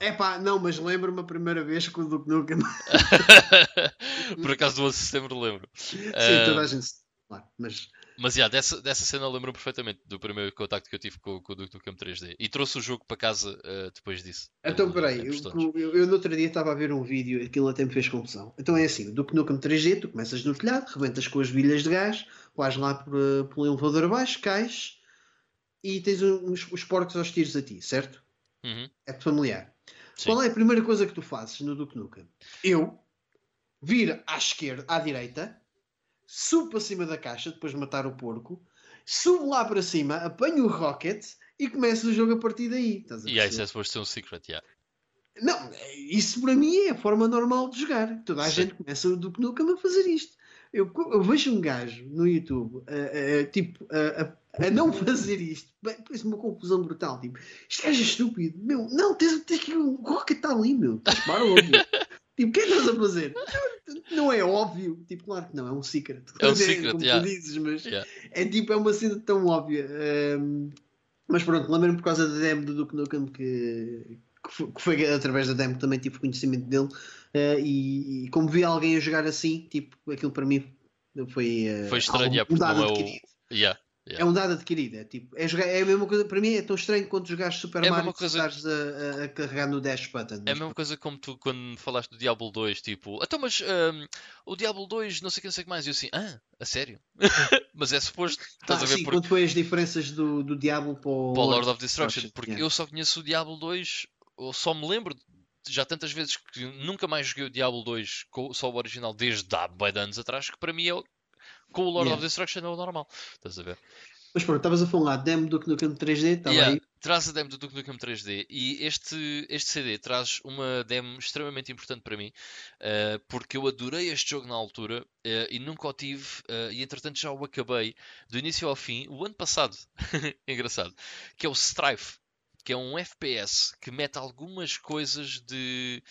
É pá, não, mas lembro-me a primeira vez que o Duke Nukem. Por acaso do 11 de setembro lembro. Sim, uh, toda a gente. Claro, mas. Mas yeah, dessa, dessa cena lembro perfeitamente do primeiro contacto que eu tive com, com o Duke Nukem 3D. E trouxe o jogo para casa uh, depois disso. Então, peraí, eu, eu, eu, no outro dia estava a ver um vídeo e aquilo até me fez confusão. Então é assim: o Duke Nukem 3D, tu começas no telhado, rebentas com as bilhas de gás, vais lá por, uh, pelo elevador abaixo, cais e tens uns, os porcos aos tiros a ti, certo? Uhum. É familiar. Sim. Qual é a primeira coisa que tu fazes no Duke Nukem? Eu vir à esquerda, à direita, subo para cima da caixa depois de matar o porco, subo lá para cima, apanho o rocket e começo o jogo a partir daí. Estás a E aí, é suposto ser um secret, yeah. Não, isso para mim é a forma normal de jogar. Toda a Sim. gente começa o Duke Nukem a fazer isto. Eu, eu vejo um gajo no YouTube, a- a- tipo, a, a- não fazer isto. Parece uma confusão brutal. Tipo, gajo é estúpido. Meu, não, tens, tens que. O Rocket está ali, meu. Dispara logo. tipo, o que é que estás a fazer? Não, não é óbvio. Tipo, claro que não, é um secret. É um secret, como yeah. tu dizes, mas Yeah. é tipo, é uma cena tão óbvia. Ahm, mas pronto, lembro-me por causa da demo do Duke Nukem que, que, foi, que foi através da demo que também tive conhecimento dele. ah, e, e como vi alguém a jogar assim, tipo, aquilo para mim foi, ah, Foi estranho, algo- é, porque um não é o- adquirido. Yeah. É um dado adquirido, é tipo, é, jogar, é a mesma coisa, para mim é tão estranho quanto jogares Super É Mario coisa- estares a, a- a carregar no dash button. É a mesma coisa como tu quando falaste do Diablo 2, tipo, então, mas hum, o Diablo 2 não sei o que, não sei que mais. E eu assim, ah, a sério? mas é suposto, estás Ah, a ver sim, por, quando foi as diferenças do, do Diablo para o, para o Lord of Destruction, porque yeah. eu só conheço o Diablo 2, eu só me lembro já tantas vezes que nunca mais joguei o Diablo 2 com só o original desde há de anos atrás, que para mim é com o Lord Yeah. of Destruction é o normal. Estás a ver? Mas pronto, estavas a falar demo do Nukem 3D, estava Yeah, aí. Traz a demo do Duke Nukem 3D e este, este CD traz uma demo extremamente importante para mim eh, porque eu adorei este jogo na altura eh, e nunca o tive eh, e entretanto já o acabei do início ao fim o ano passado. Engraçado. Que é o Strife, que é um FPS que mete algumas coisas de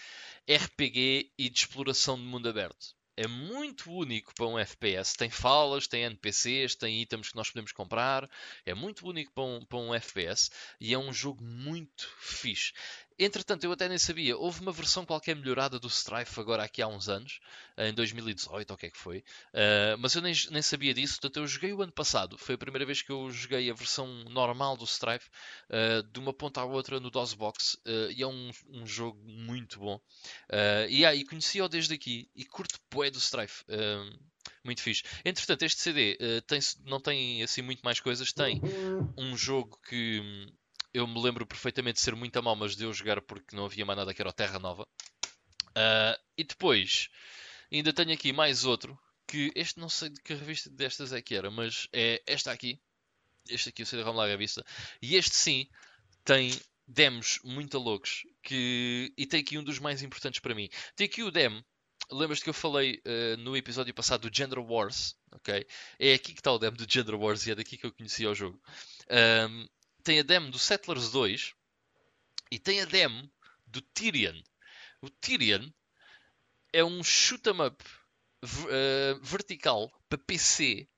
RPG e de exploração de mundo aberto. É muito único para um FPS. Tem falas, tem NPCs, tem itens que nós podemos comprar. É muito único para um, para um FPS e é um jogo muito fixe. Entretanto, eu até nem sabia. Houve uma versão qualquer melhorada do Strife agora aqui há uns anos, em 2018 ou o que é que foi. Uh, mas eu nem, nem sabia disso. Portanto, eu joguei o ano passado. Foi a primeira vez que eu joguei a versão normal do Strife, uh, de uma ponta à outra no DOSBox. Uh, e é um, um jogo muito bom. Uh, e aí, conheci-o desde aqui e curto poé do Strife. Muito fixe. Entretanto, este CD uh, tem, não tem assim muito mais coisas. Tem um jogo que eu me lembro perfeitamente de ser muito mal, mas de eu jogar porque não havia mais nada que era o Terra Nova. Uh, e depois ainda tenho aqui mais outro que este não sei de que revista destas é que era, mas é esta aqui. Este aqui, o CD-ROM Larga Vista. E este sim tem demos muito loucos que... e tem aqui um dos mais importantes para mim. Tem aqui o demo. Lembras-te que eu falei uh, no episódio passado do Gender Wars? ok? É aqui que está o demo do Gender Wars e é daqui que eu conhecia o jogo. Um, tem a demo do Settlers 2 e tem a demo do Tyrion. O Tyrion é um shoot 'em up uh, vertical para PC,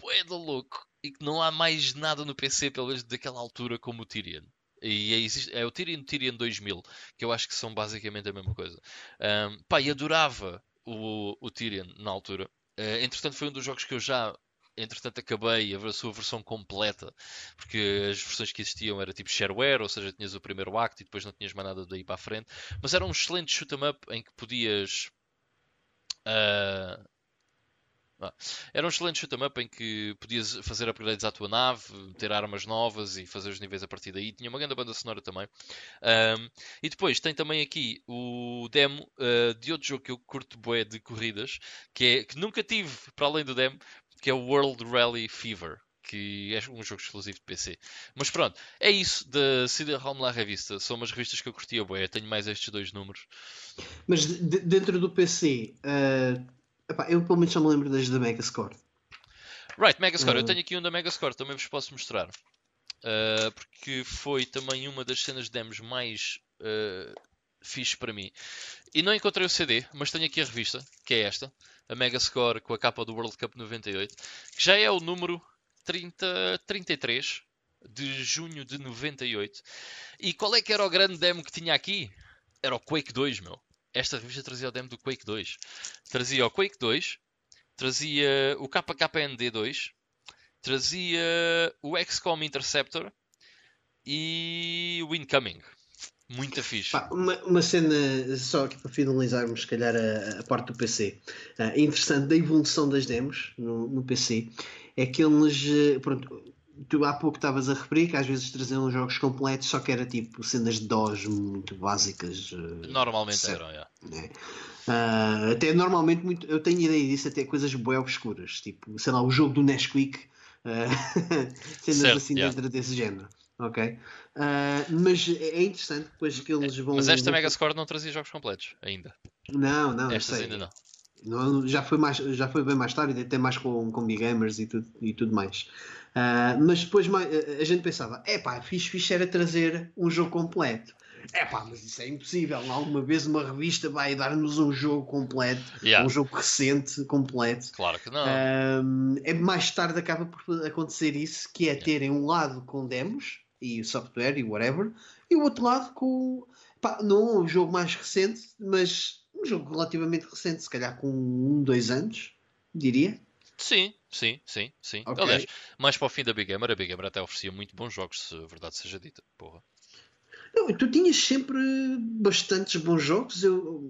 bué da louco, e que não há mais nada no PC, pelo menos daquela altura, como o Tyrion. E é, é o Tyrion Tyrion 2000, que eu acho que são basicamente a mesma coisa. Um, pá, e adorava o, o Tyrion na altura. Uh, entretanto, foi um dos jogos que eu já entretanto acabei a sua versão completa, porque as versões que existiam era tipo shareware, ou seja, tinhas o primeiro acto e depois não tinhas mais nada daí para a frente, mas era um excelente shoot 'em up em que podias ah, era um excelente shoot 'em up em que podias fazer upgrades à tua nave, ter armas novas e fazer os níveis a partir daí. Tinha uma grande banda sonora também. Ahm, e depois tem também aqui o demo ah, de outro jogo que eu curto bué de corridas, que, é, que nunca tive para além do demo, que é o World Rally Fever. Que é um jogo exclusivo de PC. Mas pronto, é isso da CD-ROM La Revista. São umas revistas que eu curtia. Eu tenho mais estes dois números. Mas de- de- dentro do PC, ah, epá, eu pelo menos só me lembro das da Megascore. Right, Megascore. Eu Uhum. tenho aqui um da Megascore, também vos posso mostrar. Uh, porque foi também uma das cenas de demos mais uh, fixe para mim. E não encontrei o CD, mas tenho aqui a revista, que é esta, a Megascore com a capa do World Cup 98, que já é o número 30, 33 de junho de 98. E qual é que era o grande demo que tinha aqui? Era o Quake 2, meu. Esta revista trazia o demo do Quake 2. Trazia o Quake 2, trazia o KKND2, trazia o XCOM Interceptor e o Incoming. Muito fixe. Pá, uma, uma cena, só aqui para finalizarmos, se calhar, a, a parte do PC. Ah, interessante da evolução das demos no, no PC é que eles, eh, pronto, tu há pouco estavas a referir que às vezes traziam jogos completos, só que era tipo cenas de DOS muito básicas. eh, Normalmente certo. eram, yeah. né? Ah, até normalmente muito, eu tenho ideia disso, até coisas bem obscuras, tipo, sei lá, o jogo do Nesquik, ah, cenas Certo, assim yeah. dentro desse género. Ok, Ah, mas é interessante depois que eles vão. Mas esta Megascore não trazia jogos completos ainda. Não, não, Estas ainda não. Não, já, foi mais, já foi bem mais tarde, até mais com, com Big Gamers e tudo, e tudo mais. Ah, mas depois mais- a, gente pensava: é pá, fixe, fixe era trazer um jogo completo. É pá, mas isso é impossível. Alguma vez uma revista vai dar-nos um jogo completo, Yeah. um jogo recente completo. Claro que não. Um, é mais tarde acaba por acontecer isso, que é terem um lado com demos e software e whatever, e o outro lado com pá, não um jogo mais recente, mas um jogo relativamente recente, se calhar com um, dois anos, diria. Sim, sim, sim, sim. Ok. Aliás, mais para o fim da Big Gamer, a Big Gamer até oferecia muito bons jogos, se a verdade seja dita. Porra. Não, tu tinhas sempre bastantes bons jogos, eu,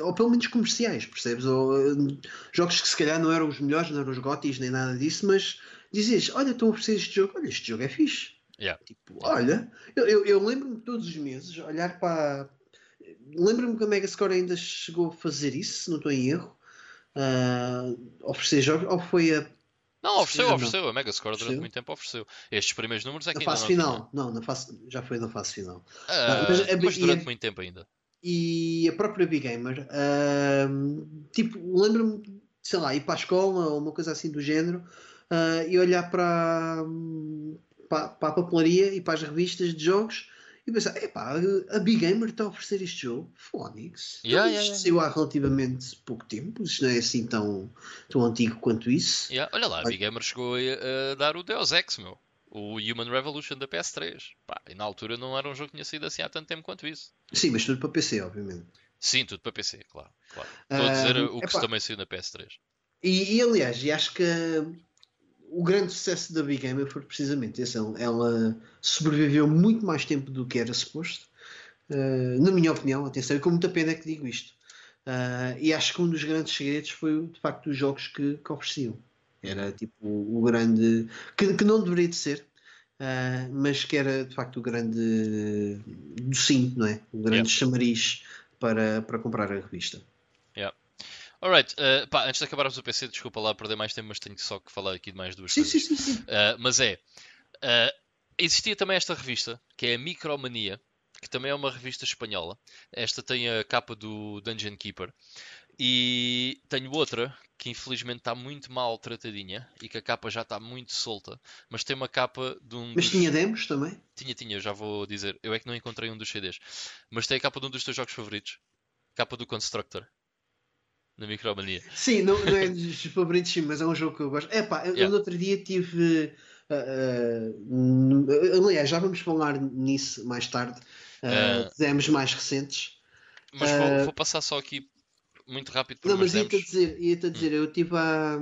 ou pelo menos comerciais, percebes? Ou, eh, jogos que se calhar não eram os melhores, não eram os GOTYs nem nada disso, mas dizias: Olha, estão a oferecer este jogo, olha, este jogo é fixe. Yeah. Tipo, olha, eu, eu, eu lembro-me todos os meses olhar para. Lembro-me que a Megascore ainda chegou a fazer isso, se não estou em erro. ah, oferecer jogos, ou foi a, Não, ofereceu, Não. ofereceu. A Megascore durante Ofereceu? muito tempo ofereceu. Estes primeiros números é que na ainda fase não final? Não, na fase, já foi na fase final. Ah, mas a- mas e durante a- muito tempo ainda. e a própria Big Gamer, ahm, tipo, lembro-me, sei lá, ir para a escola ou uma coisa assim do género ah, e olhar para, para, para a papelaria e para as revistas de jogos e pensar: epá, a Big Gamer está a oferecer este jogo, Phonics. Yeah, Então, yeah, isto yeah. saiu há relativamente pouco tempo, isto não é assim tão, tão antigo quanto isso. Yeah, Olha lá, a. Big Gamer chegou a, a dar o Deus Ex, meu. O Human Revolution da PS3. Pá, e na altura não era um jogo que tinha saído assim há tanto tempo quanto isso. Sim, mas tudo para PC, obviamente. Sim, tudo para PC, claro. claro. Estou a dizer Ah, o que epá. também saiu na PS3. E, e, aliás, e acho que uh, o grande sucesso da Big Gamer foi precisamente esse. Ela- sobreviveu muito mais tempo do que era suposto. Uh, na minha opinião, atenção, e com muita pena é que digo isto. Uh, e acho que um dos grandes segredos foi de facto os jogos que, que ofereciam. Era tipo o grande. que, que não deveria de ser, uh, mas que era de facto o grande docinho, não é? O grande chamariz para, para comprar a revista. Alright, uh, pá, antes de acabarmos o PC, desculpa lá perder mais tempo, mas tenho só que falar aqui de mais duas Sim, coisas. sim, sim, sim. Uh, mas é, uh, existia também esta revista, que é a Micromania, que também é uma revista espanhola. Esta tem a capa do Dungeon Keeper. E tenho outra que infelizmente está muito mal tratadinha e que a capa já está muito solta, mas tem uma capa de um. Mas tinha demos também? tinha, tinha, já vou dizer. Eu é que não encontrei um dos CDs, mas tem a capa de um dos teus jogos favoritos, capa do Constructor, na Micromania. Sim, não, não é dos favoritos, sim, mas é um jogo que eu gosto. É pá, eu Yeah. no outro dia tive. ah, n- aliás, já vamos falar nisso mais tarde. Uh, Ah. demos mais recentes. Mas Uh, vou, vou passar só aqui muito rápido por Não, mas ia-te dizer, ia-te a dizer eu estive à,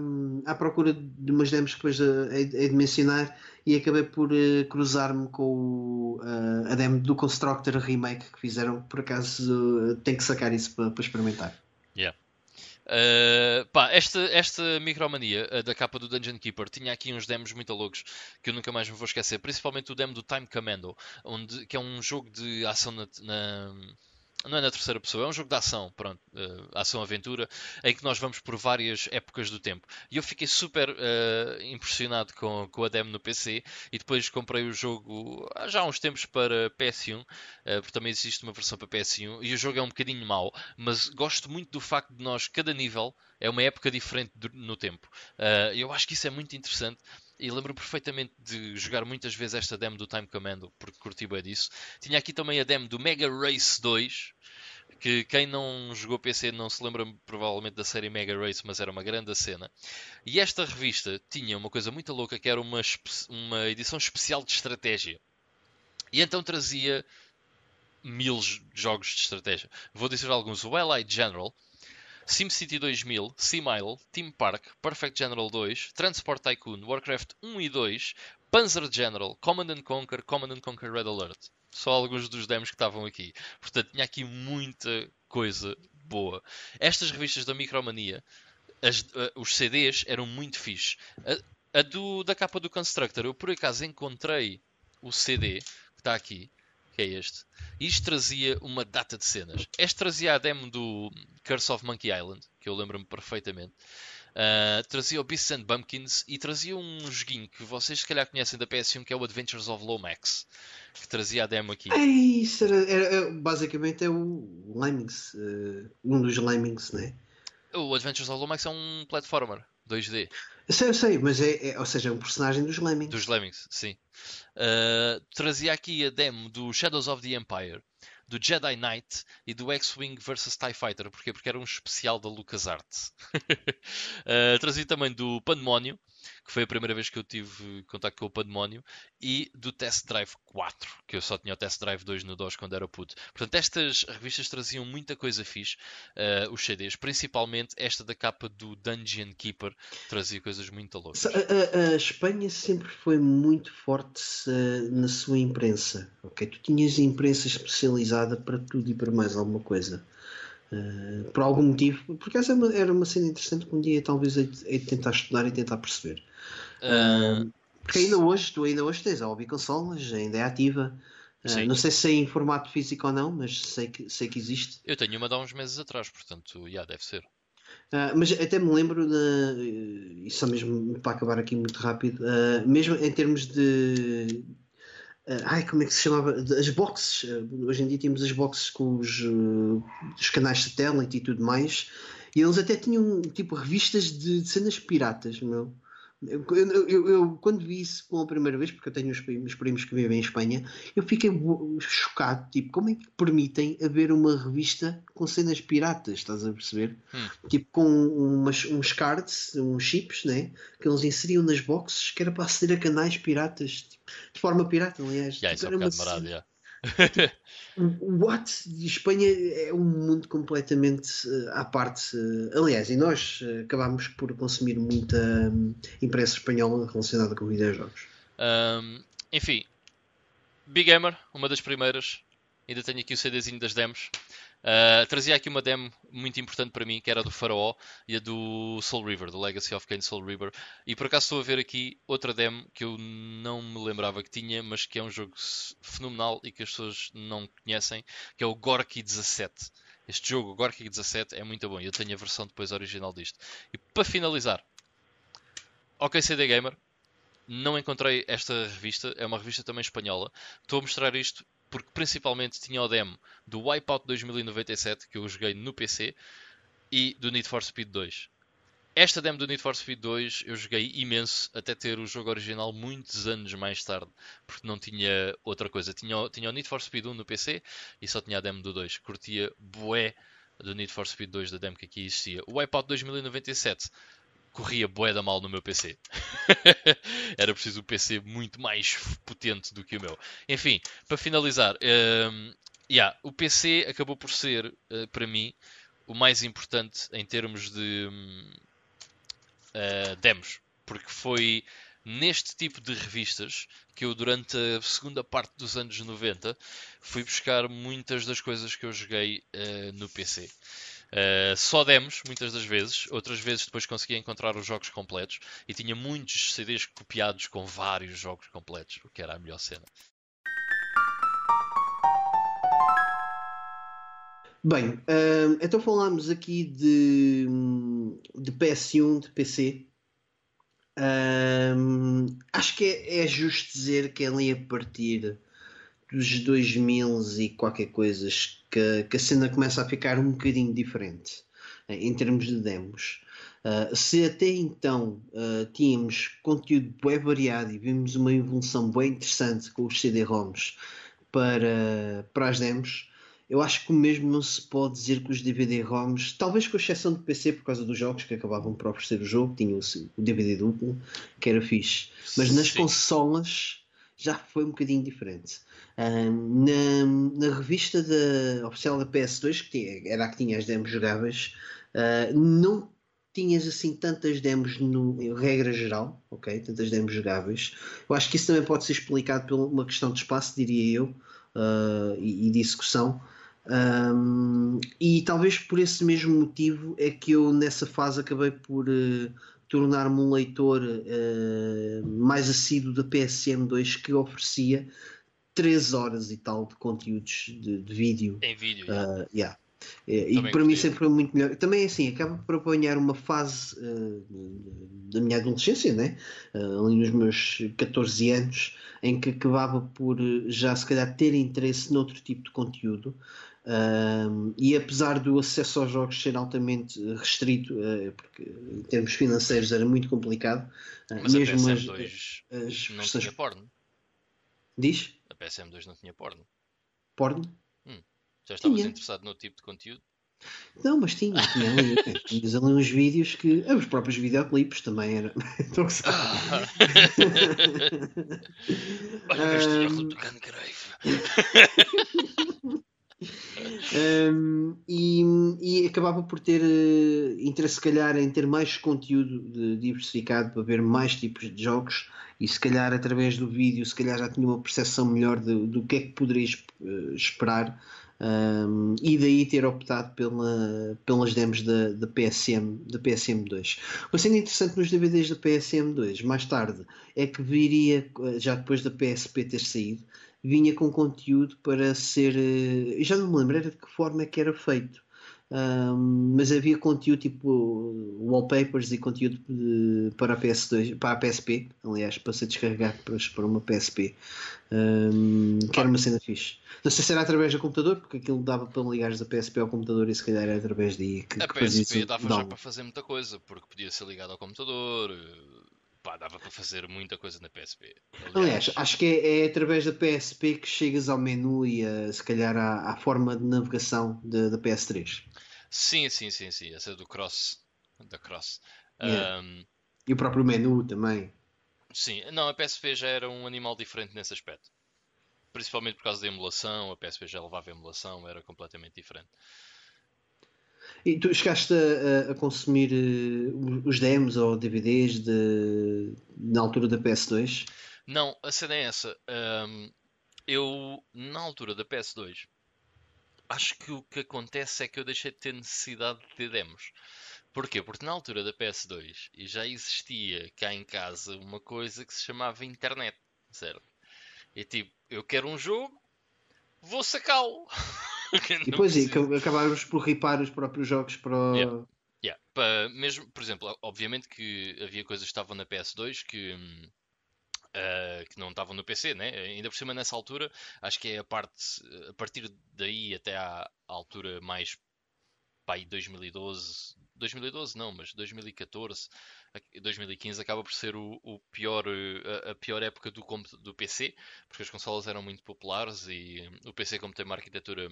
à procura de umas demos que depois hei de mencionar e acabei por cruzar-me com o, a demo do Constructor Remake que fizeram, por acaso tenho que sacar isso para, para experimentar. Uh, pá, esta, esta micromania uh, da capa do Dungeon Keeper tinha aqui uns demos muito loucos que eu nunca mais me vou esquecer, principalmente o demo do Time Commando, onde, que é um jogo de ação na, na- não é na terceira pessoa, é um jogo de ação, pronto, uh, ação-aventura, em que nós vamos por várias épocas do tempo. E eu fiquei super uh, impressionado com, com a demo no PC e depois comprei o jogo há já há uns tempos para PS1, uh, porque também existe uma versão para PS1, e o jogo é um bocadinho mau, mas gosto muito do facto de nós, cada nível é uma época diferente do- no tempo. Eu acho que isso é muito interessante. E lembro perfeitamente de jogar muitas vezes esta demo do Time Commando, porque curti bem disso. Tinha aqui também a demo do Mega Race 2, que quem não jogou PC não se lembra provavelmente da série Mega Race, mas era uma grande cena. E esta revista tinha uma coisa muito louca que era uma, uma edição especial de estratégia. E então trazia mil jogos de estratégia. Vou dizer alguns: o Allied General, SimCity 2000, SeaMile, Team Park, Perfect General 2, Transport Tycoon, Warcraft 1 e 2, Panzer General, Command and Conquer, Command and Conquer Red Alert. Só alguns dos demos que estavam aqui. Portanto, tinha aqui muita coisa boa. Estas revistas da Micromania, as- eh, os CDs eram muito fixe. A- A do, da capa do Constructor, eu por acaso encontrei o CD que está aqui, que é este. E isto trazia uma data de cenas. Este trazia a demo do Curse of Monkey Island, que eu lembro-me perfeitamente. Uh, trazia o Beasts and Bumpkins e trazia um joguinho que vocês se calhar conhecem da PS1 que é o Adventures of Lomax que trazia a demo aqui. É isso, era, era, basicamente é o Lemmings, uh, um dos Lemmings, né? O Adventures of Lomax é um platformer 2D. Sei, sei, mas é, é ou seja, é um personagem dos Lemmings. Dos Lemmings, sim. Uh, trazia aqui a demo do Shadows of the Empire do Jedi Knight e do X-Wing vs TIE Fighter. Porquê? Porque era um especial da LucasArts. uh, trazia também do Pandemónio, que foi a primeira vez que eu tive contato com o Pandemónio, e do Test Drive 4, que eu só tinha o Test Drive 2 no DOS quando era puto. Portanto, estas revistas traziam muita coisa fixe, uh, os CDs, principalmente esta da capa do Dungeon Keeper, trazia coisas muito loucas. A, a, a Espanha sempre foi muito forte uh, na sua imprensa, ok? Tu tinhas imprensa especializada para tudo e para mais alguma coisa. Uh, por algum motivo, porque essa era uma cena interessante que um dia talvez hei de tentar estudar e tentar perceber. Uh... porque ainda hoje, tu ainda hoje tens a Hobby Consolas, ainda é ativa. Uh, não sei se é em formato físico ou não, mas sei que, sei que existe. Eu tenho uma de há uns meses atrás, portanto, já yeah, deve ser. Uh, mas até me lembro de, e só mesmo para acabar aqui muito rápido, mesmo em termos de, ai, como é que se chamava? As boxes. Uh, hoje em dia temos as boxes com os, uh, os canais satélite e tudo mais. E eles até tinham tipo revistas de, de cenas piratas, meu. Eu, eu, eu, quando vi isso pela primeira vez, porque eu tenho os primos, primos que vivem em Espanha, eu fiquei chocado. Tipo, como é que permitem haver uma revista com cenas piratas? Estás a perceber? Hum. Tipo, com umas, uns cards, uns chips, né? Que eles inseriam nas boxes que era para aceder a canais piratas. Tipo, de forma pirata, aliás. Yeah, tipo, era um uma... marado, yeah. What? Espanha é um mundo completamente uh, à parte. Uh, aliás, e nós uh, acabámos por consumir muita um, imprensa espanhola relacionada com videojogos. Um, enfim, Big Gamer, uma das primeiras. Ainda tenho aqui o CDzinho das demos. Uh, trazia aqui uma demo muito importante para mim, que era do Faraó e a do Soul River, do Legacy of Kain Soul River. E por acaso estou a ver aqui outra demo que eu não me lembrava que tinha, mas que é um jogo fenomenal e que as pessoas não conhecem, que é o Gorky 17. Este jogo, Gorky 17, é muito bom eu tenho a versão depois original disto. E para finalizar, OK CD Gamer, não encontrei esta revista, é uma revista também espanhola. Estou a mostrar isto porque principalmente tinha o demo do Wipeout 2097 que eu joguei no PC e do Need for Speed 2. Esta demo do Need for Speed 2 eu joguei imenso até ter o jogo original muitos anos mais tarde, porque não tinha outra coisa. Tinha, tinha o Need for Speed 1 no PC e só tinha a demo do 2. Curtia bué do Need for Speed 2 da demo que aqui existia. O Wipeout 2097 corria bué da mal no meu PC. Era preciso um PC muito mais potente do que o meu. Enfim, para finalizar, um, yeah, o PC acabou por ser, uh, para mim, o mais importante em termos de um, uh, demos. Porque foi neste tipo de revistas que eu, durante a segunda parte dos anos 90, fui buscar muitas das coisas que eu joguei uh, no PC. Uh, só demos, muitas das vezes, outras vezes depois conseguia encontrar os jogos completos e tinha muitos CDs copiados com vários jogos completos, o que era a melhor cena. Bem, uh, então falámos aqui de, de PS1, de PC. Uh, acho que é, é, justo dizer que é ali a partir dos 2000 e qualquer coisas que, que a cena começa a ficar um bocadinho diferente eh, em termos de demos. Uh, se até então uh, tínhamos conteúdo bem variado e vimos uma evolução bem interessante com os CD-ROMs para, para as demos, eu acho que o mesmo não se pode dizer que os DVD-ROMs, talvez com exceção do PC por causa dos jogos que acabavam por oferecer o jogo, tinham o DVD duplo, que era fixe, mas nas Sim. consolas já foi um bocadinho diferente na, na, revista da, oficial da PS2, que tinha, era a que tinha as demos jogáveis, uh, não tinhas assim tantas demos no em regra geral, ok? Tantas demos jogáveis. Eu acho que isso também pode ser explicado por uma questão de espaço, diria eu, uh, e, e, de execução. Um, e talvez por esse mesmo motivo é que eu nessa fase acabei por uh, tornar-me um leitor uh, mais assíduo da PSM 2 que oferecia 3 horas e tal de conteúdos de, de vídeo. Em vídeo, uh, yeah. É, e para mim sempre foi muito melhor. Também é assim, acaba por apanhar uma fase uh, da minha adolescência, né? Uh, ali nos meus 14 anos, em que acabava por já se calhar ter interesse noutro tipo de conteúdo. Uh, e apesar do acesso aos jogos ser altamente restrito, porque em termos financeiros era muito complicado, Mas mesmo a PS2 as, as não tinha porno. Diz? A PSM2 não tinha porno. Porno? Hum. Já estavas tinha. interessado no tipo de conteúdo? Não, mas tinha, tinha ali, tinhas ali uns vídeos que. Ah, os próprios videoclipes também era. Estou a gostar. um, e, e acabava por ter uh, interesse, se calhar, em ter mais conteúdo diversificado para ver mais tipos de jogos e se calhar através do vídeo se calhar já tinha uma percepção melhor de, do que é que poderia uh, esperar um, e daí ter optado pela, pelas demos da, da, PSM, da PSM2. O sendo interessante nos DVDs da PSM2, mais tarde, é que viria, já depois da PSP ter saído, vinha com conteúdo para ser. Eh, já não me lembro era de que forma é que era feito. Um, mas havia conteúdo tipo wallpapers e conteúdo de, para a PS2, para a PSP, aliás, para ser descarregado para, para uma PSP, um, que era uma cena fixe. Não sei se era através do computador, porque aquilo dava para ligares a PSP ao computador e se calhar era através de que, a que PSP dava já para fazer muita coisa, porque podia ser ligado ao computador, pá, dava para fazer muita coisa na PSP. Aliás, Aliás acho que é, é, através da PSP que chegas ao menu e a, se calhar à, à forma de navegação da PS3. Sim, sim, sim, sim. Essa é do Cross. Da Cross. Yeah. Um, e o próprio menu também. Sim, não, a PSP já era um animal diferente nesse aspecto. Principalmente por causa da emulação, a PSP já levava emulação, era completamente diferente. E tu chegaste a, a consumir uh, os demos ou DVDs de, na altura da PS2? Não, a cena é essa. Um, eu, na altura da PS2, acho que o que acontece é que eu deixei de ter necessidade de ter demos. Porquê? Porque na altura da PS2 já existia cá em casa uma coisa que se chamava internet, certo? E tipo, eu quero um jogo, vou sacá-lo. e depois é, acabaram por ripar os próprios jogos para o... Yeah. Yeah. Para, mesmo, por exemplo, obviamente que havia coisas que estavam na PS2 que, uh, que não estavam no PC, né? ainda por cima nessa altura, acho que é a parte, a partir daí até à, altura mais pá, 2012, 2012 não, mas 2014, 2015 acaba por ser o, o pior, a, a, pior época do, do PC, porque as consolas eram muito populares e o PC como tem uma arquitetura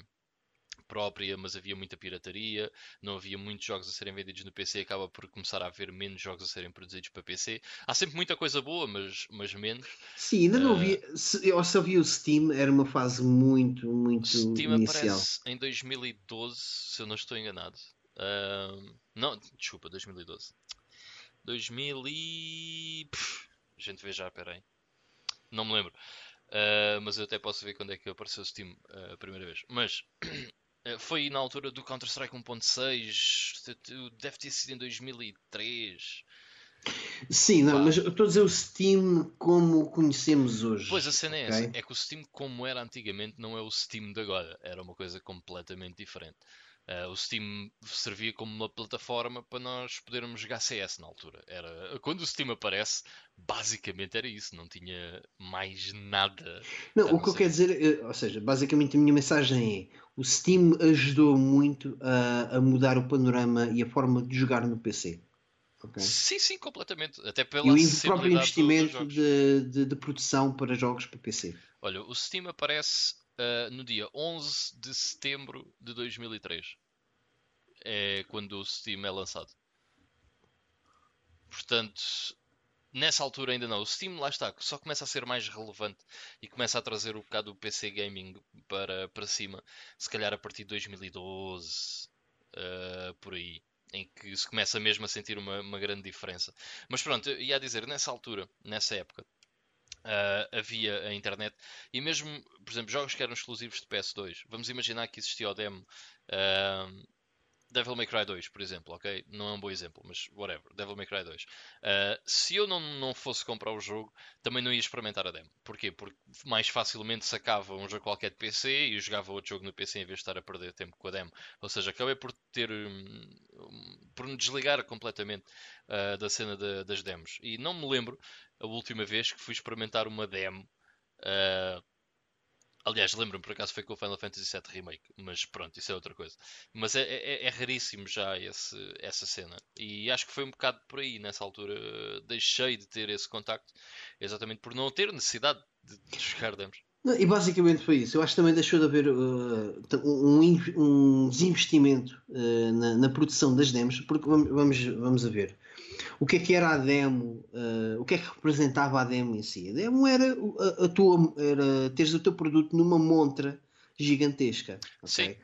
própria, mas havia muita pirataria, não havia muitos jogos a serem vendidos no PC, acaba por começar a haver menos jogos a serem produzidos para PC. Há sempre muita coisa boa, mas, mas menos. Sim, ainda não uh, havia. Se, eu só vi o Steam, era uma fase muito, muito o Steam inicial. aparece em 2012, se eu não estou enganado. Uh, não, desculpa, 2012. 2000 e... Pff, a gente vê já, peraí. Não me lembro. Uh, mas eu até posso ver quando é que apareceu o Steam uh, a primeira vez. Mas foi na altura do Counter-Strike 1.6, deve ter sido em 2003. Sim, não, mas estou a dizer o Steam como conhecemos hoje. Pois a cena é okay? essa, é que o Steam como era antigamente não é o Steam de agora, era uma coisa completamente diferente. Uh, o Steam servia como uma plataforma para nós podermos jogar CS na altura. Era, quando o Steam aparece, basicamente era isso, não tinha mais nada. Não, o que eu quero dizer, eh, ou seja, basicamente a minha mensagem é: o Steam ajudou muito a, a mudar o panorama e a forma de jogar no PC. Okay. Sim, sim, completamente. Até pela e o próprio investimento de, de, de, produção para jogos para PC. Olha, o Steam aparece uh, no dia 11 de setembro de 2003. É quando o Steam é lançado. Portanto, nessa altura ainda não. O Steam, lá está, só começa a ser mais relevante e começa a trazer um bocado o PC Gaming para, para cima, se calhar a partir de 2012, uh, ah, por aí, em que se começa mesmo a sentir uma, uma grande diferença. Mas pronto, ia dizer, nessa altura, nessa época, uh, havia a internet e mesmo, por exemplo, jogos que eram exclusivos de PS2. Vamos imaginar que existia o demo uh, Devil May Cry 2, por exemplo, ok? Não é um bom exemplo, mas whatever, Devil May Cry 2. Uh, se eu não, não fosse comprar o jogo, também não ia experimentar a demo. Porquê? Porque mais facilmente sacava um jogo qualquer de PC e jogava outro jogo no PC em vez de estar a perder tempo com a demo. Ou seja, acabei por ter. Um, um, por me desligar completamente uh, da cena de, das demos. E não me lembro a última vez que fui experimentar uma demo. Uh, Aliás, lembro-me por acaso foi com o Final Fantasy VII Remake, mas pronto, isso é outra coisa. Mas é, é, é, raríssimo já esse, essa cena. E acho que foi um bocado por aí, nessa altura, deixei de ter esse contacto, exatamente por não ter necessidade de, de jogar demos. E basicamente foi isso. Eu acho que também deixou de haver uh, um, um desinvestimento uh, na, na, produção das demos, porque vamos, vamos, a ver o que é que era a demo, uh, o que é que representava a demo em si. A demo era, a, a tua, era teres o teu produto numa montra gigantesca. Okay?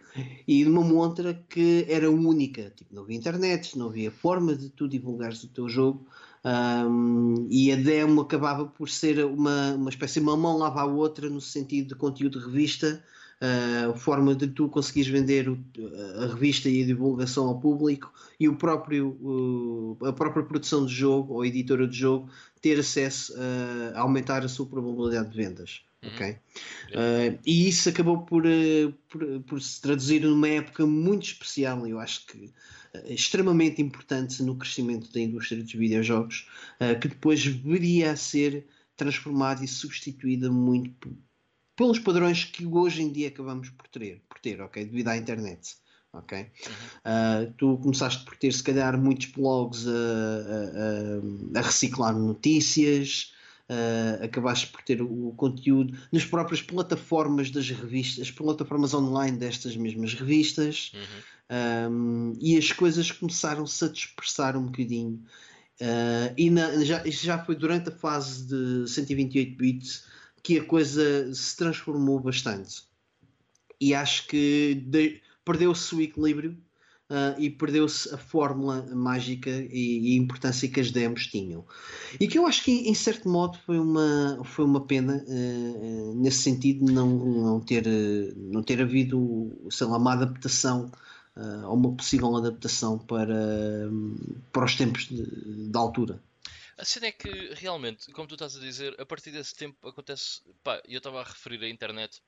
E numa montra que era única. Tipo, não havia internet, não havia forma de tu divulgares o teu jogo. Um, e a demo acabava por ser uma, uma espécie de uma mão lava a outra no sentido de conteúdo de revista a forma de tu conseguires vender a revista e a divulgação ao público e o próprio, a própria produção de jogo ou editora de jogo ter acesso a aumentar a sua probabilidade de vendas. Uhum. Okay? Uh, e isso acabou por, uh, por, por, se traduzir numa época muito especial, eu acho que uh, extremamente importante no crescimento da indústria dos videojogos, que depois viria a ser transformada e substituída muito pelos padrões que hoje em dia acabamos por ter, por ter ok? Devido à internet. ok? Uhum. Uh, tu começaste por ter, se calhar, muitos blogs a, a, a reciclar notícias, uh, acabaste por ter o conteúdo nas próprias plataformas das revistas, as plataformas online destas mesmas revistas, uhum. um, e as coisas começaram-se a dispersar um bocadinho. Uh, e na, já, já foi durante a fase de 128 bits que a coisa se transformou bastante. E acho que perdeu-se o equilíbrio uh, e perdeu-se a fórmula mágica e, e, a importância que as demos tinham. E que eu acho que, em certo modo, foi uma, foi uma pena, uh, nesse sentido, não, não, ter, não ter havido, sei lá, uma adaptação uh, uma possível adaptação para, para os tempos de altura. A cena é que realmente, como tu estás a dizer, a partir desse tempo acontece. Pá, eu estava a referir a internet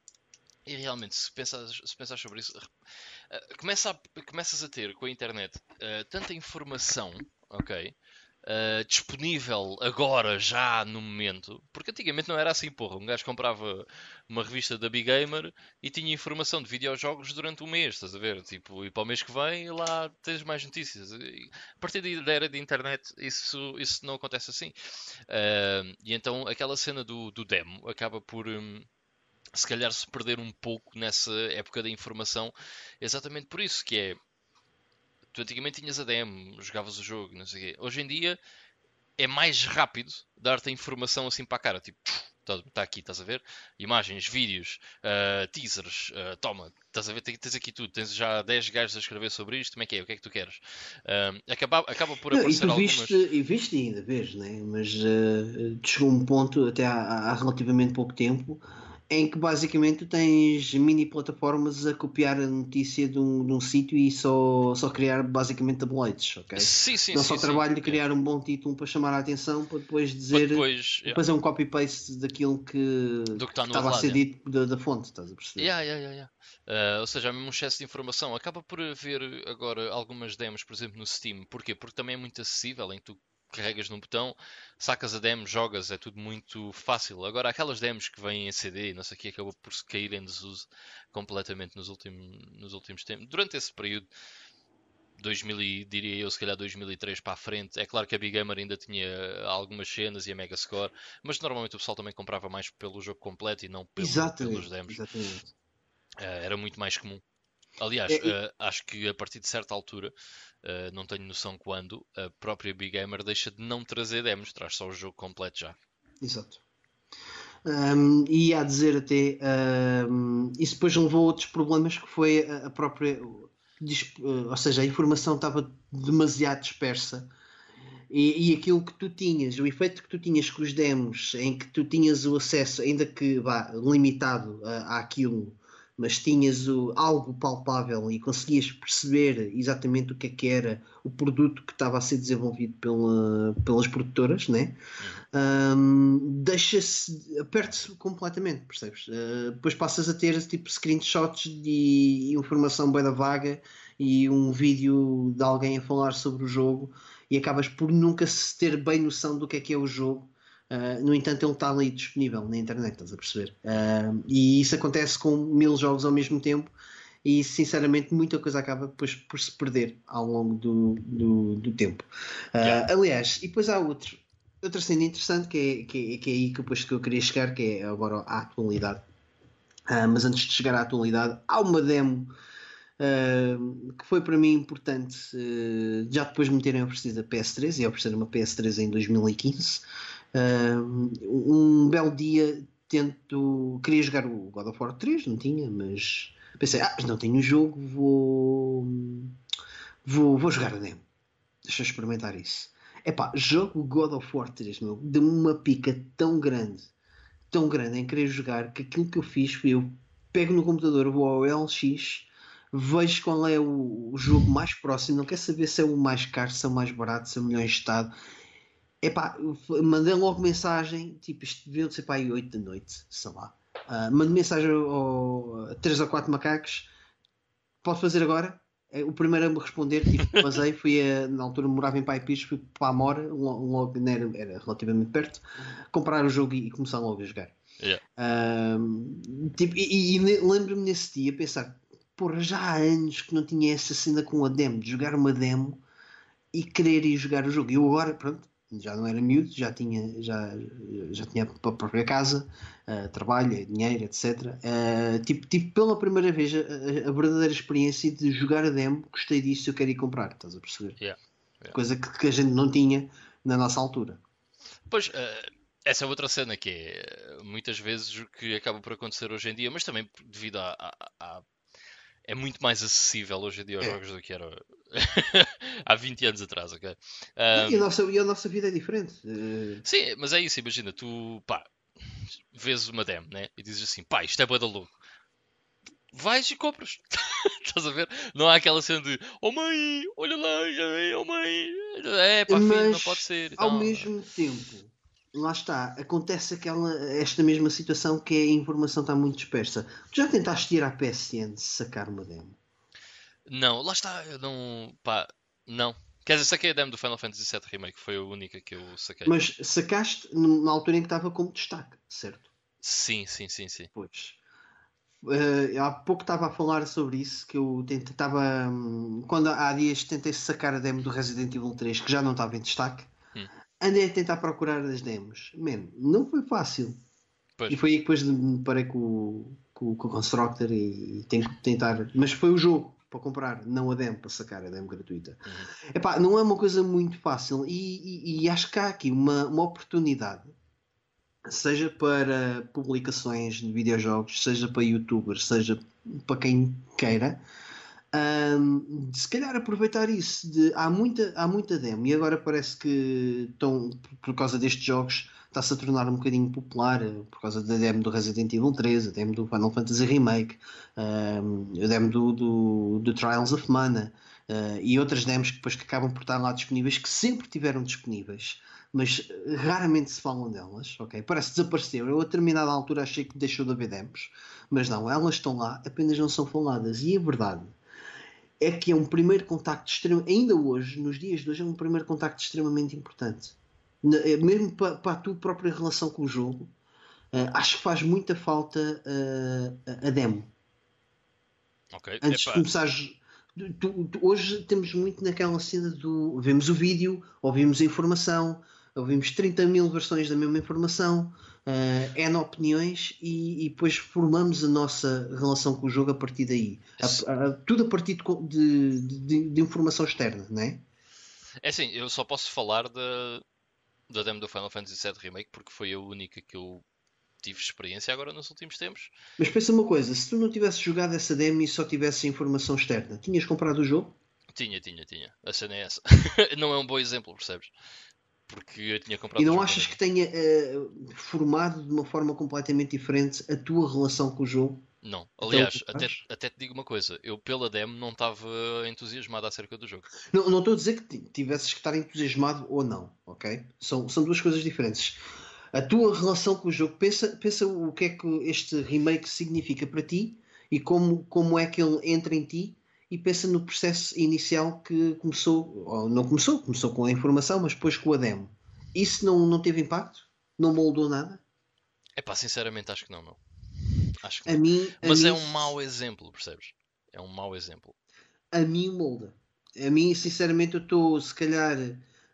e realmente, se pensas, se pensas sobre isso, uh, começa a, começas a ter com a internet uh, tanta informação, ok? Uh, disponível agora, já no momento. Porque antigamente não era assim, porra. Um gajo comprava uma revista da Big Gamer e tinha informação de videojogos durante um mês, estás a ver? Tipo, e para o mês que vem lá tens mais notícias. E, a partir da era de internet isso, isso não acontece assim. Uh, e então aquela cena do, do demo acaba por. Um, se calhar se perder um pouco nessa época da informação, exatamente por isso, que é tu antigamente tinhas a DM, jogavas o jogo, não sei o quê. Hoje em dia é mais rápido dar-te a informação assim para a cara, tipo, está tá aqui, estás a ver? Imagens, vídeos, uh, teasers, uh, toma, estás a ver? Tens aqui tudo, tens já 10 gajos a escrever sobre isto, como é que é? O que é que tu queres? Uh, acaba, acaba por aparecer não, e viste, algumas... E viste ainda, vês, né? mas chegou um ponto, até há, há relativamente pouco tempo, em que basicamente tens mini plataformas a copiar a notícia de um, de um sítio e só, só criar basicamente tabloids, ok? Sim, sim, Não sim, só sim, trabalho de criar um bom título para chamar a atenção para depois dizer depois, yeah. fazer um copy-paste daquilo que, Do que, está que estava a ser dito da, da, fonte, estás a perceber? Yeah, yeah, yeah, yeah. Uh, ou seja, há mesmo um excesso de informação. Acaba por haver agora algumas demos, por exemplo, no Steam. Porquê? Porque também é muito acessível em que tu carregas num botão, sacas a demo, jogas, é tudo muito fácil. Agora, aquelas demos que vêm em CD, não sei o que, acabou por se cair em desuso completamente nos últimos, nos últimos tempos. Durante esse período, 2000 diria eu, se calhar 2003 para a frente. É claro que a Big Gamer ainda tinha algumas cenas e a Mega Score, mas normalmente o pessoal também comprava mais pelo jogo completo e não pelo, pelos demos. Exatamente. Uh, era muito mais comum. Aliás, é, uh, acho que a partir de certa altura Uh, não tenho noção quando, a própria Big Gamer deixa de não trazer demos, traz só o jogo completo já. Exato. Um, e a dizer até, um, isso depois levou a outros problemas que foi a, a própria, ou seja, a informação estava demasiado dispersa E, e, aquilo que tu tinhas, o efeito que tu tinhas com os demos, em que tu tinhas o acesso, ainda que vá, limitado a, àquilo, mas tinhas o, algo palpável e conseguias perceber exatamente o que é que era o produto que estava a ser desenvolvido pela, pelas produtoras, né? Um, deixa-se, aperte-se completamente, percebes? Uh, depois passas a ter tipo screenshots de informação bem da vaga e um vídeo de alguém a falar sobre o jogo e acabas por nunca se ter bem noção do que é que é o jogo. Uh, no entanto, ele está ali disponível na internet, estás a perceber? Uh, e isso acontece com mil jogos ao mesmo tempo e sinceramente muita coisa acaba depois por se perder ao longo do, do, do tempo. Uh, yeah. Aliás, e depois há outro, outra cena interessante que é, que é, que é aí que, depois que eu queria chegar, que é agora à atualidade. mas antes de chegar à atualidade, há uma demo Uh, que foi para mim importante uh, já depois de me terem oferecido a PS3 e oferecer uma PS3 em 2015 uh, um belo dia tento queria jogar o God of War 3 não tinha mas pensei ah não tenho o jogo vou vou, vou jogar a demo deixa eu experimentar isso Epá, jogo God of War 3 meu, de uma pica tão grande tão grande em querer jogar que aquilo que eu fiz foi eu pego no computador vou ao LX vejo qual é o, jogo mais próximo, não quer saber se é o mais caro, se é o mais barato, se é o melhor estado. Epá, mandei logo mensagem, tipo, isto devia ser para aí 8 da noite, sei lá. Uh, mandei mensagem ao, a 3 ou 4 macacos, pode fazer agora? É, o primeiro a me responder, tipo, basei, fui a, na altura morava em Pai Pires, fui para a Mora, logo, era, era relativamente perto, comprar o jogo e, e começar logo a jogar. Yeah. Uh, tipo, e, e lembro-me nesse dia pensar, porra, já há anos que não tinha essa cena com a demo, de jogar uma demo e querer ir jogar o jogo. Eu agora, pronto, já não era miúdo, já tinha, já, já tinha a própria casa, uh, trabalho, dinheiro, etc. Uh, eh, tipo, tipo, pela primeira vez, a, a, verdadeira experiência de jogar a demo, gostei disso, eu quero ir comprar, estás a perceber? Yeah. Yeah. Coisa que, que, a gente não tinha na nossa altura. Pois, uh, essa é outra cena que é muitas vezes o que acaba por acontecer hoje em dia, mas também devido à, à é muito mais acessível hoje em dia aos é. jogos do que era há 20 anos atrás, ok? Um... E, a nossa, e a nossa vida é diferente. Eh, Sim, mas é isso, imagina, tu pá, vês uma demo né? e dizes assim, pá, isto é boa da louco. Vais e compras. Estás a ver? Não há aquela cena de Oh mãe, olha lá, já vem, oh mãe. É pá, filho, não pode ser. Ao mesmo tempo, lá está, acontece aquela, esta mesma situação que a informação está muito dispersa. Tu já tentaste ir à PSN sacar uma demo? Não, lá está, eu não. pá, não. Quer dizer, saquei a demo do Final Fantasy VII Remake, foi a única que eu saquei. Mas sacaste na altura em que estava como destaque, certo? Sim, sim, sim, sim. Pois. Uh, há pouco estava a falar sobre isso, que eu tentava. Um, quando há dias tentei sacar a demo do Resident Evil 3, que já não estava em destaque andei a tentar procurar as demos. Man, não foi fácil. Pois. E foi aí que depois me parei com, com, com o Constructor e, e tenho que tentar. Mas foi o jogo para comprar, não a demo para sacar, a demo gratuita. Uhum. Epá, não é uma coisa muito fácil e, e, e acho que há aqui uma, uma oportunidade, seja para publicações de videojogos, seja para youtubers, seja para quem queira, um, se calhar aproveitar isso de, há, muita, há muita demo e agora parece que estão, por causa destes jogos está-se a tornar um bocadinho popular eh, por causa da demo do Resident Evil 3, a demo do Final Fantasy Remake, um, a demo do, do, do Trials of Mana uh, e outras demos que depois que acabam por estar lá disponíveis, que sempre tiveram disponíveis, mas raramente se falam delas, ok? Parece desaparecer. Eu a determinada altura achei que deixou de haver demos, mas não, elas estão lá, apenas não são faladas. E é verdade é que é um primeiro contacto extremo, ainda hoje, nos dias de hoje, é um primeiro contacto extremamente importante. É, mesmo para, para a tua própria relação com o jogo, uh, acho que faz muita falta uh, a demo. Okay. Antes Epa. de começares. Tu, tu, hoje temos muito naquela cena do. Vemos o vídeo, ouvimos a informação, ouvimos 30 mil versões da mesma informação, uh, N opiniões e, e, depois formamos a nossa relação com o jogo a partir daí. A, a, tudo a partir de, de, de, informação externa, não é? É assim, eu só posso falar da, da demo do Final Fantasy VII Remake porque foi a única que eu tive experiência agora nos últimos tempos. Mas pensa uma coisa, se tu não tivesse jogado essa demo e só tivesse informação externa, tinhas comprado o jogo? Tinha, tinha, tinha. A cena é essa. não é um bom exemplo, percebes? Porque eu tinha comprado. E não achas que tenha uh, formado de uma forma completamente diferente a tua relação com o jogo? Não. Então, Aliás, que até, até te digo uma coisa. Eu, pela demo, não estava entusiasmado acerca do jogo. Não, não estou a dizer que ti- tivesses que estar entusiasmado ou não, ok? São, são duas coisas diferentes. A tua relação com o jogo, pensa, pensa o que é que este remake significa para ti e como, como é que ele entra em ti e pensa no processo inicial que começou, ou não começou, começou com a informação, mas depois com a demo. Isso não, não teve impacto? Não moldou nada? É pá, sinceramente, acho que não, não. Acho que A mim, a Mas mim, é um mau exemplo, percebes? É um mau exemplo. a mim molda. A mim, sinceramente, eu estou se calhar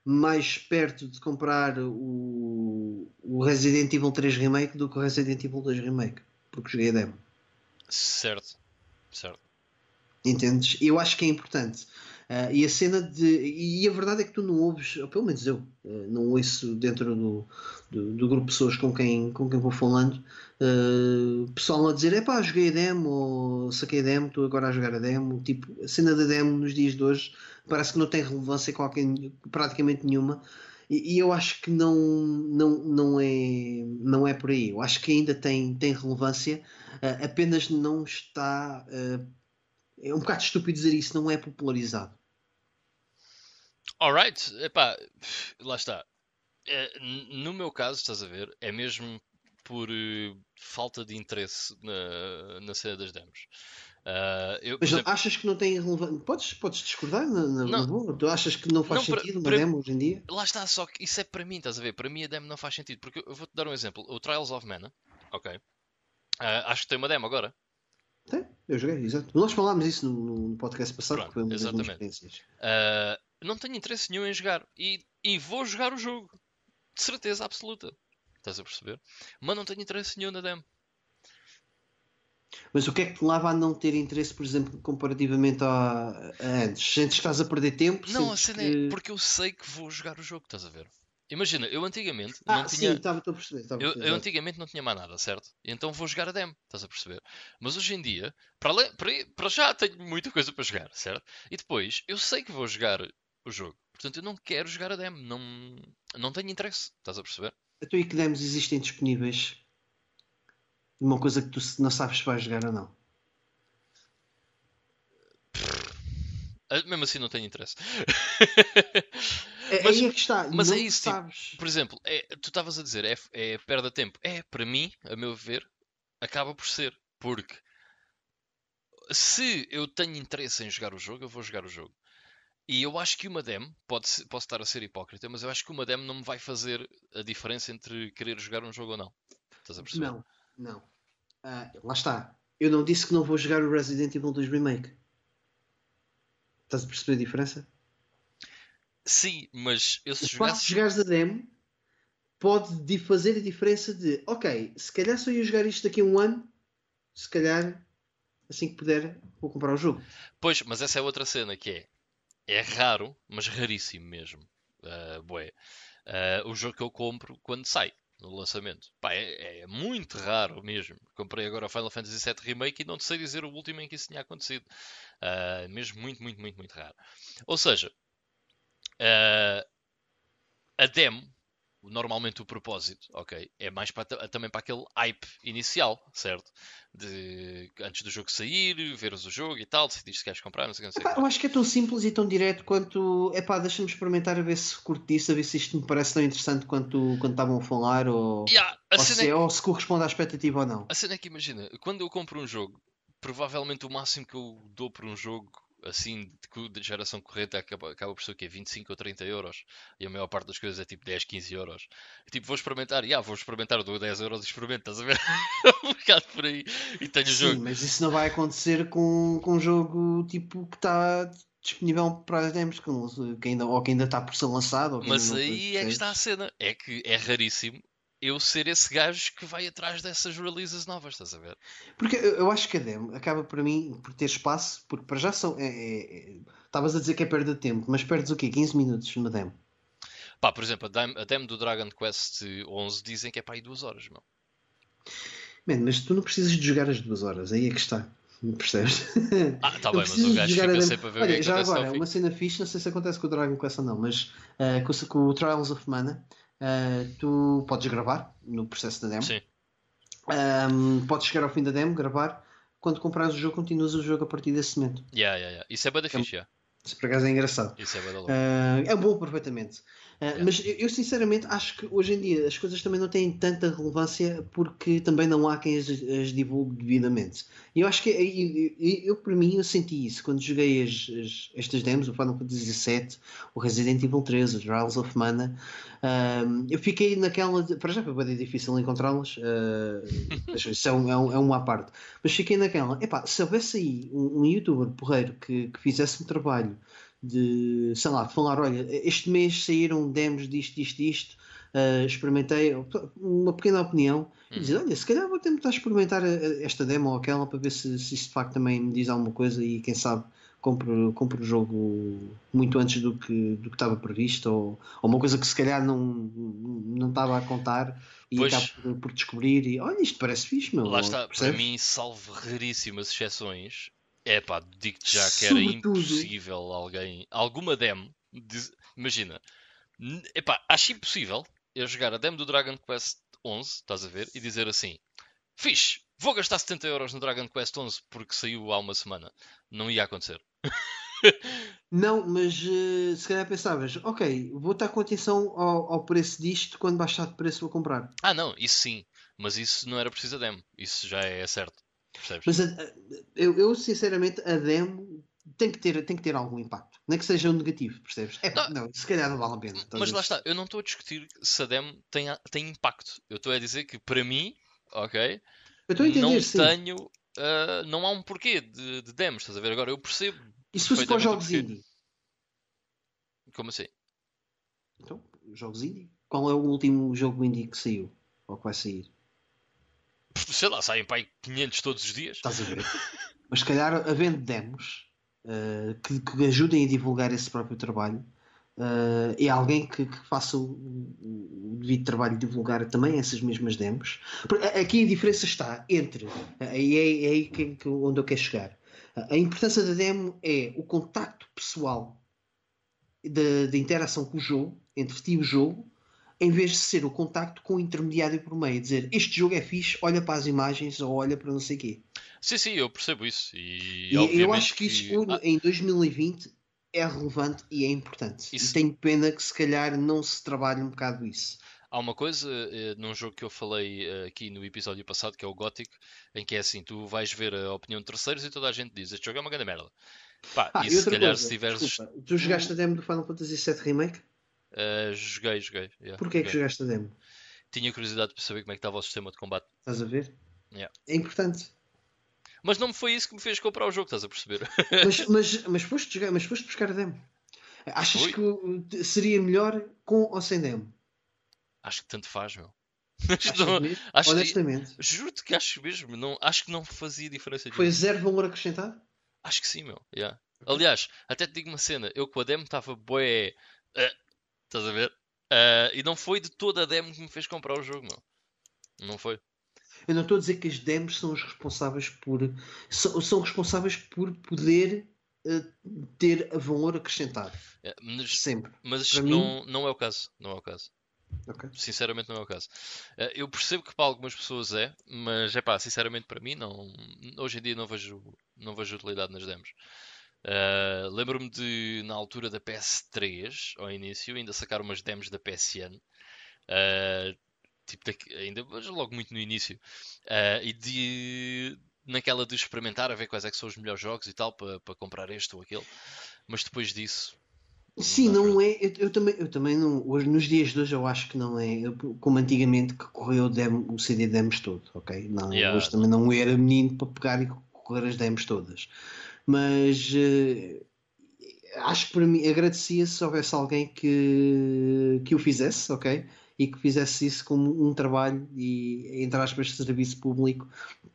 mais perto de comprar o, o Resident Evil 3 Remake do que o Resident Evil 2 Remake, porque joguei a demo. Certo. Certo. Entendes? Eu acho que é importante. Ah, e a cena de. E a verdade é que tu não ouves, ou pelo menos eu, ah, não ouço dentro do, do, do grupo de pessoas com quem, com quem vou falando, ah, pessoal a dizer: é pá, joguei a demo, ou saquei a demo, estou agora a jogar a demo. Tipo, a cena da demo nos dias de hoje parece que não tem relevância qualquer, praticamente nenhuma. E, e eu acho que não, não, não, é, não é por aí. Eu acho que ainda tem, tem relevância, apenas não está. é um bocado estúpido dizer isso, não é popularizado. Alright, epá, lá está. É, no meu caso, estás a ver, é mesmo por eh, falta de interesse na, na cena das demos. Ah, eu, Mas exemplo, achas que não tem relevância? Podes, podes discordar na, na- Não. boa? Tu achas que não faz Não, para- sentido uma para- demo hoje em dia? lá está, só que isso é para mim, estás a ver? Para mim a demo não faz sentido, porque eu- vou-te dar um exemplo. O Trials of Mana, ok? Ah, acho que tem uma demo agora. Tem, eu joguei, exato. Nós falámos isso no, no podcast passado, Pronto, uma exatamente. experiências. Não tenho interesse nenhum em jogar. E, e vou jogar o jogo. De certeza absoluta. Estás a perceber? Mas não tenho interesse nenhum na demo. Mas o que é que te leva a não ter interesse, por exemplo, comparativamente a, a antes? Sentes que estás a perder tempo? Não, a cena que... é porque eu sei que vou jogar o jogo, estás a ver? Imagina, eu antigamente Ah, não sim, tinha. estava estou a perceber. estava Eu, eu antigamente não tinha mais nada, certo? Então vou jogar a demo, estás a perceber? Mas hoje em dia, para, além, para, para já tenho muita coisa para jogar, certo? E depois, eu sei que vou jogar o jogo. Portanto, eu não quero jogar a demo. Não, não tenho interesse, estás a perceber? Então, e que demos existem disponíveis? Uma coisa que tu não sabes se vais jogar ou não. Ah, Mesmo assim, não tenho interesse. É, Mas- aí é que está. mas não é isso, tipo, sabes. Por exemplo, é- tu estavas a dizer, é, é perda de tempo. É, para mim, a meu ver, acaba por ser. Porque se eu tenho interesse em jogar o jogo, eu vou jogar o jogo. E eu acho que uma demo, pode posso estar a ser hipócrita, mas eu acho que uma demo não me vai fazer a diferença entre querer jogar um jogo ou não. Estás a perceber? Não, não. Ah, lá está. Eu não disse que não vou jogar o Resident Evil 2 Remake. Estás a perceber a diferença? Sim, mas eu se O de jogasse. jogares a demo pode fazer a diferença de ok, se calhar só ia jogar isto daqui a um ano, se calhar assim que puder vou comprar o jogo. Pois, mas essa é outra cena que é. É raro, mas raríssimo mesmo. ah, bué. Ah, o jogo que eu compro quando sai no lançamento. Pá, é, é muito raro mesmo. Comprei agora o Final Fantasy VII Remake e não sei dizer o último em que isso tinha acontecido. Ah, mesmo muito, muito, muito, muito raro. Ou seja, a demo, normalmente o propósito, ok, é mais para, ta- também para aquele hype inicial, certo? De antes do jogo sair, veres o jogo e tal, decidir se queres comprar, não sei o que, não sei Epá, eu acho que é tão simples e tão direto quanto epá, deixa-me experimentar a ver se curto disso, a ver se isto me parece tão interessante quanto quando estavam a falar ou, Yeah, a, ou, se, é, ou se corresponde à expectativa ou não. a cena é que imagina, quando eu compro um jogo, provavelmente o máximo que eu dou por um jogo assim de, geração corrente acaba, acaba por ser o quê? 25 ou 30 euros e a maior parte das coisas é tipo 10, 15 euros. Tipo, vou experimentar, e ah, vou experimentar, dou 10 euros e experimento, estás a ver? um bocado por aí e tenho o Sim, jogo. mas isso não vai acontecer com, com um jogo tipo que está disponível para as demos, que, ainda, ou que ainda está por ser lançado. Mas aí é que está a cena, é que é raríssimo eu ser esse gajo que vai atrás dessas releases novas, estás a ver? Porque eu, acho que a demo acaba para mim por ter espaço, porque para já são. é- é- é- Estavas a dizer que é perda de tempo, mas perdes o quê? 15 minutos numa demo. Pá, por exemplo, a demo, a demo do Dragon Quest 11 dizem que é para aí 2 horas, meu. Man, mas tu não precisas de jogar as duas horas, aí é que está. Percebes? Ah, tá bem, mas o gajo fica sempre a ver Olha, já agora, uma cena fixe, não sei se acontece com o Dragon Quest ou não, mas uh, com, com, o Trials of Mana, uh, tu podes gravar no processo da demo. Sim. Um, podes chegar ao fim da demo, gravar. Quando comprares o jogo, continuas o jogo a partir desse momento. Yeah, yeah, yeah. Isso é bem da fixe, yeah. Isso por acaso é engraçado. Isso é bem da uh, É bom perfeitamente. Uh, Mas eu, sinceramente acho que hoje em dia as coisas também não têm tanta relevância porque também não há quem as, as divulgue devidamente. E eu acho que eu, eu, para mim eu senti isso quando joguei as, as, estas demos, o Final Fantasy VII, o Resident Evil 3, o Trials of Mana. Uh, eu fiquei naquela. Para já foi bem difícil encontrá-las, uh, isso é, um, é, um, é à parte. Mas fiquei naquela. Epá, se houvesse aí um, um youtuber porreiro que, que fizesse um trabalho de, sei lá, de falar, olha, este mês saíram demos disto, disto, disto, uh, experimentei uma pequena opinião e dizer, hum. olha, se calhar vou tentar experimentar esta demo ou aquela para ver se, se isso de facto também me diz alguma coisa e quem sabe compro, compro o jogo muito antes do que, do que estava previsto ou, ou uma coisa que se calhar não, não estava a contar e pois, acabo por, por, descobrir e olha, isto parece fixe, meu. Lá está, percebes? para mim, salvo raríssimas exceções, é pá, digo-te já que era Sobretudo. impossível alguém, alguma demo, de, imagina, epá, acho impossível eu jogar a demo do Dragon Quest 11, estás a ver, e dizer assim, fixe, vou gastar 70 euros no Dragon Quest 11 porque saiu há uma semana. Não ia acontecer. Não, mas uh, se calhar pensavas, ok, vou estar com atenção ao, ao, preço disto, quando baixar de preço vou comprar. Ah, não, isso sim, mas isso não era preciso a demo, isso já é certo. Percebes? Mas a, a, eu, eu, sinceramente, a demo tem que, ter, tem que ter algum impacto. Nem que seja um negativo, percebes? É, não, não, se calhar não vale a pena. Mas lá está, eu não estou a discutir se a demo tem, tem impacto. Eu estou a dizer que para mim, ok, entender, não sim. tenho. Uh, não há um porquê de, de demos, estás a ver? Agora eu percebo. E se fosse para os jogos indie? Como assim? Então, jogos indie? Qual é o último jogo indie que saiu? Ou que vai sair? Sei lá, saem para aí 500 todos os dias. Estás a ver? Mas se calhar havendo demos uh, que, que, ajudem a divulgar esse próprio trabalho uh, e alguém que, que faça o, o, devido trabalho de divulgar também essas mesmas demos. Aqui a diferença está entre, e é, é aí que, onde eu quero chegar. A importância da demo é o contacto pessoal da interação com o jogo, entre ti e o jogo, em vez de ser o contacto com o intermediário por meio, dizer este jogo é fixe, olha para as imagens ou olha para não sei o quê. Sim, sim, eu percebo isso. E, e eu acho que isso ah. em 2020 é relevante e é importante. Isso... E tenho pena que se calhar não se trabalhe um bocado isso. Há uma coisa eh, num jogo que eu falei eh, aqui no episódio passado, que é o Gothic, em que é assim: tu vais ver a opinião de terceiros e toda a gente diz este jogo é uma grande merda. Pá, ah, e, e se calhar coisa, se tiveres. Desculpa, tu jogaste a demo do Final Fantasy VII Remake? Uh, joguei, joguei. Yeah, Porquê joguei. que jogaste a demo? Tinha curiosidade para saber como é que estava o sistema de combate. Estás a ver? Yeah. É importante. Mas não foi isso que me fez comprar o jogo, estás a perceber? mas, mas, mas, foste, jogar, mas foste buscar a demo. Achas que seria melhor com ou sem demo? Acho que tanto faz, meu. não, acho Honestamente. Que, juro-te que acho mesmo. Não, acho que não fazia diferença. Foi zero valor acrescentado? Acho que sim, meu. Yeah. Aliás, até te digo uma cena. Eu com a demo estava boé. Uh, Estás a ver? Uh, e não foi de toda a demo que me fez comprar o jogo, não. Não foi. Eu não estou a dizer que as demos são os responsáveis por. são, são responsáveis por poder uh, ter valor acrescentado. É, mas, Sempre. Mas não, mim... não é o caso. Não é o caso. Okay. Sinceramente não é o caso. Eu percebo que para algumas pessoas é, mas é pá, sinceramente para mim não. Hoje em dia não vejo, não vejo utilidade nas demos. Uh, Lembro-me de, na altura da PS3, ao início, ainda sacar umas demos da PSN. Uh, ah, tipo, daqui, ainda logo muito no início. Uh, e de naquela de experimentar, a ver quais é que são os melhores jogos e tal, para, para comprar este ou aquele. Mas depois disso. Sim, não, é. Eu, eu, também, eu também não. Hoje, nos dias de hoje, eu acho que não é. Como antigamente que correu o, demo, o CD demos todo, ok? Não, yeah. Hoje também não era menino para pegar e correr as demos todas mas uh, acho que para mim agradecia se houvesse alguém que, que o fizesse, ok? E que fizesse isso como um trabalho e, entre aspas, serviço público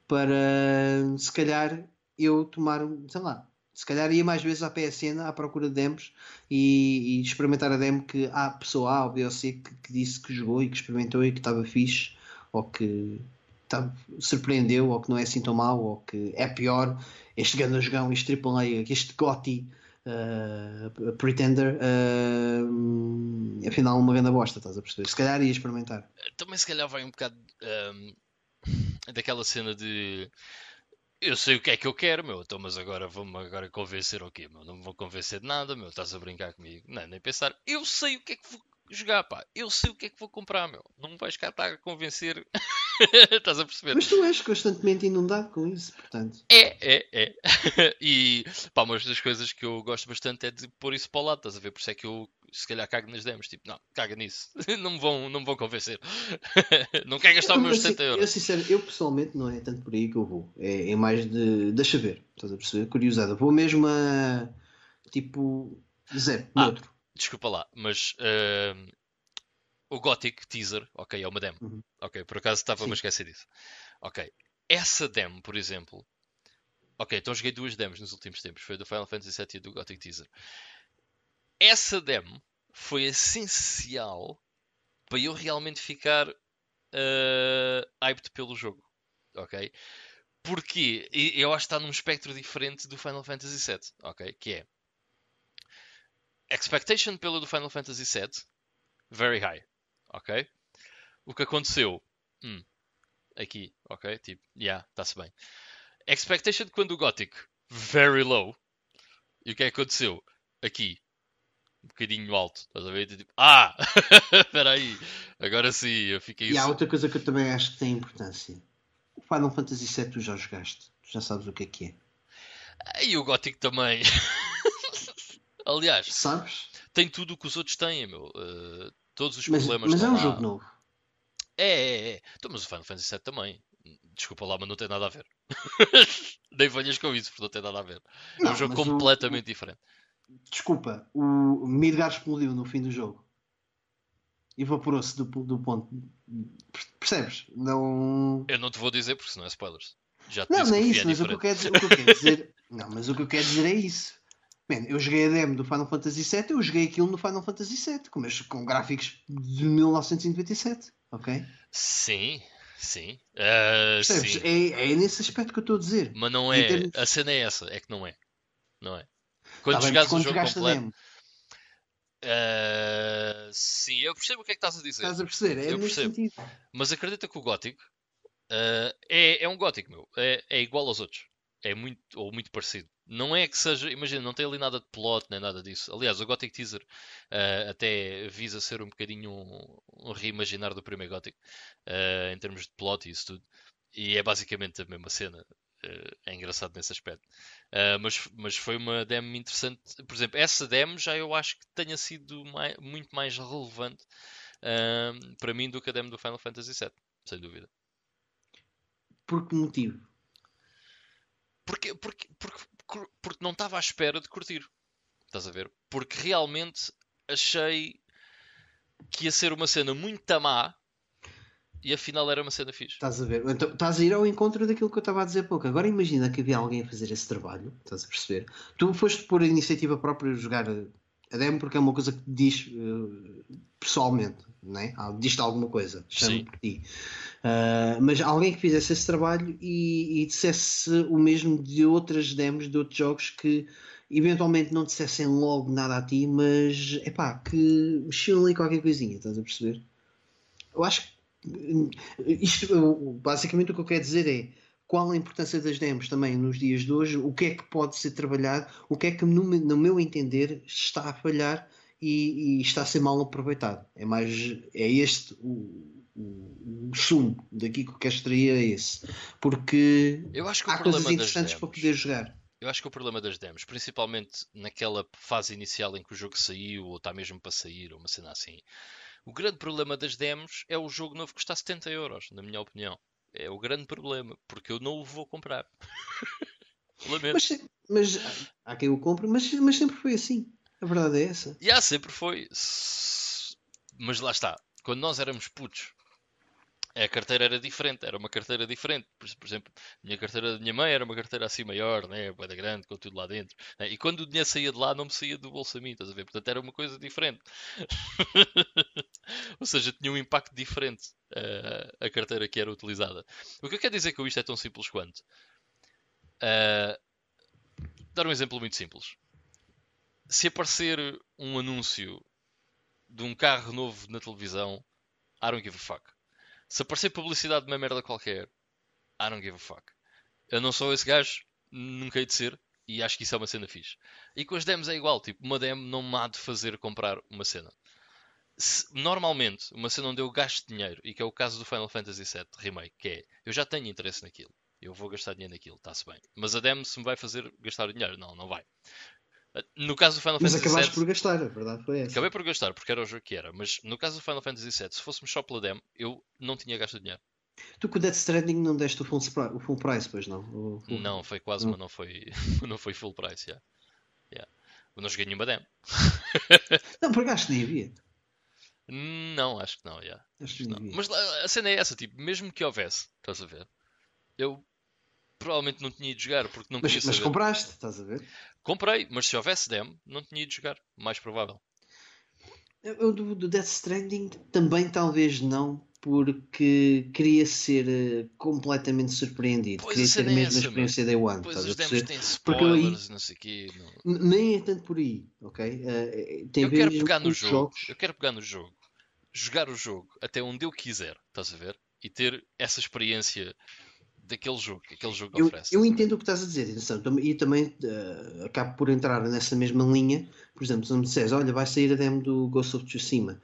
para se calhar eu tomar, sei lá, se calhar ia mais vezes à PSN à procura de demos e, e experimentar a demo que a pessoa A ou B ou C que, que, disse que jogou e que experimentou e que estava fixe ou que tá, surpreendeu, ou que não é assim tão mau, ou que é pior, este grande jogão, este AAA, este GOTY uh, Pretender, uh, afinal uma grande bosta, estás a perceber? Se calhar ia experimentar. Também se calhar vai um bocado um, daquela cena de eu sei o que é que eu quero, meu, então, mas agora vou-me agora convencer o quê, meu? Não me vou convencer de nada, meu, estás a brincar comigo. Não, nem pensar. Eu sei o que é que vou jogar, pá. Eu sei o que é que vou comprar, meu. Não me vais cá estar a convencer. estás a perceber? Mas tu és constantemente inundado com isso, portanto. É, é, é. e, pá, uma das coisas que eu gosto bastante é de pôr isso para o lado, estás a ver? Por isso é que eu se calhar cago nas demos, tipo, não, caga nisso, não me vão, não me vão convencer, não quero gastar os meus 70 euros. Eu, sincero, eu pessoalmente não é tanto por aí que eu vou, é, é mais de deixa ver, estás a perceber? Curiosada, vou mesmo a tipo zero, ah, neutro. Desculpa lá, mas uh, o Gothic teaser, ok, é uma demo, uhum. ok, por acaso estava-me a esquecer disso, ok, essa demo, por exemplo, ok, então joguei duas demos nos últimos tempos, foi do Final Fantasy VII e do Gothic teaser essa demo foi essencial para eu realmente ficar uh, hyped pelo jogo. Ok? Porque eu acho que está num espectro diferente do Final Fantasy VII. Ok? Que é expectation pelo do Final Fantasy VII very high. Ok? O que aconteceu? Hum, aqui, ok? Tipo, yeah, está-se bem. Expectation quando o Gothic very low. E o que é que aconteceu? Aqui, um bocadinho alto. Estás a ver? Tipo, ah! Espera aí. Agora sim, eu fiquei... E há outra coisa que eu também acho que tem importância. O Final Fantasy VII tu já jogaste. Tu já sabes o que é que é. E o Gothic também. Aliás, sabes? Tem tudo o que os outros têm, meu. Uh, todos os mas, problemas Mas é um lá. jogo novo. É, é, é. Então, mas o Final Fantasy VII também. Desculpa lá, mas não tem nada a ver. Nem venhas com isso, porque não tem nada a ver. É um jogo completamente o, diferente desculpa, o Midgar explodiu no fim do jogo. Evaporou-se do, do ponto. Percebes? Não. Eu não te vou dizer porque senão é spoilers. Já te não, não é isso, é mas o que, eu quero, o que eu quero dizer. não, mas o que eu quero dizer é isso. Man, eu joguei a demo do Final Fantasy VII, eu joguei aquilo no Final Fantasy VII, com, com gráficos de 1997, ok? Sim, sim. Uh, sim. É, é nesse aspecto que eu estou a dizer. Mas não é. Termos... A cena é essa, é que não é. Não é. Quando tá jogares o jogo completo. Uh, sim, eu percebo o que é que estás a dizer. Estás a perceber? É eu percebo. Sentido. Mas acredita que o gótico uh, é, é um gótico, meu. É, é igual aos outros. É muito, ou muito parecido. Não é que seja, imagina, não tem ali nada de plot nem nada disso. Aliás, o Gothic Teaser uh, até visa ser um bocadinho um, um reimaginar do primeiro Gothic uh, em termos de plot e isso tudo. E é basicamente a mesma cena. Uh, é engraçado nesse aspecto. Mas, mas foi uma demo interessante. Por exemplo, essa demo já eu acho que tenha sido mais, muito mais relevante para mim do que a demo do Final Fantasy VII, sem dúvida. Por que motivo? Porque, porque, porque, porque não estava à espera de curtir. Estás a ver? Porque realmente achei que ia ser uma cena muito má e afinal era uma cena fixe. Estás a ver? Então, estás a ir ao encontro daquilo que eu estava a dizer há pouco. Agora imagina que havia alguém a fazer esse trabalho, estás a perceber? Tu foste por iniciativa própria jogar a demo porque é uma coisa que diz uh, pessoalmente, né? diz-te alguma coisa, chama por ti. Uh, mas alguém que fizesse esse trabalho e, e dissesse o mesmo de outras demos, de outros jogos que eventualmente não dissessem logo nada a ti, mas é pá, que mexiam ali qualquer coisinha, estás a perceber? Eu acho que isto, basicamente o que eu quero dizer é qual a importância das demos também nos dias de hoje, o que é que pode ser trabalhado, o que é que no, no meu entender está a falhar e, e, está a ser mal aproveitado. É mais é este o, o, o sumo daqui que eu quero extrair é esse. Porque há coisas interessantes para poder jogar. Eu acho que o problema das demos, principalmente naquela fase inicial em que o jogo saiu, ou está mesmo para sair, ou uma cena assim, o grande problema das demos é o jogo novo que custa 70 euros, na minha opinião. É o grande problema, porque eu não o vou comprar. mas, mas há quem o compre, mas, mas sempre foi assim. A verdade é essa. Já, yeah, sempre foi. Mas lá está. Quando nós éramos putos, a carteira era diferente, era uma carteira diferente. Por, por, exemplo, a minha carteira da minha mãe era uma carteira assim maior, né? Boeda grande, com tudo lá dentro. Né? E quando o dinheiro saía de lá, não me saía do bolso a mim, estás a ver? Portanto, era uma coisa diferente. Ou seja, tinha um impacto diferente. uh, a carteira que era utilizada. O que eu quero dizer com isto é tão simples quanto. Uh, dar um exemplo muito simples. Se aparecer um anúncio de um carro novo na televisão, I don't give a fuck. Se aparecer publicidade de uma merda qualquer, I don't give a fuck. Eu não sou esse gajo, nunca hei de ser, e acho que isso é uma cena fixe. E com as demos é igual, tipo, uma demo não me há de fazer comprar uma cena. Se, normalmente, uma cena onde eu gasto dinheiro, e que é o caso do Final Fantasy VII Remake, que é, eu já tenho interesse naquilo, eu vou gastar dinheiro naquilo, está-se bem. Mas a demo se me vai fazer gastar dinheiro, não, não vai. No caso do Final mas Fantasy VII... Mas acabaste por gastar, a verdade foi essa. Acabei por gastar, porque era o jogo que era. Mas no caso do Final Fantasy VII, se fôssemos só pela demo, eu não tinha gasto dinheiro. Tu com o Death Stranding não deste o full, o full price, pois não? Full... Não, foi quase, não. mas não foi, não foi full price, yeah. Yeah. Eu não joguei nenhuma demo. não, por acaso nem havia. Não, acho que não, yeah. acho que não. Mas a cena é essa, tipo, mesmo que houvesse, estás a ver? Eu provavelmente não tinha ido jogar porque não mas, queria mas saber. compraste, estás a ver? Comprei, mas se houvesse demo, não tinha ido jogar, mais provável. Eu do, do Death Stranding também talvez não, porque queria ser uh, completamente surpreendido. Pois queria ter a é mesma experiência Day One. Pois os demos têm Porque eu aí- spoilers, não sei o quê. não- Nem é tanto por aí, ok? Uh, tem Eu quero pegar no jogo, jogos. eu quero pegar no jogo, jogar o jogo até onde eu quiser, estás a ver? E ter essa experiência daquele jogo que aquele jogo Eu, oferece. eu entendo o que estás a dizer, atenção, e também eh, acabo por entrar nessa mesma linha. Por exemplo, se me disseres, olha, vai sair a demo do Ghost of Tsushima,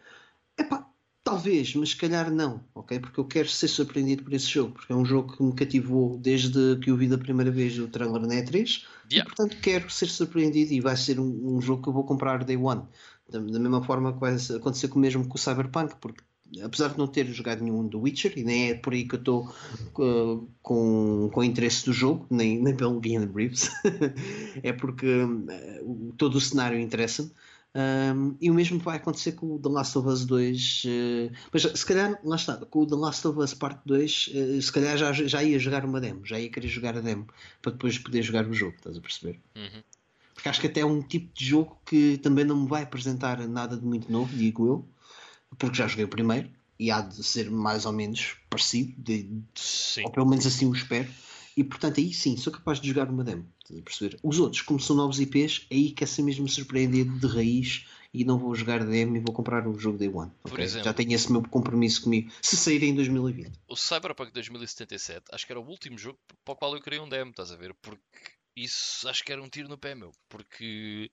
epá, talvez, mas se calhar não, ok? Porque eu quero ser surpreendido por esse jogo, porque é um jogo que me cativou desde que eu vi da primeira vez o trailer na E3 e Yeah. portanto quero ser surpreendido e vai ser um, um jogo que eu vou comprar day one. Da, da mesma forma que vai acontecer com o mesmo com o Cyberpunk, porque apesar de não ter jogado nenhum do Witcher, e nem é por aí que eu estou uh, com, com interesse do jogo, nem, nem pelo Keanu Reeves, é porque uh, todo o cenário interessa-me. Um, e o mesmo vai acontecer com o The Last of Us 2. uh, mas se calhar, lá está, com o The Last of Us Parte 2, uh, se calhar já, já ia jogar uma demo, já ia querer jogar a demo para depois poder jogar o jogo, estás a perceber? Uhum. Porque acho que até é um tipo de jogo que também não me vai apresentar nada de muito novo, digo eu, porque já joguei o primeiro e há de ser mais ou menos parecido, de- Sim. ou pelo menos assim o espero. E portanto, aí sim, sou capaz de jogar uma demo. A perceber? Os outros, como são novos IPs, aí quer ser mesmo surpreendido de raiz e não vou jogar demo e vou comprar o jogo Day One. Por ok? exemplo. Já tenho esse meu compromisso comigo. Se sair em 2020. O Cyberpunk 2077 acho que era o último jogo para o qual eu queria um demo, estás a ver? Porque isso acho que era um tiro no pé, meu. Porque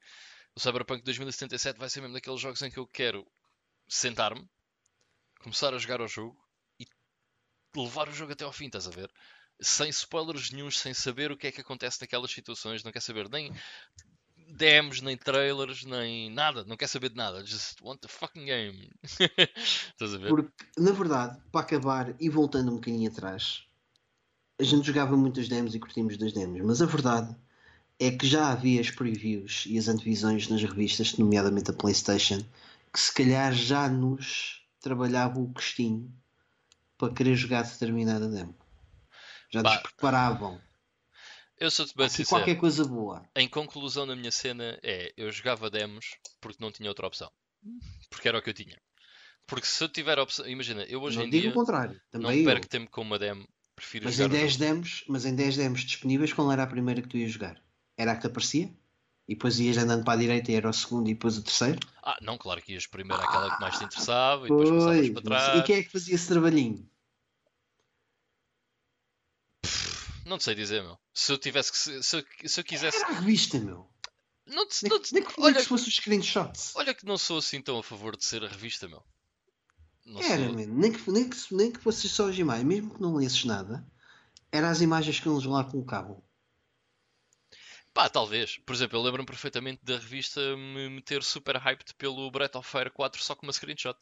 o Cyberpunk 2077 vai ser mesmo daqueles jogos em que eu quero sentar-me, começar a jogar o jogo e levar o jogo até ao fim, estás a ver? Sem spoilers nenhuns, sem saber o que é que acontece naquelas situações, não quer saber nem demos, nem trailers, nem nada, não quer saber de nada. Just want the fucking game. estás a ver? Porque, na verdade, para acabar e voltando um bocadinho atrás, a gente jogava muitas demos e curtimos das demos, mas a verdade é que já havia as previews e as antevisões nas revistas, nomeadamente a PlayStation, que se calhar já nos trabalhava o gostinho para querer jogar determinada demo. Já nos Pá. preparavam. Eu sou-te bem sincero. qualquer coisa boa. Em conclusão na minha cena é, eu jogava demos porque não tinha outra opção. Porque era o que eu tinha. Porque se eu tiver a opção, imagina, eu hoje não em digo dia o contrário. não Também eu. perco tempo com uma demo, prefiro Mas jogar em, o 10 jogo. demos, mas em 10 demos disponíveis, qual era a primeira que tu ias jogar? Era a que te aparecia? E depois ias andando para a direita e era o segundo e depois o terceiro? Ah, não, claro que ias primeiro àquela que mais te interessava e depois passavas Pois, para mas trás. e quem é que fazia esse trabalhinho? Não te sei dizer, meu. Se eu tivesse que. Se, se eu, se eu quisesse. Era a revista, meu. Não te, Nem, não te- nem que, olha, que se fosse os screenshots. olha que não sou assim tão a favor de ser a revista, meu. Não Era, sou. Nem que, nem, que, nem que fosse só as imagens, mesmo que não lesses nada, eram as imagens que eles lá colocavam. Pá, talvez. Por exemplo, eu lembro-me perfeitamente da revista me meter super hyped pelo Breath of Fire 4 só com uma screenshot.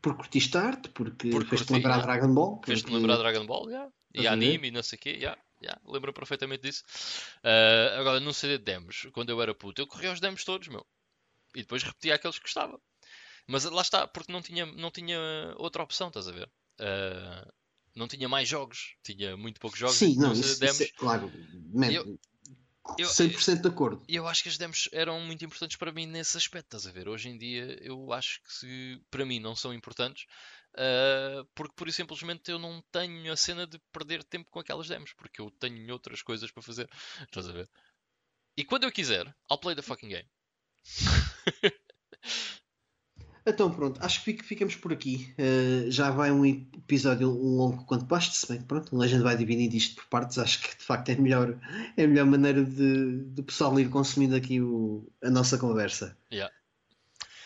Porque curtiste arte, porque Porque fez-te lembrar yeah. Dragon Ball. Fez-te porque- lembrar Dragon Ball, yeah. e a anime e não sei o quê, yeah, yeah. lembro perfeitamente disso. Ah, agora, não sei de demos, quando eu era puto, eu corria os demos todos, meu. E depois repetia aqueles que gostava. Mas lá está, porque não tinha, não tinha outra opção, estás a ver? Ah, não tinha mais jogos, tinha muito poucos jogos. Sim, não, isso, demos, isso é, claro. Eu- eu- 100% de acordo. E eu acho que as demos eram muito importantes para mim nesse aspecto, estás a ver? Hoje em dia eu acho que se, para mim não são importantes. Uh, porque por simplesmente eu não tenho a cena de perder tempo com aquelas demos, porque eu tenho outras coisas para fazer. Estás a ver? E quando eu quiser, I'll play the fucking game. Então pronto, acho que ficamos por aqui. Uh, já vai um episódio um longo quanto baste, se bem que pronto, o Legend vai dividir isto por partes, acho que de facto é a melhor, é a melhor maneira de, de o pessoal ir consumindo aqui o, a nossa conversa. Yeah.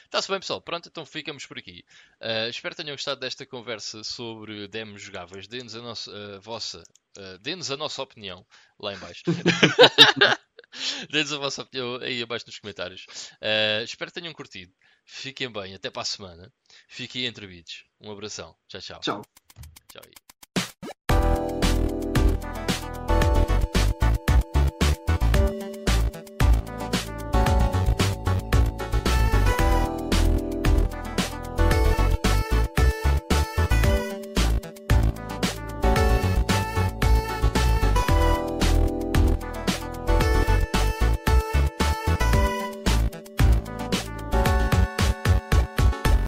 Está-se bem, pessoal. Pronto, então ficamos por aqui. Uh, espero que tenham gostado desta conversa sobre demos jogáveis. Dê-nos a, nossa, a vossa, uh, dê-nos a nossa opinião lá em baixo. Dê-nos a vossa opinião aí abaixo nos comentários. Uh, espero que tenham curtido. Fiquem bem, até para a semana. Fiquem entrevidos. Um abração. Tchau, tchau. Tchau.